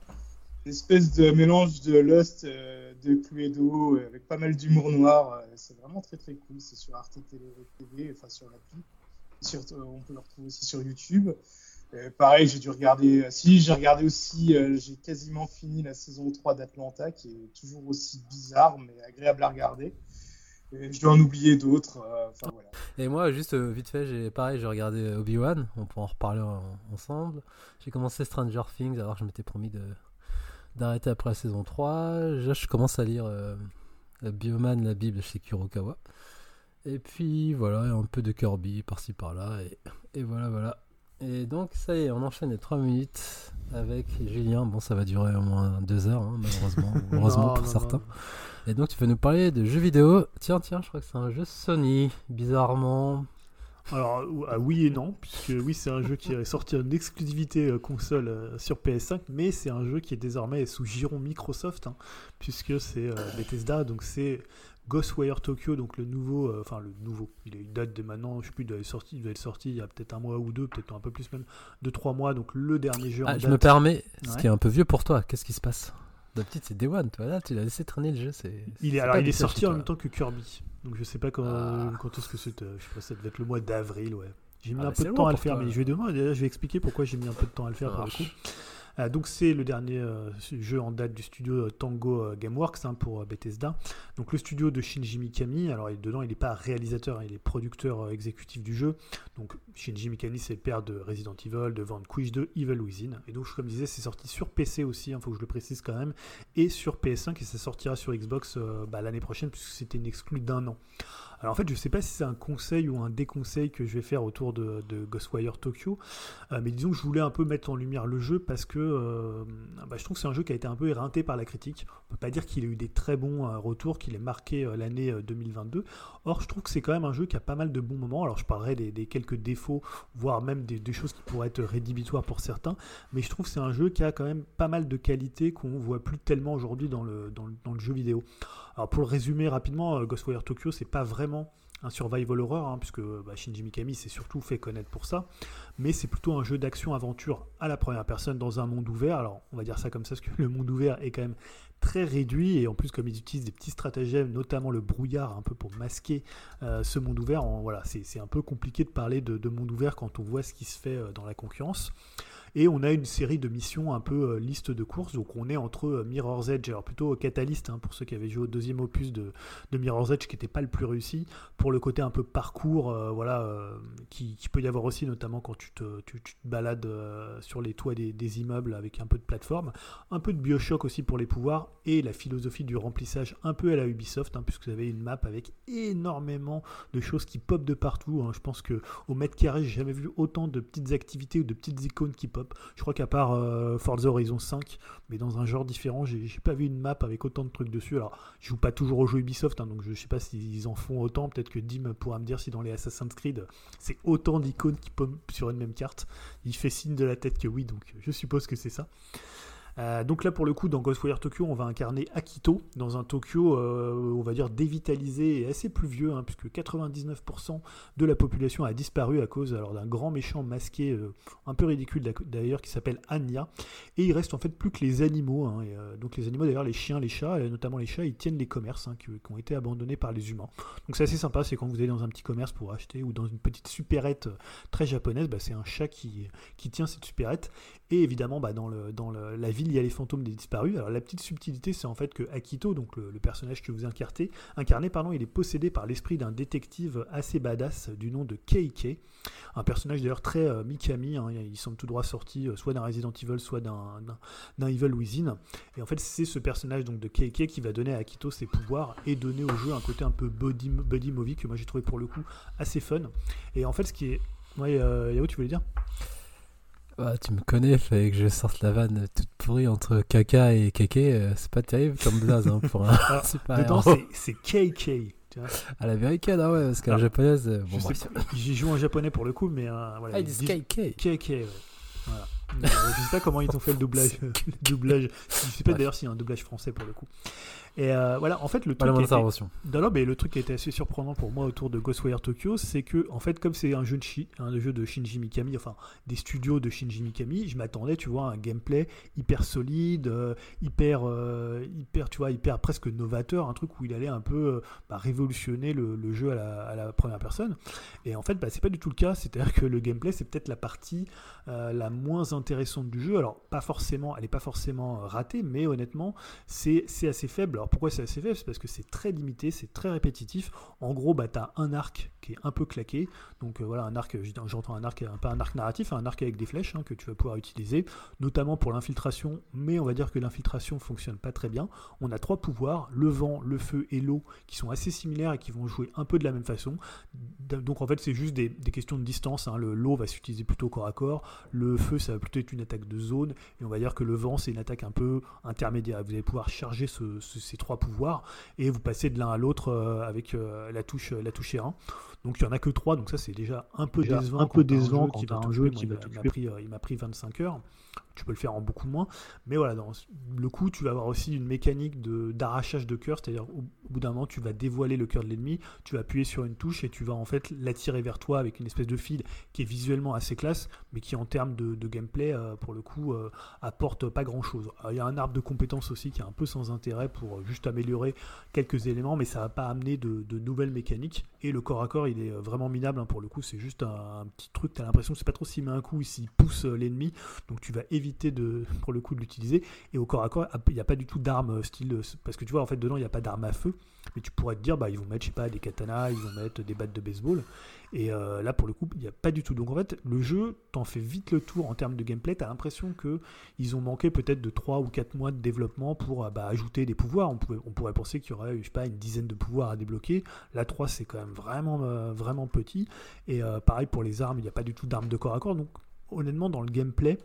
une espèce de mélange de Lost, euh, de Cluedo, avec pas mal d'humour noir. c'est vraiment très très cool. C'est sur Arte TV, enfin sur l'appli. Sur, euh, on peut le retrouver aussi sur YouTube. Pareil, j'ai dû regarder. si, j'ai regardé aussi. j'ai quasiment fini la saison 3 d'Atlanta, qui est toujours aussi bizarre, mais agréable à regarder. Je dois en oublier d'autres. euh, voilà. Et moi, juste euh, vite fait, j'ai pareil, j'ai regardé euh, Obi-Wan. On peut en reparler en- ensemble. J'ai commencé Stranger Things, alors je m'étais promis de d'arrêter après la saison 3. Là, je commence à lire euh, la Bioman, la Bible chez Kurokawa. Et puis voilà, un peu de Kirby par-ci par-là. Et, et voilà, voilà. Et donc, ça y est, on enchaîne les 3 minutes avec Julien. Bon, ça va durer au moins 2 heures, hein, malheureusement. <laughs> heureusement Non, pour non, certains. non. Et donc tu vas nous parler de jeux vidéo. Tiens, tiens, je crois que c'est un jeu Sony, bizarrement. Alors, ah oui et non, puisque oui, c'est un jeu qui est sorti en exclusivité euh, console euh, sur PS5, mais c'est un jeu qui est désormais sous giron Microsoft, hein, puisque c'est euh, Bethesda, donc c'est Ghostwire Tokyo, donc le nouveau, euh, enfin le nouveau, il, il date de maintenant, je sais plus, il doit être sorti, il doit être sorti il y a peut-être un mois ou deux, peut-être un peu plus même, deux trois mois, donc le dernier jeu en Ah, je date. me permets, ce Ouais. qui est un peu vieux pour toi, qu'est-ce qui se passe? D'habitude, c'est Day One, toi là, tu l'as laissé traîner le jeu. c'est Il c'est est, alors, il est sorti en même temps que Kirby. Donc je sais pas quand, Ah. quand est-ce que c'était. Je sais pas, ça devait être le mois d'avril, ouais. J'ai mis Ah, un bah, peu c'est de temps à le faire, toi. mais je vais demain, déjà, je vais expliquer pourquoi j'ai mis un peu de temps à le faire pour le coup. Euh, donc c'est le dernier euh, jeu en date du studio euh, Tango Gameworks hein, pour Bethesda. Donc le studio de Shinji Mikami. Alors dedans il n'est pas réalisateur, hein, il est producteur exécutif du jeu. Donc Shinji Mikami c'est le père de Resident Evil, de Vanquish, de Evil Within. Et donc comme je disais c'est sorti sur PC aussi, il faut que je le précise quand même, et sur PS5 et ça sortira sur Xbox bah, l'année prochaine puisque c'était une exclue d'un an. Alors en fait, je sais pas si c'est un conseil ou un déconseil que je vais faire autour de, Ghostwire Tokyo, euh, mais disons que je voulais un peu mettre en lumière le jeu parce que euh, bah, je trouve que c'est un jeu qui a été un peu éreinté par la critique. On peut pas dire qu'il a eu des très bons euh, retours, qu'il ait marqué l'année euh, 2022. Or, je trouve que c'est quand même un jeu qui a pas mal de bons moments. Alors, je parlerai des, quelques défauts, voire même des, choses qui pourraient être rédhibitoires pour certains, mais je trouve que c'est un jeu qui a quand même pas mal de qualités qu'on voit plus tellement aujourd'hui dans le, dans, le, jeu vidéo. Alors, pour le résumer rapidement, Ghostwire Tokyo, c'est pas vraiment un survival horror, hein, puisque bah, Shinji Mikami s'est surtout fait connaître pour ça, mais c'est plutôt un jeu d'action-aventure à la première personne dans un monde ouvert. Alors, on va dire ça comme ça, parce que le monde ouvert est quand même très réduit, et en plus, comme ils utilisent des petits stratagèmes, notamment le brouillard, un peu pour masquer euh, ce monde ouvert, en- voilà, c'est un peu compliqué de parler de, de monde ouvert quand on voit ce qui se fait euh, dans la concurrence. Et on a une série de missions un peu euh, liste de courses, donc on est entre euh, Mirror's Edge, alors plutôt Catalyst, hein, pour ceux qui avaient joué au deuxième opus de, Mirror's Edge, qui n'était pas le plus réussi, pour le côté un peu parcours, euh, voilà, qui, peut y avoir aussi, notamment quand tu te, balades sur les toits des, immeubles avec un peu de plateforme, un peu de Bioshock aussi pour les pouvoirs, et la philosophie du remplissage un peu à la Ubisoft, hein, puisque vous avez une map avec énormément de choses qui popent de partout. hein. Je pense que au mètre carré, j'ai jamais vu autant de petites activités ou de petites icônes qui pop. Je crois qu'à part euh, Forza Horizon 5, mais dans un genre différent, j'ai pas vu une map avec autant de trucs dessus. Alors, je joue pas toujours aux jeux Ubisoft, hein, donc je sais pas s'ils en font autant. Peut-être que Dim pourra me dire si dans les Assassin's Creed, c'est autant d'icônes qui popent sur une même carte. Il fait signe de la tête que oui, donc je suppose que c'est ça. Euh, donc là, pour le coup, dans Ghostwire Tokyo, on va incarner Akito dans un Tokyo, euh, on va dire, dévitalisé et assez pluvieux, hein, puisque 99% de la population a disparu à cause alors d'un grand méchant masqué, euh, un peu ridicule d'ailleurs, qui s'appelle Anya. Et il reste en fait plus que les animaux. hein, donc les animaux, d'ailleurs, les chiens, les chats, notamment les chats, ils tiennent les commerces hein, qui, ont été abandonnés par les humains. Donc c'est assez sympa, c'est quand vous allez dans un petit commerce pour acheter ou dans une petite supérette très japonaise, bah, c'est un chat qui, qui tient cette supérette. Et évidemment, bah, dans, la ville, il y a les fantômes des disparus. Alors la petite subtilité, c'est en fait que Akito, donc le, personnage que vous incarnez, pardon, il est possédé par l'esprit d'un détective assez badass du nom de Keike. Un personnage d'ailleurs très euh, Mikami, hein, il semble tout droit sorti euh, soit d'un Resident Evil, soit d'un Evil Within. Et en fait, c'est ce personnage donc de Keike qui va donner à Akito ses pouvoirs et donner au jeu un côté un peu buddy movie que moi j'ai trouvé pour le coup assez fun. Et en fait, ce qui est. Ouais, euh, tu voulais dire? Ah, tu me connais, fallait que je sorte la vanne toute pourrie entre caca et kéké. euh, c'est pas terrible comme blaze hein, pour un <laughs> Alors, super Dedans, c'est- KK. tu vois. À l'américaine, ah ouais, parce Alors, japonaise, euh, bon, J'y joue en japonais pour le coup, mais euh, voilà. Ah, ils disent disent KK. KK, ouais. Voilà. Euh, je sais pas comment ils ont fait le doublage. <laughs> le doublage. Je sais pas d'ailleurs s'il y a un doublage français pour le coup. Et euh, voilà, en fait, le truc, moindre qui a été- intervention. non, non, mais le truc qui assez surprenant pour moi autour de Ghostwire Tokyo, c'est que, en fait, comme c'est un jeu de, Shi- un jeu de Shinji Mikami, enfin, des studios de Shinji Mikami, je m'attendais, tu vois, à un gameplay hyper solide, euh, hyper, euh, hyper, tu vois, hyper presque novateur, un truc où il allait un peu bah, révolutionner le, le jeu à la, à la première personne. Et en fait, bah, c'est pas du tout le cas, c'est-à-dire que le gameplay, c'est peut-être la partie la moins intéressante du jeu. Alors, pas forcément, elle n'est pas forcément euh, ratée, mais honnêtement, c'est c'est assez faible. Alors, pourquoi c'est assez faible? C'est parce que c'est très limité, c'est très répétitif. En gros, bah, tu as un arc qui est un peu claqué. Donc, euh, voilà, un arc, j'entends un arc, pas un arc narratif, un arc avec des flèches hein, que tu vas pouvoir utiliser, notamment pour l'infiltration, mais on va dire que l'infiltration fonctionne pas très bien. On a trois pouvoirs, le vent, le feu et l'eau, qui sont assez similaires et qui vont jouer un peu de la même façon. Donc en fait c'est juste des, questions de distance. hein. Le l'eau va s'utiliser plutôt corps à corps, le feu ça va plutôt être une attaque de zone, et on va dire que le vent c'est une attaque un peu intermédiaire. Vous allez pouvoir charger ce- ce- ces trois pouvoirs et vous passez de l'un à l'autre euh, avec euh, la touche la touche R1. Donc il y en a que 3, donc ça c'est déjà un peu Déjà décevant. un peu quand décevant qui quand va un jeu qui va il m'a tuer. pris, euh, il m'a pris 25 heures. Tu peux le faire en beaucoup moins. Mais voilà, dans le coup, tu vas avoir aussi une mécanique de, d'arrachage de cœur, c'est-à-dire au, bout d'un moment, tu vas dévoiler le cœur de l'ennemi, tu vas appuyer sur une touche et tu vas en fait l'attirer vers toi avec une espèce de fil qui est visuellement assez classe, mais qui en termes de, de gameplay, euh, pour le coup, euh, apporte pas grand-chose. Alors, Il y a un arbre de compétences aussi qui est un peu sans intérêt pour euh, juste améliorer quelques éléments, mais ça va pas amener de, de nouvelles mécaniques. Et le corps à corps, il est euh, vraiment minable hein, pour le coup, c'est juste un, un petit truc, tu as l'impression que c'est pas trop s'il met un coup ou s'il pousse euh, l'ennemi, donc tu vas éviter de, pour le coup de l'utiliser. Et au corps à corps, il n'y a pas du tout d'armes euh, style. euh, Parce que tu vois, en fait, dedans, il n'y a pas d'armes à feu. Mais tu pourrais te dire, bah, ils vont mettre, je sais pas, des katanas, ils vont mettre des battes de baseball. Et euh, là, pour le coup, il n'y a pas du tout. Donc en fait, le jeu t'en fait vite le tour en termes de gameplay. Tu as l'impression que ils ont manqué peut-être de 3 ou 4 mois de développement pour bah, ajouter des pouvoirs. On, pouvait, on pourrait penser qu'il y aurait, je sais pas, une dizaine de pouvoirs à débloquer. Là, 3, c'est quand même vraiment, vraiment petit. Et pareil pour les armes, il n'y a pas du tout d'armes de corps à corps. Donc honnêtement, dans le gameplay,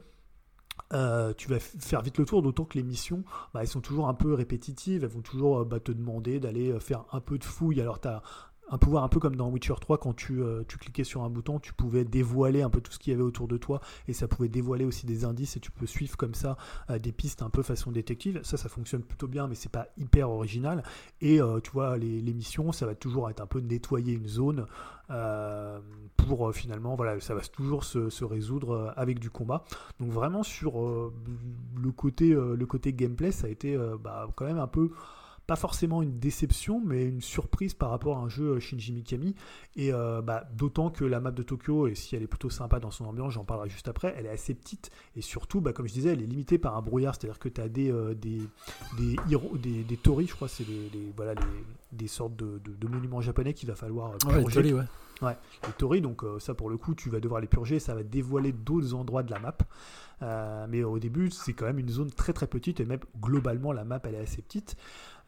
euh, tu vas faire vite le tour, d'autant que les missions, bah, elles sont toujours un peu répétitives, elles vont toujours euh, bah, te demander d'aller euh, faire un peu de fouille. Alors tu as un pouvoir un peu comme dans Witcher 3, quand tu, euh, tu cliquais sur un bouton, tu pouvais dévoiler un peu tout ce qu'il y avait autour de toi, et ça pouvait dévoiler aussi des indices, et tu peux suivre comme ça euh, des pistes un peu façon détective. Ça, ça fonctionne plutôt bien, mais c'est pas hyper original. Et euh, tu vois, les, les missions, ça va toujours être un peu nettoyer une zone euh, pour euh, finalement, voilà, ça va toujours se, se résoudre avec du combat. Donc vraiment sur le côté le côté gameplay, ça a été bah, quand même un peu pas forcément une déception, mais une surprise par rapport à un jeu euh, Shinji Mikami. Et euh, bah, d'autant que la map de Tokyo, et si elle est plutôt sympa dans son ambiance, j'en parlerai juste après, elle est assez petite. Et surtout, bah, comme je disais, elle est limitée par un brouillard, c'est-à-dire que tu as des, euh, des, des, hiro- des, des torii, je crois, c'est des, des- voilà, des sortes de, de- de monuments japonais qu'il va falloir Ouais, purger. joli, ouais. Les torii, donc euh, ça pour le coup, tu vas devoir les purger, ça va dévoiler d'autres endroits de la map. Euh, mais au début, c'est quand même une zone très très petite et même globalement, la map elle est assez petite.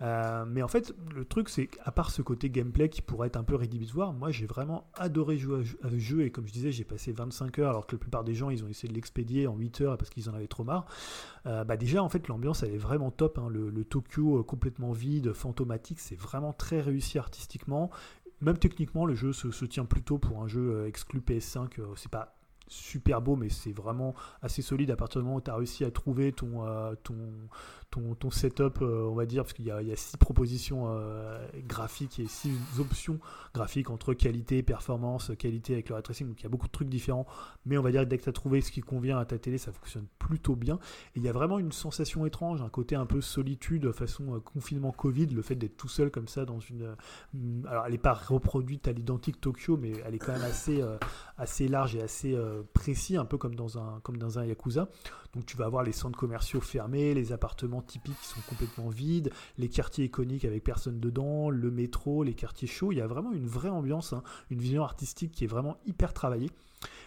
Euh, mais en fait, le truc, c'est qu'à part ce côté gameplay qui pourrait être un peu rédhibitoire, moi j'ai vraiment adoré jouer à ce jeu et comme je disais, j'ai passé 25 heures alors que la plupart des gens ils ont essayé de l'expédier en 8 heures parce qu'ils en avaient trop marre. Euh, bah déjà, en fait, l'ambiance elle est vraiment top. hein. Le, Tokyo complètement vide, fantomatique, c'est vraiment très réussi artistiquement. Même techniquement, le jeu se, tient plutôt pour un jeu exclu PS5. euh, c'est pas super beau, mais c'est vraiment assez solide à partir du moment où tu as réussi à trouver ton, euh, ton, ton, setup, euh, on va dire, parce qu'il y a, six propositions euh, graphiques et six options graphiques entre qualité, performance, qualité avec le ray tracing. Donc il y a beaucoup de trucs différents, mais on va dire que dès que tu as trouvé ce qui convient à ta télé, ça fonctionne plutôt bien. Et il y a vraiment une sensation étrange, un côté un peu solitude, façon confinement Covid, le fait d'être tout seul comme ça dans une. alors elle n'est pas reproduite à l'identique Tokyo, mais elle est quand même assez, assez large et assez euh, précis, un peu comme dans un, comme dans un Yakuza. Donc tu vas avoir les centres commerciaux fermés, les appartements typiques qui sont complètement vides, les quartiers iconiques avec personne dedans, le métro, les quartiers chauds. Il y a vraiment une vraie ambiance, hein, une vision artistique qui est vraiment hyper travaillée.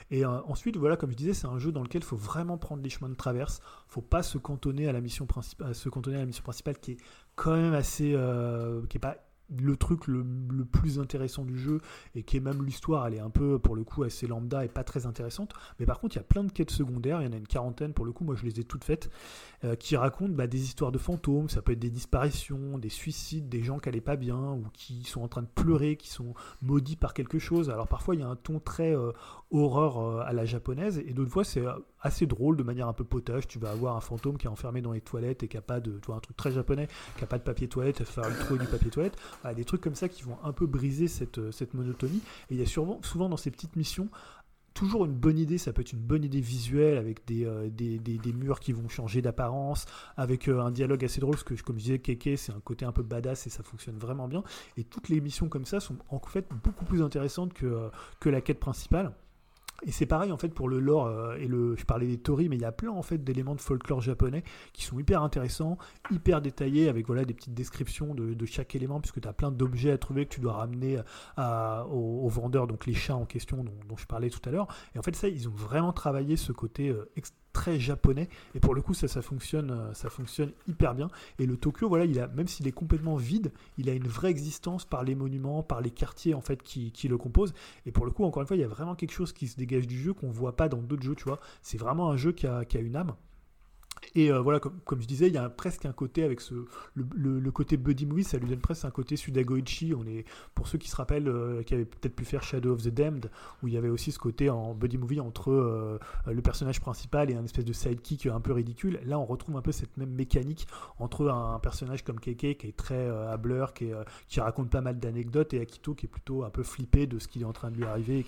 Et euh, ensuite, voilà, comme je disais, c'est un jeu dans lequel il faut vraiment prendre les chemins de traverse. faut pas se cantonner à la mission principale, se cantonner à la mission principale qui est quand même assez, euh, qui est pas le truc le, plus intéressant du jeu et qui est même l'histoire, elle est un peu pour le coup assez lambda et pas très intéressante. Mais par contre, il y a plein de quêtes secondaires, il y en a une quarantaine pour le coup, moi je les ai toutes faites, euh, qui racontent bah, des histoires de fantômes, ça peut être des disparitions, des suicides, des gens qui allaient pas bien ou qui sont en train de pleurer, qui sont maudits par quelque chose. Alors parfois il y a un ton très euh, horreur euh, à la japonaise et d'autres fois c'est assez drôle de manière un peu potage. Tu vas avoir un fantôme qui est enfermé dans les toilettes et qui a pas de, tu vois, un truc très japonais, qui a pas de papier toilette, il falloir lui trouver du papier toilette. Des trucs comme ça qui vont un peu briser cette, euh, cette monotonie. Et il y a souvent, souvent dans ces petites missions toujours une bonne idée, ça peut être une bonne idée visuelle avec des, euh, des, des- des murs qui vont changer d'apparence, avec euh, un dialogue assez drôle, parce que comme je disais, Keke c'est un côté un peu badass et ça fonctionne vraiment bien. Et toutes les missions comme ça sont en fait beaucoup plus intéressantes que, que la quête principale. Et c'est pareil en fait pour le lore euh, et le. Je parlais des Tori, mais il y a plein en fait d'éléments de folklore japonais qui sont hyper intéressants, hyper détaillés, avec voilà des petites descriptions de, chaque élément, puisque tu as plein d'objets à trouver que tu dois ramener à, aux, vendeurs, donc les chats en question dont, je parlais tout à l'heure. Et en fait ça, ils ont vraiment travaillé ce côté euh, ex- très japonais. Et pour le coup ça, ça fonctionne, euh, ça fonctionne hyper bien. Et le Tokyo, voilà, il a même s'il est complètement vide, il a une vraie existence par les monuments, par les quartiers en fait qui, qui le composent. Et pour le coup, encore une fois, il y a vraiment quelque chose qui se dégage du jeu qu'on voit pas dans d'autres jeux, tu vois. C'est vraiment un jeu qui a, qui a une âme. Et euh, voilà, comme, je disais, il y a presque un côté avec ce, le, côté buddy movie, ça lui donne presque un côté Sudagoichi. On est, pour ceux qui se rappellent, euh, qui avaient peut-être pu faire Shadow of the Damned, où il y avait aussi ce côté en buddy movie entre euh, le personnage principal et un espèce de sidekick un peu ridicule. Là, on retrouve un peu cette même mécanique entre un, personnage comme Keke, qui est très hableur, qui, qui raconte pas mal d'anecdotes, et Akito, qui est plutôt un peu flippé de ce qui est en train de lui arriver.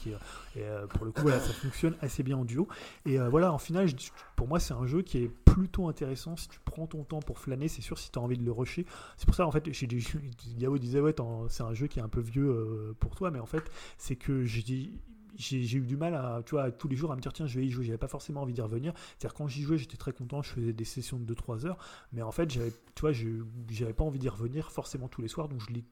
Et, pour le coup, voilà, ça fonctionne assez bien en duo. Et voilà, en final, pour moi, c'est un jeu qui est intéressant si tu prends ton temps pour flâner. C'est sûr, si tu as envie de le rusher. C'est pour ça, en fait, <laughs> Yao disait, ouais, c'est un jeu qui est un peu vieux euh, pour toi, mais en fait, c'est que j'ai eu du mal à, tu vois, tous les jours à me dire tiens je vais y jouer j'avais pas forcément envie d'y revenir c'est à dire quand j'y jouais j'étais très content je faisais des sessions de 2-3 heures mais en fait j'avais tu vois j'avais pas envie d'y revenir forcément tous les soirs donc je l'ai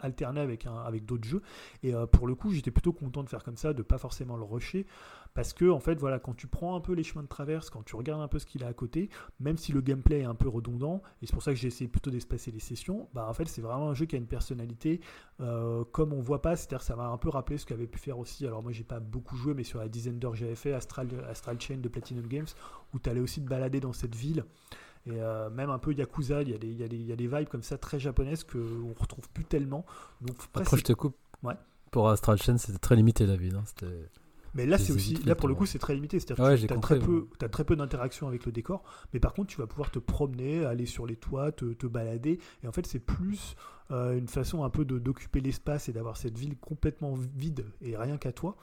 alterné avec, un, avec d'autres jeux. Et euh, pour le coup, j'étais plutôt content de faire comme ça, de pas forcément le rusher. Parce que, en fait, voilà, quand tu prends un peu les chemins de traverse, quand tu regardes un peu ce qu'il a à côté, même si le gameplay est un peu redondant, et c'est pour ça que j'ai essayé plutôt d'espacer les sessions, bah en fait, c'est vraiment un jeu qui a une personnalité euh, comme on voit pas. C'est-à-dire, ça m'a un peu rappelé ce qu'avait pu faire aussi. Alors, moi, j'ai pas beaucoup joué, mais sur la dizaine d'heures que j'avais fait, Astral, Astral Chain de Platinum Games, où tu allais aussi te balader dans cette ville. Et euh, même un peu Yakuza, il y, a des, il, y a des, il y, a des, vibes comme ça très japonaises qu'on retrouve plus tellement. Donc, Après, je te coupe. Ouais. Pour Astral Chain, c'était très limité la ville. Hein. C'était. Mais là, c'est aussi, là pour le coup, c'est très limité. C'est-à-dire que tu as, très peu, as très peu d'interaction avec le décor, mais par contre, tu vas pouvoir te promener, aller sur les toits, te, te balader. Et en fait, c'est plus euh, une façon un peu d'occuper l'espace et d'avoir cette ville complètement vide et rien qu'à toi.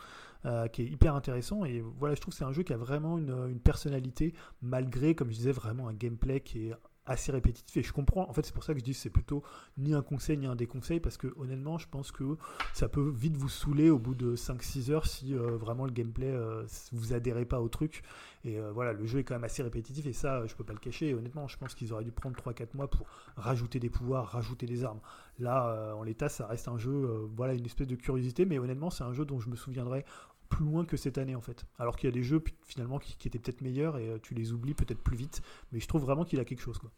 Euh, qui est hyper intéressant. Et voilà, je trouve que c'est un jeu qui a vraiment une, une, personnalité, malgré, comme je disais, vraiment un gameplay qui est assez répétitif et je comprends. En fait c'est pour ça que je dis c'est plutôt ni un conseil ni un déconseil parce que honnêtement je pense que ça peut vite vous saouler au bout de 5-6 heures si euh, vraiment le gameplay euh, vous adhérez pas au truc. Et euh, voilà le jeu est quand même assez répétitif et ça je peux pas le cacher. Et honnêtement je pense qu'ils auraient dû prendre 3-4 mois pour rajouter des pouvoirs rajouter des armes. Là en l'état ça reste un jeu voilà une espèce de curiosité mais honnêtement c'est un jeu dont je me souviendrai plus loin que cette année en fait. Alors qu'il y a des jeux finalement qui, étaient peut-être meilleurs et euh, tu les oublies peut-être plus vite. Mais je trouve vraiment qu'il a quelque chose quoi.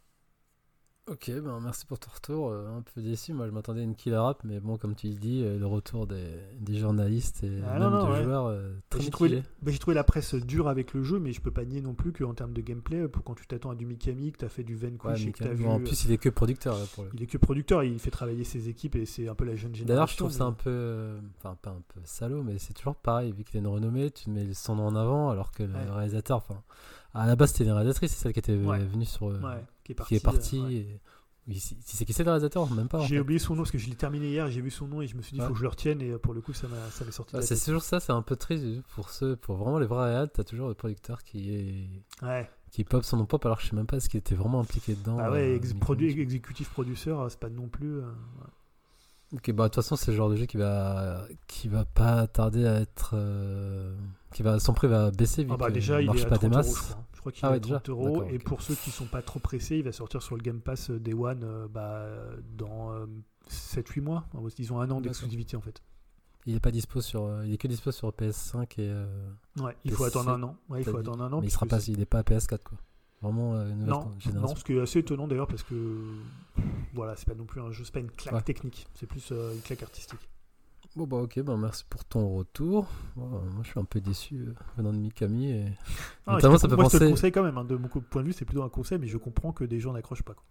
Ok, ben merci pour ton retour. Euh, un peu déçu, moi je m'attendais à une killer app, mais bon, comme tu le dis, euh, le retour des, des journalistes et ah, même des joueurs euh, très J'ai trouvé, trouvé, la presse dure avec le jeu, mais je peux pas nier non plus qu'en termes de gameplay, pour quand tu t'attends à du Mikami, que tu as fait du Vanquish et que as vu. En plus, il est que producteur. pour Il est que producteur, il fait travailler ses équipes et c'est un peu la jeune génération. D'ailleurs, je trouve ça un peu. Enfin, pas un peu salaud, mais c'est toujours pareil, vu qu'il a une renommée, tu mets son nom en avant, alors que le réalisateur. Enfin, à la base, c'était une réalisatrice, c'est celle qui était venue sur. Qui est partie. Oui, si, c'est qui c'est le réalisateur, même pas. J'ai oublié son nom parce que je l'ai terminé hier, j'ai vu son nom et je me suis dit, il faut que je le retienne et pour le coup, ça m'est sorti. c'est toujours ça, c'est un peu triste pour ceux, pour vraiment les vrais réals, t'as toujours le producteur qui est. Ouais. Qui pop son nom pop alors je sais même pas ce qui était vraiment impliqué dedans. Ah ouais, euh, produit, exécutif producteur, c'est pas non plus. Euh, ok, bah de toute façon, c'est le genre de jeu qui va, qui va pas tarder à être. Euh, qui va, son prix va baisser vu ah bah, déjà, il marche pas des masses crois qu'il ah est 30 euros. Et pour ceux qui sont pas trop pressés, il va sortir sur le Game Pass euh, Day One euh, bah, dans 7-8 euh, mois. Ils ont un an d'exclusivité en fait. Il est pas dispo sur, il est que dispo sur PS5 et. ouais, il faut attendre un an. Ouais, il faut attendre un an. Mais il sera pas, il est pas à PS4 quoi. Vraiment une non, non, ce qui est assez étonnant d'ailleurs parce que voilà, c'est pas non plus un jeu, c'est pas une claque technique, c'est plus une claque artistique. Bon bah ok, bah merci pour ton retour. moi je suis un peu déçu euh, venant de Mikami. Et... Ah, Notamment, ça peut moi, penser... je te conseille quand même, hein, de mon point de vue c'est plutôt un conseil, mais je comprends que des gens n'accrochent pas. Quoi.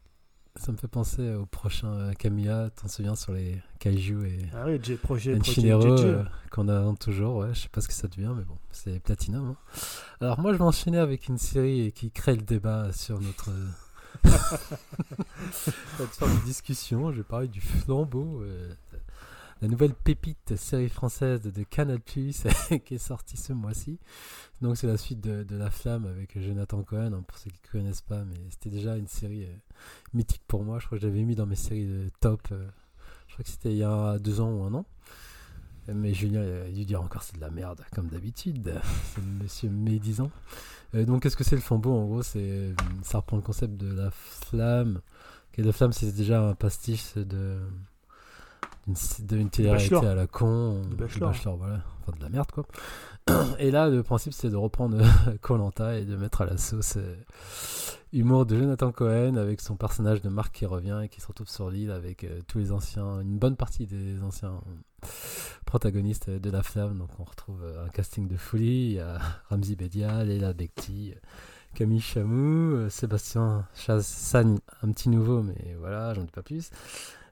Ça me fait penser au prochain euh, Kamiya, t'en souviens sur les Kaiju et ah oui, projet, euh, qu'on a toujours, ouais, je sais pas ce que ça devient, mais bon, c'est Platinum. Hein. Alors moi je vais enchaîner avec une série qui crée le débat sur notre <laughs> <laughs> plateforme de discussion. Je vais parler du flambeau la nouvelle pépite série française de Canal <laughs> qui est sortie ce mois-ci. Donc c'est la suite de, La Flamme avec Jonathan Cohen, hein, pour ceux qui ne connaissent pas, mais c'était déjà une série euh, mythique pour moi. Je crois que je l'avais mis dans mes séries de top. Euh, je crois que c'était il y a deux ans ou un an. Mais Julien a dû dire encore c'est de la merde, comme d'habitude. <laughs> monsieur médisant. Euh, donc qu'est-ce que c'est le flambeau En gros, c'est ça reprend le concept de la flamme. Que la flamme, c'est déjà un pastiche de d'une télé-réalité à la con, de bachelor. voilà, enfin de la merde quoi. Et là, le principe c'est de reprendre <laughs> Colanta et de mettre à la sauce euh, humour de Jonathan Cohen avec son personnage de Marc qui revient et qui se retrouve sur l'île avec euh, tous les anciens, une bonne partie des anciens protagonistes de La Flamme. Donc on retrouve euh, un casting de folie, il y a <laughs> Ramzi Bedia, Leila Bekti, Camille Chamou, euh, Sébastien Chassagne, un petit nouveau, mais voilà, j'en dis pas plus.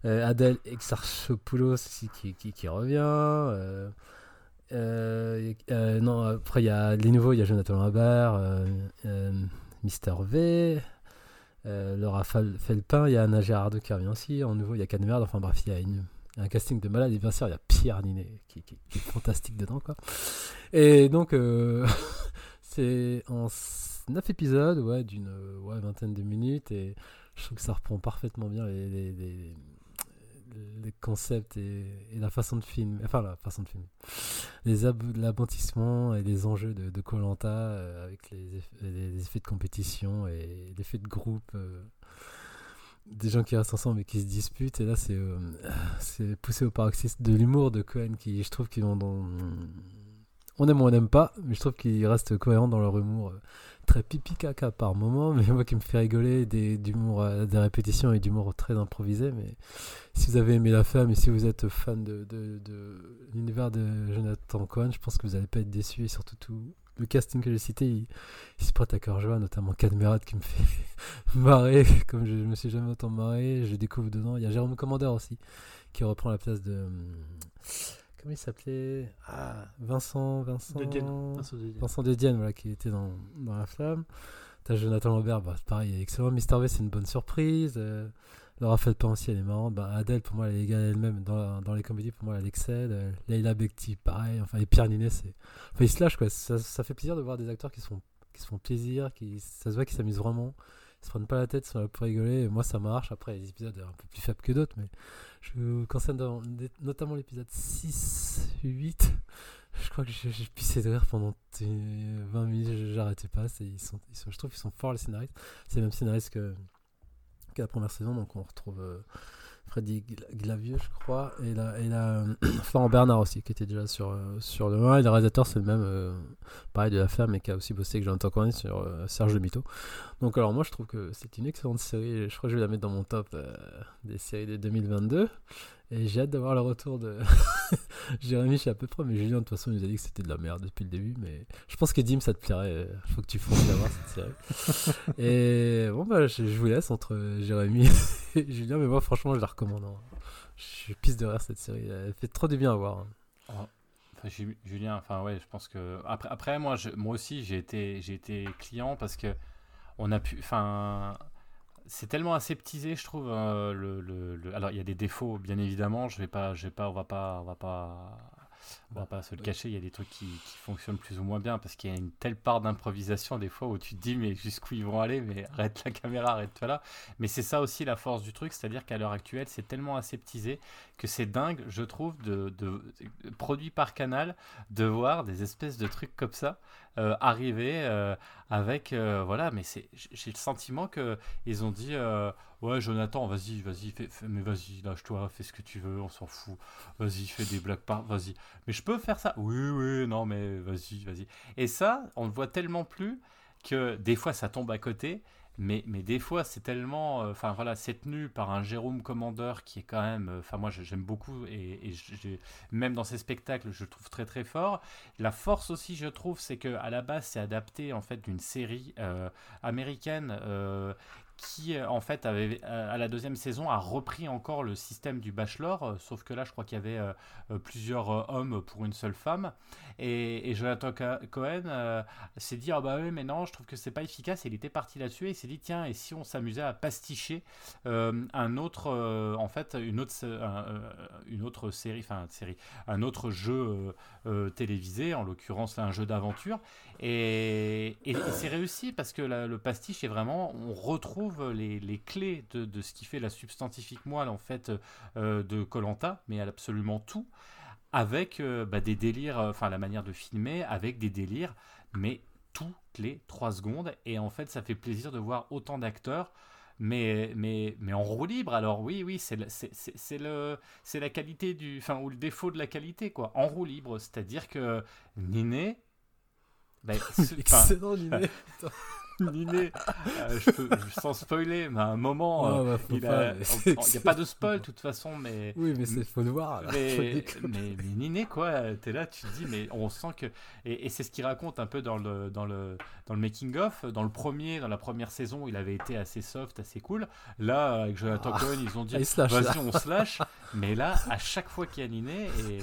Euh, Adèle Exarchopoulos qui, revient. Euh, euh, non, après il y a les nouveaux, il y a Jonathan Lambert, Mister V, Laura Felpin, il y a Anna Gérardo qui revient aussi. En nouveau, il y a Cadmerde, enfin bref, il y a un casting de malade. Et bien sûr, il y a Pierre Ninet qui, est fantastique dedans, quoi. Et donc, <laughs> c'est en 9 épisodes, ouais, d'une ouais, vingtaine de minutes. Et je trouve que ça reprend parfaitement bien les- les concepts et, la façon de filmer. Enfin, la façon de filmer. Les ab- l'aboutissements et les enjeux de Colanta avec les, eff- les- les effets de compétition et l'effet de groupe. euh, des gens qui restent ensemble et qui se disputent. Et là, c'est euh, c'est poussé au paroxysme de l'humour de Cohen qui, je trouve, qu'ils On aime ou on n'aime pas, mais je trouve qu'ils restent cohérents dans leur humour euh, très pipi caca par moment, mais moi qui me fait rigoler, des, d'humour, euh, des répétitions et d'humour très improvisé. Mais si vous avez aimé La Femme et si vous êtes fan de, de, l'univers de Jonathan Cohen, je pense que vous n'allez pas être déçu et surtout tout. Le casting que j'ai cité, il, il se prête à cœur joie, notamment Cadmerat qui me fait <laughs> marrer, comme je, je me suis jamais autant marré. Je découvre dedans. Il y a Jérôme Commandeur aussi, qui reprend la place de. Comment il s'appelait? Ah, Vincent. Vincent. De Dienne. Vincent de Dienne. Vincent de Dienne, voilà, qui était dans, dans La Flamme. T'as Jonathan Lambert, bah, pareil, il est excellent. Mister V, c'est une bonne surprise. Euh, Laura Felpin aussi, elle est marrante. Bah, Adèle, pour moi, elle est égale elle-même. Dans, dans les comédies, pour moi, elle excelle. Euh, Leila Bekti, pareil. Enfin, et Pierre Ninet, c'est. Enfin, ils se lâchent, quoi. Ça, ça fait plaisir de voir des acteurs qui se font, qui se font plaisir, qui, ça se voit qu'ils s'amusent vraiment. Ils se prennent pas la tête, ils sont là pour rigoler. Et moi, ça marche. Après, les épisodes un peu plus faibles que d'autres, mais je conseille dans- notamment l'épisode 6, 8. Je crois que j'ai pissé de rire pendant euh, 20 minutes, j'arrêtais pas. Ils sont, je trouve qu'ils sont forts les scénaristes. C'est le même scénariste que, que la première saison, donc on retrouve euh, Freddy Gla- Glavieux, je crois, et là, et euh, <clears throat> Florent Bernard aussi, qui était déjà sur, euh, sur le 1. Et le réalisateur, c'est le même, euh, pareil, de la femme, et qui a aussi bossé avec Jonathan Cohen sur euh, Serge Le Mito. Donc, alors, moi, je trouve que c'est une excellente série. Je crois que je vais la mettre dans mon top des séries de 2022. Et j'ai hâte d'avoir le retour de <laughs> Jérémy, je sais à peu près, mais Julien, de toute façon, il nous a dit que c'était de la merde depuis le début. Mais je pense que Dim, ça te plairait. Il faut que tu fonces la voir cette série. <laughs> Et bon, bah, je, je vous laisse entre Jérémy et <laughs> Julien, mais moi, franchement, je la recommande. hein. Je suis pisse de rire cette série. Elle fait trop du bien à voir. hein. Enfin, Ju- Julien, enfin ouais, je pense que après, après moi, je- moi aussi, j'ai été, j'ai été client parce que on a pu, enfin, c'est tellement aseptisé, je trouve. euh, le, le- le- alors, il y a des défauts, bien évidemment. Je vais pas, je vais pas, on va pas, on va pas, on va pas se le cacher. Il y a des trucs qui, qui fonctionnent plus ou moins bien parce qu'il y a une telle part d'improvisation des fois où tu te dis mais jusqu'où ils vont aller, mais <laughs> arrête la caméra, arrête-toi là. Mais c'est ça aussi la force du truc, c'est-à-dire qu'à l'heure actuelle, c'est tellement aseptisé que c'est dingue, je trouve, de, de, produit par Canal, de voir des espèces de trucs comme ça euh, arriver euh, avec euh, voilà. Mais c'est, j'ai le sentiment que ils ont dit ouais Jonathan, vas-y, vas-y, fais, mais vas-y, lâche-toi, fais ce que tu veux, on s'en fout. Vas-y, fais des blagues par, vas-y. Mais peux faire ça Oui, oui, non, mais vas-y, vas-y. Et ça, on le voit tellement plus que des fois ça tombe à côté. Mais, mais des fois, c'est tellement. euh, Enfin, voilà, c'est tenu par un Jérôme Commandeur qui est quand même. euh, Enfin, moi, je- j'aime beaucoup. Et, et même dans ses spectacles, je trouve très, très fort. La force aussi, je trouve, c'est que à la base, c'est adapté en fait d'une série euh, américaine. Qui euh, en fait avait euh, à la deuxième saison a repris encore le système du bachelor, euh, sauf que là je crois qu'il y avait plusieurs hommes pour une seule femme. Et, Jonathan Co- Cohen s'est dit ah bah oui mais non je trouve que c'est pas efficace. Et il était parti là-dessus et il s'est dit tiens et si on s'amusait à pasticher un autre en fait une autre une autre série enfin série un autre jeu télévisé en l'occurrence un jeu d'aventure et, et- et c'est réussi parce que le pastiche est vraiment, on retrouve les, les clés de, de ce qui fait la substantifique moelle en fait euh, de Colanta, mais absolument tout, avec euh, bah, des délires, euh, enfin la manière de filmer, avec des délires, mais toutes les trois secondes. Et en fait, ça fait plaisir de voir autant d'acteurs. Mais, mais, mais en roue libre, alors oui, oui, c'est la qualité du, enfin, ou le défaut de la qualité, quoi. En roue libre, c'est-à-dire que Niné, ben, <laughs> Excellent l'idée. <laughs> Niné, euh, je peux, sans spoiler, mais à un moment, euh, bah, il a- n'y a pas de spoil de toute façon, mais. Oui, mais c'est faut le voir. là. Mais, déconner. mais, mais Niné, quoi, t'es là, tu te dis, mais on sent que. Et, et c'est ce qu'il raconte un peu dans le, dans le, dans le making-of. Dans le premier, dans la première saison, il avait été assez soft, assez cool. Là, avec Jonathan Ah. Cohen, ils ont dit, vas-y, on se lâche. mais là, à chaque fois qu'il y a Niné, et.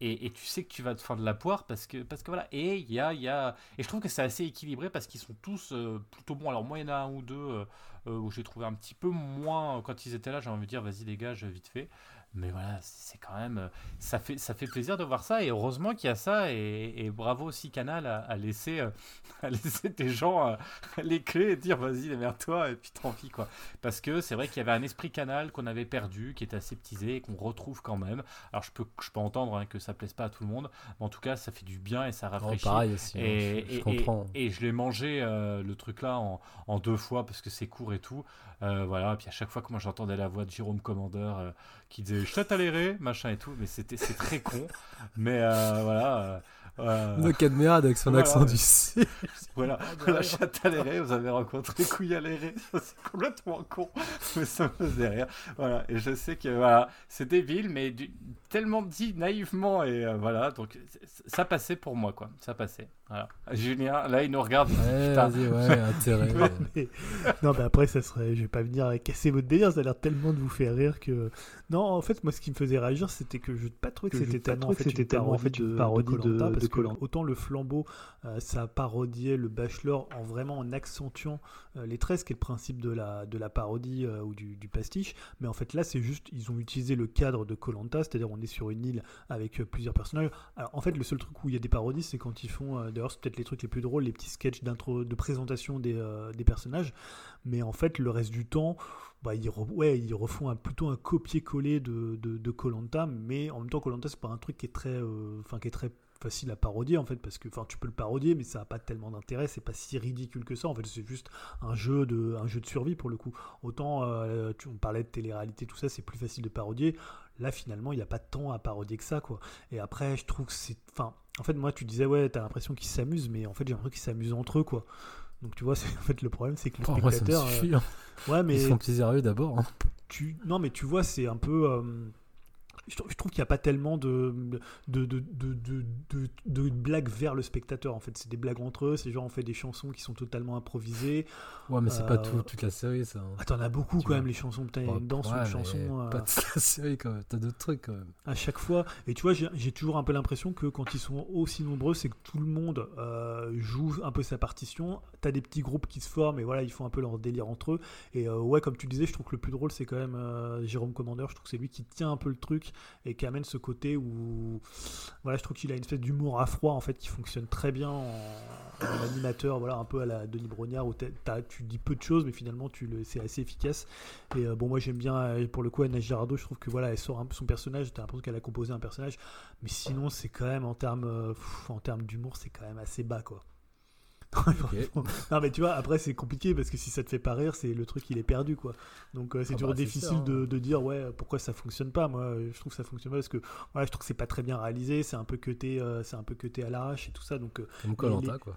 Et, tu sais que tu vas te faire de la poire parce que, parce que voilà. Et il y a. Et je trouve que c'est assez équilibré parce qu'ils sont tous euh, plutôt bons. Alors, moi, il y en a un ou deux euh, euh, où j'ai trouvé un petit peu moins. Quand ils étaient là, j'ai envie de dire, vas-y, dégage, vite fait. Mais voilà, c'est quand même. euh, Ça fait, ça fait plaisir de voir ça. Et heureusement qu'il y a ça. Et, et bravo aussi, Canal, à, à laisser, euh, <laughs> à laisser des gens euh, les clés et dire, vas-y, démerde-toi. Et puis tant pis, quoi. Parce que c'est vrai qu'il y avait un esprit Canal qu'on avait perdu, qui était aseptisé et qu'on retrouve quand même. Alors, je peux, je peux entendre hein, que ça plaise pas à tout le monde. Mais en tout cas, ça fait du bien et ça Oh, rafraîchit. pareil aussi. hein, Et, je, je et- comprends. et- et je l'ai mangé euh, le truc là en, en deux fois parce que c'est court et tout. Euh, voilà, et puis à chaque fois que moi j'entendais la voix de Jérôme Commandeur euh, qui disait je t'attalerai, machin et tout, mais c'était c'est très con. Mais euh, voilà. euh, euh, Le Cadmerade avec son Voilà, accent du C. <laughs> voilà, la chatte à l'éré, vous avez rencontré couille à l'éré, <laughs> ça c'est complètement con, mais ça me faisait rire. Voilà, et je sais que voilà, c'est débile, mais du- tellement dit naïvement, et voilà, donc ça passait pour moi, quoi, ça passait. Voilà. Julien, là il nous regarde, Ouais, Putain. vas-y, ouais, intérêt. <laughs> Mais- non, mais après, ça serait. Je vais pas venir casser votre délire, ça a l'air tellement de vous faire rire que. Non, en fait, moi, ce qui me faisait réagir, c'était que je n'ai pas trouvé que, c'était pas tellement, en fait, une tellement, en parodie fait, de une parodie de- de autant le flambeau, euh, ça parodiait le Bachelor en vraiment en accentuant euh, les traits, ce qui est le principe de la, de la parodie euh, ou du, du pastiche. Mais en fait, là, c'est juste, ils ont utilisé le cadre de Colanta, c'est-à-dire on est sur une île avec euh, plusieurs personnages. Alors, en fait, le seul truc où il y a des parodies, c'est quand ils font, euh, d'ailleurs, c'est peut-être les trucs les plus drôles, les petits sketchs d'intro, de présentation des, euh, des personnages. Mais en fait, le reste du temps, bah, ils, refont plutôt un copier-coller de de, de mais en même temps, Colanta, c'est pas un truc qui est très, euh, enfin, qui est très facile à parodier en fait parce que enfin tu peux le parodier mais ça a pas tellement d'intérêt c'est pas si ridicule que ça en fait c'est juste un jeu de un jeu de survie pour le coup autant euh, tu, on parlait de télé-réalité tout ça c'est plus facile de parodier là finalement il n'y a pas tant à parodier que ça quoi et après je trouve que c'est enfin en fait moi tu disais ouais t'as l'impression qu'ils s'amusent mais en fait j'ai l'impression qu'ils s'amusent entre eux quoi donc tu vois c'est <laughs> en fait le problème c'est que le ça me spectateur euh, suffit. hein. ouais mais Ils se font plaisir à eux d'abord. hein. tu non mais tu vois c'est un peu euh, je, trou- je trouve qu'il n'y a pas tellement de de, de, de, de, blagues vers le spectateur en fait c'est des blagues entre eux c'est genre on fait des chansons qui sont totalement improvisées Ouais, mais c'est Euh, pas tout, toute la série, ça. hein. ah as beaucoup Tu quand vois. même les chansons putain il y a une danse ouais, une chanson euh, Pas toute la série, quand même. T'as d'autres trucs, quand même. à chaque fois. Et tu vois, j'ai j'ai toujours un peu l'impression que quand ils sont aussi nombreux, c'est que tout le monde euh, joue un peu sa partition. T'as des petits groupes qui se forment et voilà, ils font un peu leur délire entre eux. Et euh, ouais, comme tu disais, je trouve que le plus drôle, c'est quand même euh, Jérôme Commandeur. Je trouve que c'est lui qui tient un peu le truc et qui amène ce côté où, voilà, je trouve qu'il a une espèce d'humour à froid en fait qui fonctionne très bien en, animateur, voilà, un peu à la Denis Brognard où t'as- t'as- tu dis peu de choses, mais finalement tu le, c'est assez efficace. Et euh, bon, moi j'aime bien, pour le coup, Anna Girardot, je trouve que voilà, elle sort un peu son personnage, t'as l'impression qu'elle a composé un personnage, mais sinon c'est quand même en termes, en termes d'humour, c'est quand même assez bas quoi. <laughs> <laughs> non mais tu vois après c'est compliqué parce que si ça te fait pas rire c'est le truc il est perdu quoi donc euh, c'est Ah toujours bah, difficile ça, hein. de, de dire ouais pourquoi ça fonctionne pas moi je trouve que ça fonctionne pas parce que voilà je trouve que c'est pas très bien réalisé c'est un peu cuté euh, c'est un peu cuté à l'arrache et tout ça donc euh, Comme Colanta, quoi.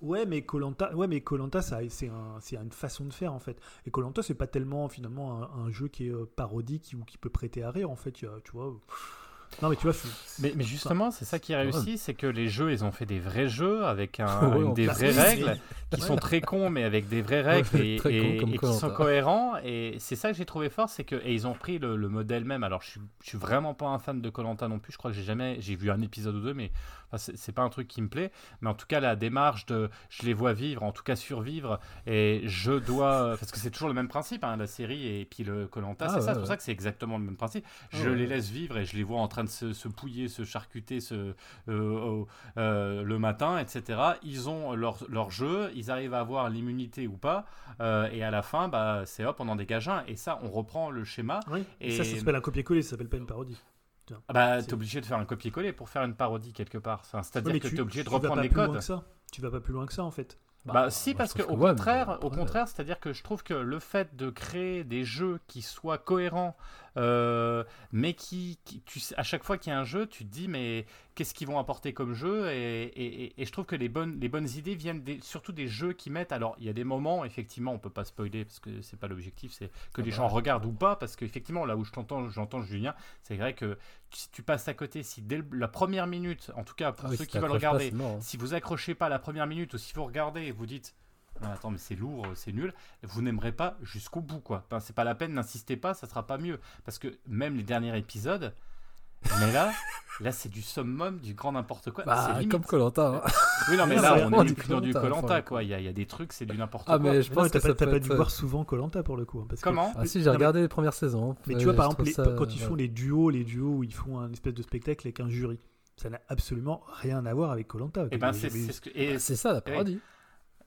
Ouais, mais Colanta, ouais, mais Colanta, ça, c'est un, c'est une façon de faire en fait. Et Colanta, c'est pas tellement finalement un, un jeu qui est euh, parodique ou qui peut prêter à rire en fait. Tu vois. Non, mais tu vois. Mais, mais justement, c'est ça qui est Ouais. réussi, c'est que les jeux, ils ont fait des vrais jeux avec un, <laughs> Ouais, des vraies règles qui sont très cons, mais avec des vraies règles Ouais, et, qui sont cohérents. Et c'est ça que j'ai trouvé fort, c'est que et ils ont pris le, le modèle même. Alors, je suis, je suis vraiment pas un fan de Colanta non plus. Je crois que j'ai jamais, j'ai vu un épisode ou deux, mais enfin, c'est pas un truc qui me plaît. Mais en tout cas, la démarche de, je les vois vivre, en tout cas survivre, et je dois, parce que c'est toujours le même principe, hein, la série et puis le Colanta, Ah, c'est ouais, ça. C'est pour ça que c'est exactement le même principe. Ah, Je les laisse vivre et je les vois en train de se, se pouiller, se charcuter se, euh, euh, le matin, etc. Ils ont leur, leur jeu, ils arrivent à avoir l'immunité ou pas, euh, et à la fin, bah, c'est hop, on en dégage un. Et ça, on reprend le schéma. Oui. Et Et- ça, ça s'appelle un copier-coller, ça s'appelle pas une parodie. Ah bah, t'es obligé de faire un copier-coller pour faire une parodie quelque part. Enfin, C'est-à-dire que tu- t'es obligé de reprendre les codes. ça. Tu vas pas plus loin que ça en fait. Bah, si, moi, parce que au ouais, contraire, au contraire, c'est-à-dire que je trouve que le fait de créer des jeux qui soient cohérents euh, mais qui, qui- tu sais, à chaque fois qu'il y a un jeu, tu te dis mais qu'est-ce qu'ils vont apporter comme jeu et, et- et- et je trouve que les bonnes, les bonnes idées viennent des- surtout des jeux qui mettent. Alors il y a des moments, effectivement, on peut pas spoiler parce que c'est pas l'objectif, c'est que Ah les bah. gens regardent ou pas, parce qu'effectivement là où je t'entends, j'entends Julien, c'est vrai que si tu passes à côté, si dès la première minute, en tout cas pour Ah oui, ceux si qui veulent pas, regarder, mort, hein. si vous accrochez pas la première minute ou si vous regardez et vous dites Ah, attends mais c'est lourd, c'est nul, vous n'aimerez pas jusqu'au bout quoi. Enfin, c'est pas la peine, n'insistez pas, ça sera pas mieux parce que même les derniers épisodes, mais là, là c'est du summum, du grand n'importe quoi. Bah, c'est comme Colanta. Oui non mais là on est du plus dans du Colanta quoi. Il y, a, il y a des trucs, c'est du n'importe Ah, quoi. mais je pense que t'as pas, être, dû euh, voir souvent Colanta pour le coup. hein, parce que- Comment Ah si, j'ai mais- regardé les premières saisons. Mais Ouais, tu vois, par exemple, les- trouve ça, quand ils font ouais. les duos, les duos où ils font un espèce de spectacle avec un jury, ça n'a absolument rien à voir avec Colanta. Et ben c'est c'est ce que et Ah, C'est ça la parodie.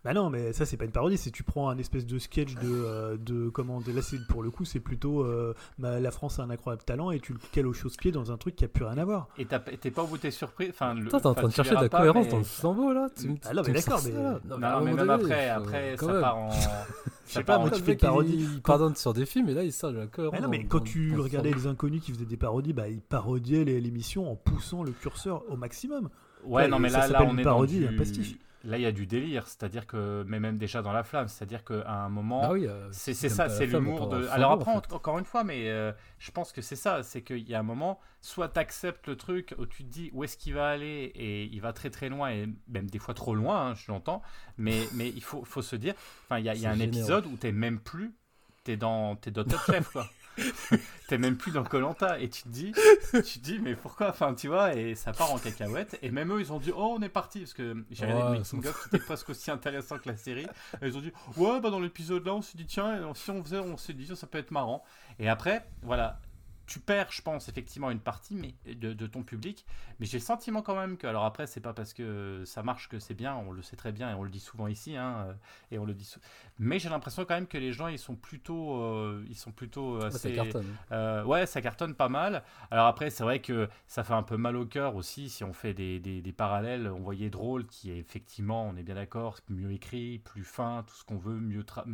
Bah non, mais ça c'est pas une parodie, c'est tu prends un espèce de sketch de, euh, de comment de- là c'est pour le coup c'est plutôt euh, bah, la France a un incroyable talent et tu le cales au chausse-pied dans un truc qui a plus rien à voir. et t'es pas au bout t'es surpris. Enfin, le- Toi, t'es en train de chercher de la pas, cohérence mais- dans le flambeau là. Tu, Ah non, mais d'accord, mais-. Non, mais même donné, après, après quand ça même. part en. <laughs> Je sais pas, moi tu fais mec, une parodie. il, pardonne sur des films et là il sort de la cohérence. Ah non, mais dans- quand dans- tu dans regardais les inconnus qui faisaient des parodies, bah ils parodiaient l'émission en poussant le curseur au maximum. Ouais, non, mais là, là, on une est parodie, dans un pastiche. Là, il y a du délire, c'est-à-dire que, mais même déjà dans la flamme, c'est-à-dire qu'à un moment, Bah oui, euh, c'est ça, c'est l'humour de. Alors après, en fait. en- encore une fois, mais euh, je pense que c'est ça, c'est qu'il y a un moment, soit tu acceptes le truc où tu te dis où est-ce qu'il va aller et il va très très loin et même des fois trop loin, hein, je l'entends, mais <laughs> mais il faut faut se dire, enfin il y a, y a un épisode où t'es même plus, t'es dans t'es dans Top Chef quoi. <laughs> T'es même plus dans Colanta et tu te dis, tu te dis mais pourquoi, enfin tu vois et ça part en cacahuète. Et même eux ils ont dit oh on est parti. Parce que j'ai regardé le making of qui était presque aussi intéressant que la série. Et ils ont dit ouais bah dans l'épisode là on s'est dit tiens si on faisait on s'est dit ça peut être marrant. Et après voilà tu perds je pense effectivement une partie mais de, de ton public mais j'ai le sentiment quand même que alors après c'est pas parce que ça marche que c'est bien on le sait très bien et on le dit souvent ici hein, euh, et on le dit mais j'ai l'impression quand même que les gens ils sont plutôt euh, ils sont plutôt ça cartonne. euh, ouais, ça cartonne pas mal. Alors après, c'est vrai que ça fait un peu mal au cœur aussi si on fait des, des, des parallèles. On voyait drôle, qui est effectivement, on est bien d'accord, mieux écrit, plus fin, tout ce qu'on veut, mieux tra-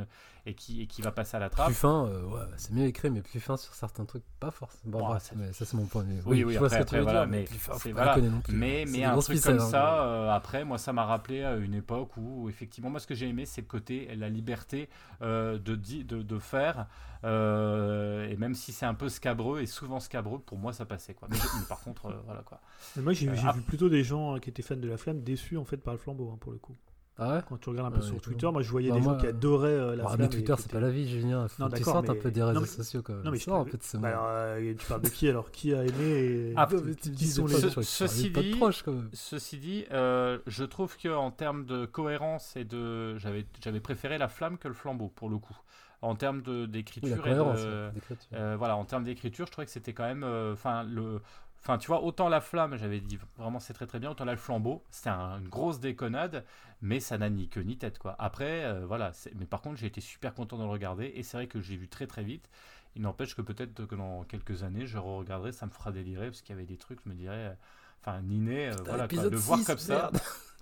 et qui et qui va passer à la trappe. Plus fin, euh, ouais, c'est mieux écrit, mais plus fin sur certains trucs, pas forcément. Bon, Bon, bref, c'est- mais ça c'est mon point de vue. Oui, oui, je vois après- ce que tu veux après, voilà, dire, mais mais plus fin, c'est- faut pas voilà. plus. Mais, mais un truc comme hein, ça, euh, après, moi, ça m'a rappelé à une époque où, effectivement, moi, ce que j'ai aimé, c'est le côté, la liberté euh, de, di- de, de faire. euh, et même si c'est un peu scabreux, et souvent scabreux, pour moi, ça passait. Quoi. Mais, mais par contre, euh, voilà quoi. Mais moi j'ai Euh, j'ai ah. vu plutôt des gens qui étaient fans de la flamme déçus en fait par le flambeau hein, pour le coup. Ah ouais Quand tu regardes un peu Ouais, sur Twitter, moi je voyais Bah, des moi, gens qui euh, adoraient euh, la Ah, flamme. mais Twitter, c'est pas la vie, Julien. Faut Non, que tu d'accord, sortes un peu des non, réseaux mais- sociaux quand même. Non mais je Sors un peu de ce bah, alors, euh, tu parles de qui alors? Qui a aimé et... Ah, Ah, qui sont les- Ce- tu ceci dit- proches, quand même. Ceci dit, euh, je trouve que en termes de cohérence et de, j'avais, j'avais préféré la flamme que le flambeau pour le coup. En termes Oui, d'écriture ouais, d'écriture. Euh, voilà, en termes d'écriture, je trouvais que c'était quand même, euh, enfin le, enfin tu vois, autant la flamme, j'avais dit vraiment c'est très très bien, autant là le flambeau, c'était un- une grosse déconnade, mais ça n'a ni queue ni tête quoi. Après, euh, voilà, c'est- mais par contre j'ai été super content de le regarder et c'est vrai que j'ai vu très très vite. Il n'empêche que peut-être que dans quelques années, je re-regarderai, ça me fera délirer parce qu'il y avait des trucs, je me dirais, euh, enfin Niné, euh, Putain, voilà, quoi, le voir 6, comme ça,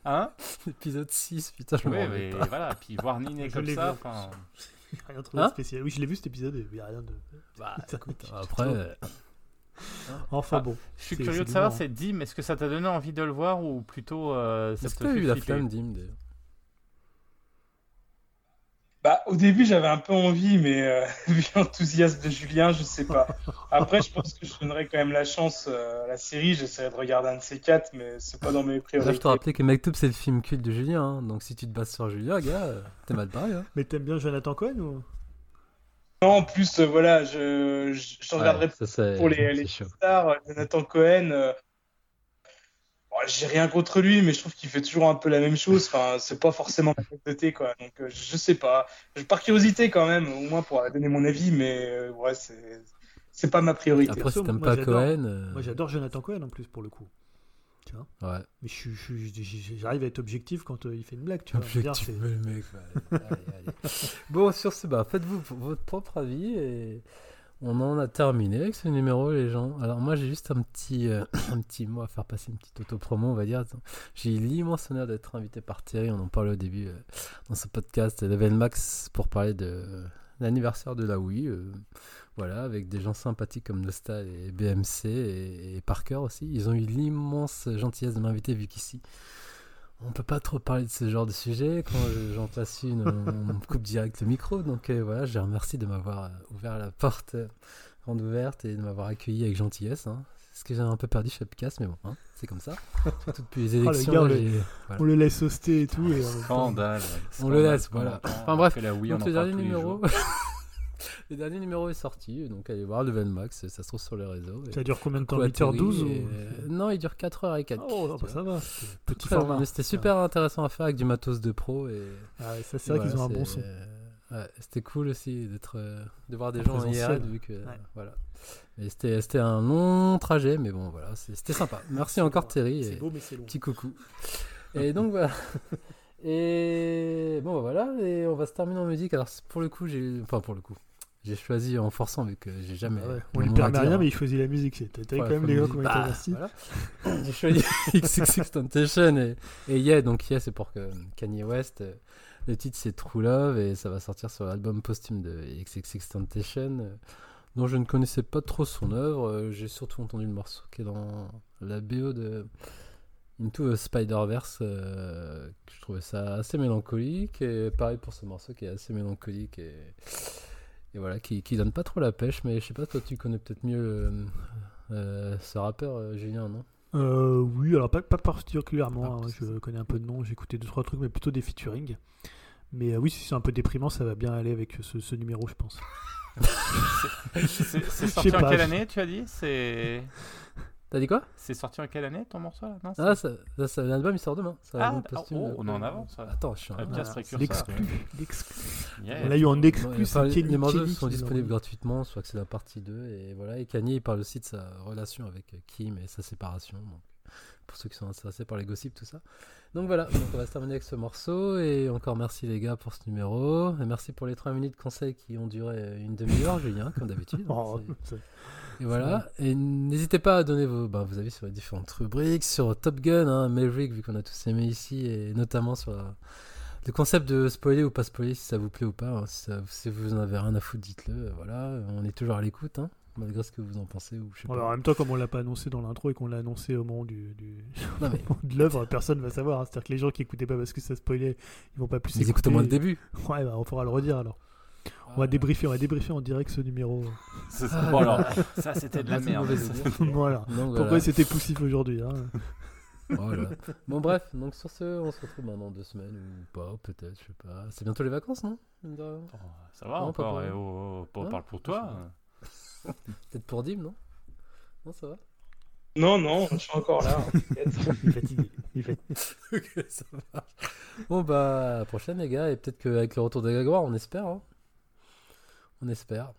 hein <laughs> Épisode 6, putain, je Ouais, mais pas. voilà, puis voir Niné comme ça, enfin. <laughs> rien trouvé Hein de spécial. Oui, je l'ai vu cet épisode et il n'y a rien de. Bah, <laughs> écoute, après, euh, Enfin Ah, bon. Je suis curieux de savoir, c'est Dim, est-ce que ça t'a donné envie de le voir ou plutôt euh, ça est-ce te que t'as fait eu la flamme, Dim, d'ailleurs Bah, au début, j'avais un peu envie, mais euh, <laughs> vu l'enthousiasme de Julien, je sais pas. Après, je pense que je donnerais quand même la chance euh, à la série. J'essaierai de regarder un de ces quatre, mais c'est pas dans mes Là, priorités. je te rappelais que Mektoub, c'est le film culte de Julien. hein. Donc, si tu te bases sur Julien, gars, euh, t'es mal barré. Hein. Mais t'aimes bien Jonathan Cohen ou? Non, en plus, euh, voilà, je, je, je regarderai ça, pour les, stars, euh, Jonathan Cohen. euh, bon, J'ai rien contre lui, mais je trouve qu'il fait toujours un peu la même chose. Enfin, c'est pas forcément ma tasse de thé, quoi. Donc, euh, je sais pas. Je- Par curiosité, quand même, au moins pour donner mon avis, mais euh, ouais, c'est pas ma priorité. Après, si t'aimes moi, pas j'adore. Cohen. euh, Moi j'adore Jonathan Cohen en plus pour le coup. Ouais, Mais je suis- je suis- je- j'arrive à être objectif quand euh, il fait une blague, tu vois. Objectif, mais le mec. ouais. Allez, allez. <laughs> bon, sur ce, bah, faites-vous votre propre avis et on en a terminé avec ce numéro, les gens. Alors, moi, j'ai juste un petit, euh, <coughs> un petit mot à faire passer, une petite auto-promo, on va dire. J'ai l'immense honneur d'être invité par Thierry, on en parlait au début euh, dans ce podcast, Level Max, pour parler de, l'anniversaire de la Wii. euh, voilà, avec des gens sympathiques comme Nostal et BMC et, Parker aussi. Ils ont eu l'immense gentillesse de m'inviter vu qu'ici, on peut pas trop parler de ce genre de sujet. Quand je- j'en place une, on coupe direct le micro. Donc euh, voilà, je les remercie de m'avoir euh, ouvert la porte grande ouverte et de m'avoir accueilli avec gentillesse. hein. C'est ce que j'ai un peu perdu chez Upcast, mais bon, hein, c'est comme ça. <laughs> Surtout depuis les le élections. gars, là, le- j'ai- voilà. On le laisse hoster et tout. Et Scandale. On le laisse, voilà. Enfin, bref, la Wii, Donc on en le dernier numéro. jours. <laughs> le dernier numéro est sorti, donc allez voir Level Max, ça se trouve sur les réseaux. Ça dure combien de temps coucou à 8h12 Terry, ou... Non, il dure 4h et 4 Oh, bah, ça va. Petit format. mais C'était super intéressant à faire avec du matos de pro. Et, Ah ouais, ça, c'est vrai qu'ils ont un bon son. ouais, c'était cool aussi d'être, euh, de voir des En gens en. IRL vu que Ouais. voilà. Et c'était, un long trajet, mais bon voilà, c'est- c'était sympa. <laughs> Merci encore Terry. C'est et- beau, mais c'est long. Petit coucou. <laughs> Et donc voilà. <laughs> Et bon bah, voilà, et on va se terminer en musique. Alors c'est- pour le coup, j'ai enfin pour le coup, j'ai choisi en forçant vu que j'ai jamais. Ah ouais, On lui permet rien, mais il choisit la musique. c'est- T'as Ouais, quand même les la gens musique. comment ils Bah. J'ai choisi XXX Temptation et, et Yeah, donc Yeah c'est pour que Kanye West. euh, Le titre c'est True Love et ça va sortir sur l'album posthume de XXX Temptation, euh, dont je ne connaissais pas trop son œuvre. Euh, J'ai surtout entendu le morceau qui est dans la BO de Into a Spider-Verse. euh, je trouvais ça assez mélancolique et pareil pour ce morceau qui est assez mélancolique et, et voilà qui, qui donne pas trop la pêche. Mais je sais pas, toi tu connais peut-être mieux euh, euh, ce rappeur Julien, non? Oui, alors pas, pas particulièrement. Ah, hein, je connais un peu de nom, j'ai écouté deux trois trucs, mais plutôt des featuring. Mais oui, si c'est un peu déprimant, ça va bien aller avec ce, ce numéro, je pense. C'est sorti en pas, quelle année, tu as dit? C'est T'as dit quoi? C'est sorti en quelle année ton morceau là? Non, Ah, ça, ça, ça- l'album il sort demain. Ah, posthume, oh, on est en avance, ça. Attends, je suis Ah, précurseur. L'exclu. Yeah. On l'a eu en exclu, enfin, les morceaux sont disponibles gratuitement, soit que c'est la partie 2. Et voilà, et Kanye il parle aussi de sa relation avec Kim et sa séparation. Donc, pour ceux qui sont intéressés par les gossips, tout ça. Donc voilà, donc on va se terminer avec ce morceau. Et encore merci les gars pour ce numéro. Et merci pour les 3 minutes de conseils qui ont duré une demi-heure, Julien, comme d'habitude. <laughs> Oh, Et voilà, et n'hésitez pas à donner vos, bah, vos avis sur les différentes rubriques, sur Top Gun, hein, Maverick, vu qu'on a tous aimé ici, et notamment sur la- le concept de spoiler ou pas spoiler, si ça vous plaît ou pas. hein, si, ça- si vous en avez rien à foutre, dites-le. Voilà, on est toujours à l'écoute, hein, malgré ce que vous en pensez. Ou je sais Alors, en pas. même temps, comme on l'a pas annoncé dans l'intro et qu'on l'a annoncé au moment du, du- Non, <laughs> mais de l'œuvre, personne va savoir. hein. C'est-à-dire que les gens qui écoutaient pas parce que ça spoilait, ils vont pas plus ils écoutent au moins le début. <laughs> Ouais, bah, on pourra le redire alors. On va débriefer, on va débriefer en direct ce numéro. <laughs> C'est- Ah, Bon alors, voilà. ça c'était de la Ah, c'est merde. Ça, voilà. Donc, Pourquoi voilà. c'était poussif aujourd'hui hein Voilà. Bon, bref, donc sur ce, on se retrouve maintenant dans deux semaines, ou pas, peut-être, je sais pas. C'est bientôt les vacances, non. Oh, Ça va Non, pas encore, pour- eh, oh, oh, oh, Hein? parle pour toi. <laughs> Peut-être pour Dim, non? Non, ça va? Non, non, je suis encore là. hein. <laughs> Il est fatigué. Il. <laughs> Ok, ça marche. Bon, bah, à la prochaine, les gars. Et peut-être qu'avec le retour des Grégoire, on espère. hein. On espère.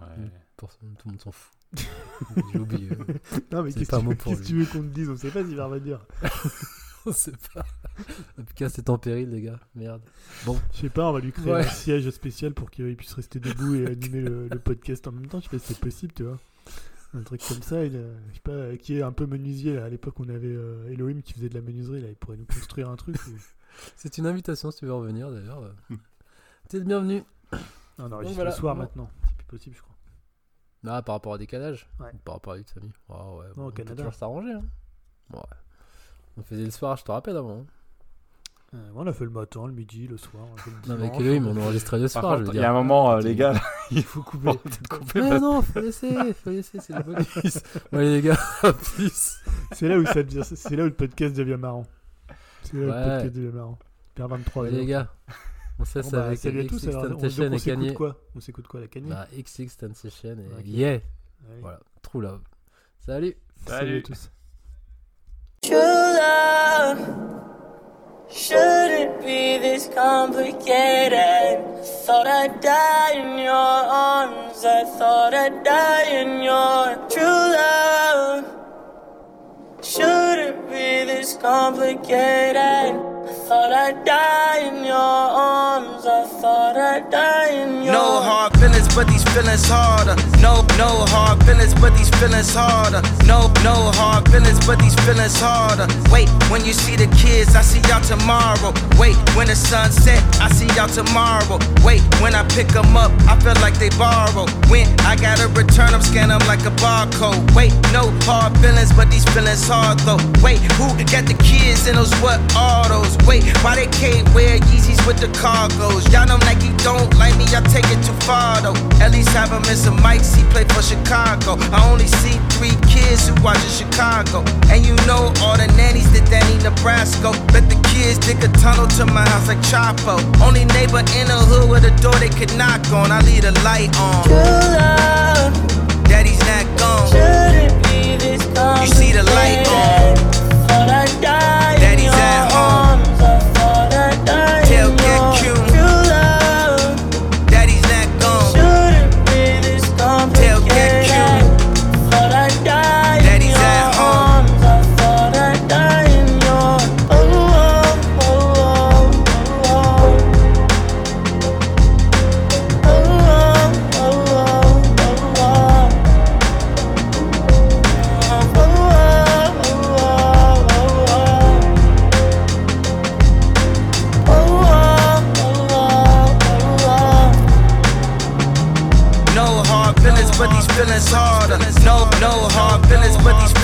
Ouais. Pour... Tout le monde s'en fout. J'ai oublié. Non, mais C'est qu'est-ce pas que un tu tu veux qu'on te dise? On sait pas s'il va revenir. <laughs> on sait pas. En tout cas, c'est en péril, les gars. Merde. Bon, Je sais pas, on va lui créer Ouais. un siège spécial pour qu'il puisse rester debout et <laughs> animer le, le podcast en même temps. Je sais pas si c'est possible, tu vois. Un truc comme ça, il, euh, je sais pas, qui est un peu menuisier. Là. À l'époque, on avait euh, Elohim qui faisait de la menuiserie. Là. Il pourrait nous construire un truc. ou- <laughs> c'est une invitation si tu veux revenir, d'ailleurs. T'es le bienvenu. Non, on enregistre Donc voilà. le soir Bon. maintenant. C'est plus possible, je crois. Ah, par rapport au décalage Ouais. Ou Par rapport à lui de famille Ah ouais, Non, bon, au on peut toujours s'arranger. Hein. Ouais. On faisait le soir, je te rappelle avant. hein. Euh, on a fait le matin, le midi, le soir. on a fait le Non, mais dimanche, avec Elohim, a on enregistrait le Par soir, je contre, veux il y a un dire. moment, euh, les gars, <laughs> Il faut couper. peut-être couper Mais parce- non, faut laisser, faut laisser, c'est le bonus. ouais, les gars, <laughs> à plus. C'est là où ça devient, c'est là où le podcast devient marrant. C'est là où Ouais. le podcast devient marrant. Vers 23 Ouais, les gars, on sait Bon, ça bah, avec salut à tous. Alors, on, donc, Temptation on et s'écoute Kanye. quoi? On s'écoute quoi la Kanye? Bah, XX Temptation et Ok. Yeah. Allez. Voilà, True Love. Salut. Salut à Salut. tous. True love shouldn't be this complicated. I Thought I'd die in your arms. I thought I'd die in your true love. Shouldn't be this complicated. I thought I'd die in your arms. I thought I'd die in your No hard feelings, but these feelings harder. No no hard feelings, but these feelings harder. No, no hard feelings, but these feelings harder. Wait, when you see the kids, I see y'all tomorrow. Wait, when the sun set, I see y'all tomorrow. Wait, when I pick them up, I feel like they borrow. When I gotta return them, scan them like a barcode. Wait, no hard feelings, but these feelings hard though. Wait, who got the kids in those what autos? Wait, why they can't wear Yeezys with the cargos? Y'all know Nike don't like me, I take it too far though. At least have in some mics, he for Chicago. I only see three kids who watch in Chicago. And you know all the nannies that Danny Nebraska. Bet the kids dig a tunnel to my house like Chapo. Only neighbor in the hood with a door they could knock on. I leave the light on. True love Daddy's not gone. shouldn't be this. You see the light on.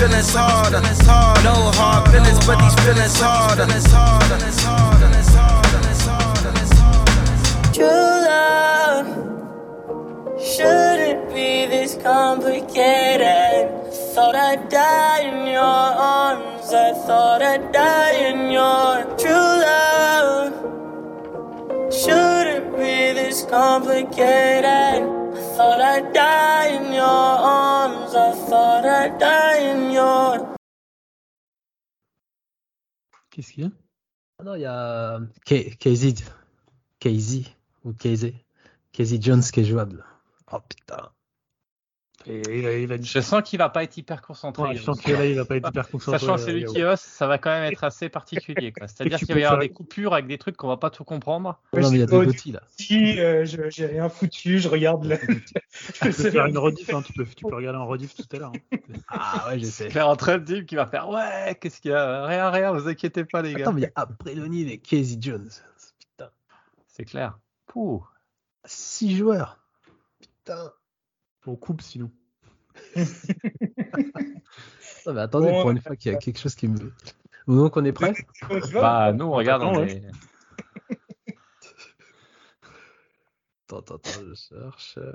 Feelings, harder. No hard feelings, but these feelings harder. True love shouldn't be this complicated. Thought I'd die in your arms. I thought I'd die in your true love. Shouldn't be this complicated. I thought I'd die in your arms. I thought I'd die in your. Qu'est-ce qu'il y a? Ah non, il y a KZ. KZ ou KZ. KZ Jones qui est jouable. Oh putain. Et il il Je sens qu'il va pas être hyper concentré. Ouais, je sens que là, il va pas être hyper concentré. Sachant que c'est euh, lui qui host, ça va quand même être assez particulier. <laughs> C'est-à-dire qu'il va y avoir faire- des coupures avec des trucs qu'on va pas tout comprendre. Non, mais il y a des Gauthier là. Si, euh, je- j'ai rien foutu, je regarde le. Tu peux <laughs> faire une rediff, hein, tu, peux, tu peux regarder en rediff tout à l'heure. hein. <laughs> Ah ouais, je sais. Claire en train de qui va faire Ouais, qu'est-ce qu'il y a? Rien, rien, vous inquiétez pas, les gars. Attends, mais il y a Abredonil et KZ Jones. Putain. C'est clair. Pouh. Six joueurs. Putain. On coupe sinon. Non, mais attendez, Bon, pour une fois qu'il y a quelque chose qui me. Donc on est prêt Bah, nous, regarde, Attends, on est- Attends, attends, attends, je cherche. euh.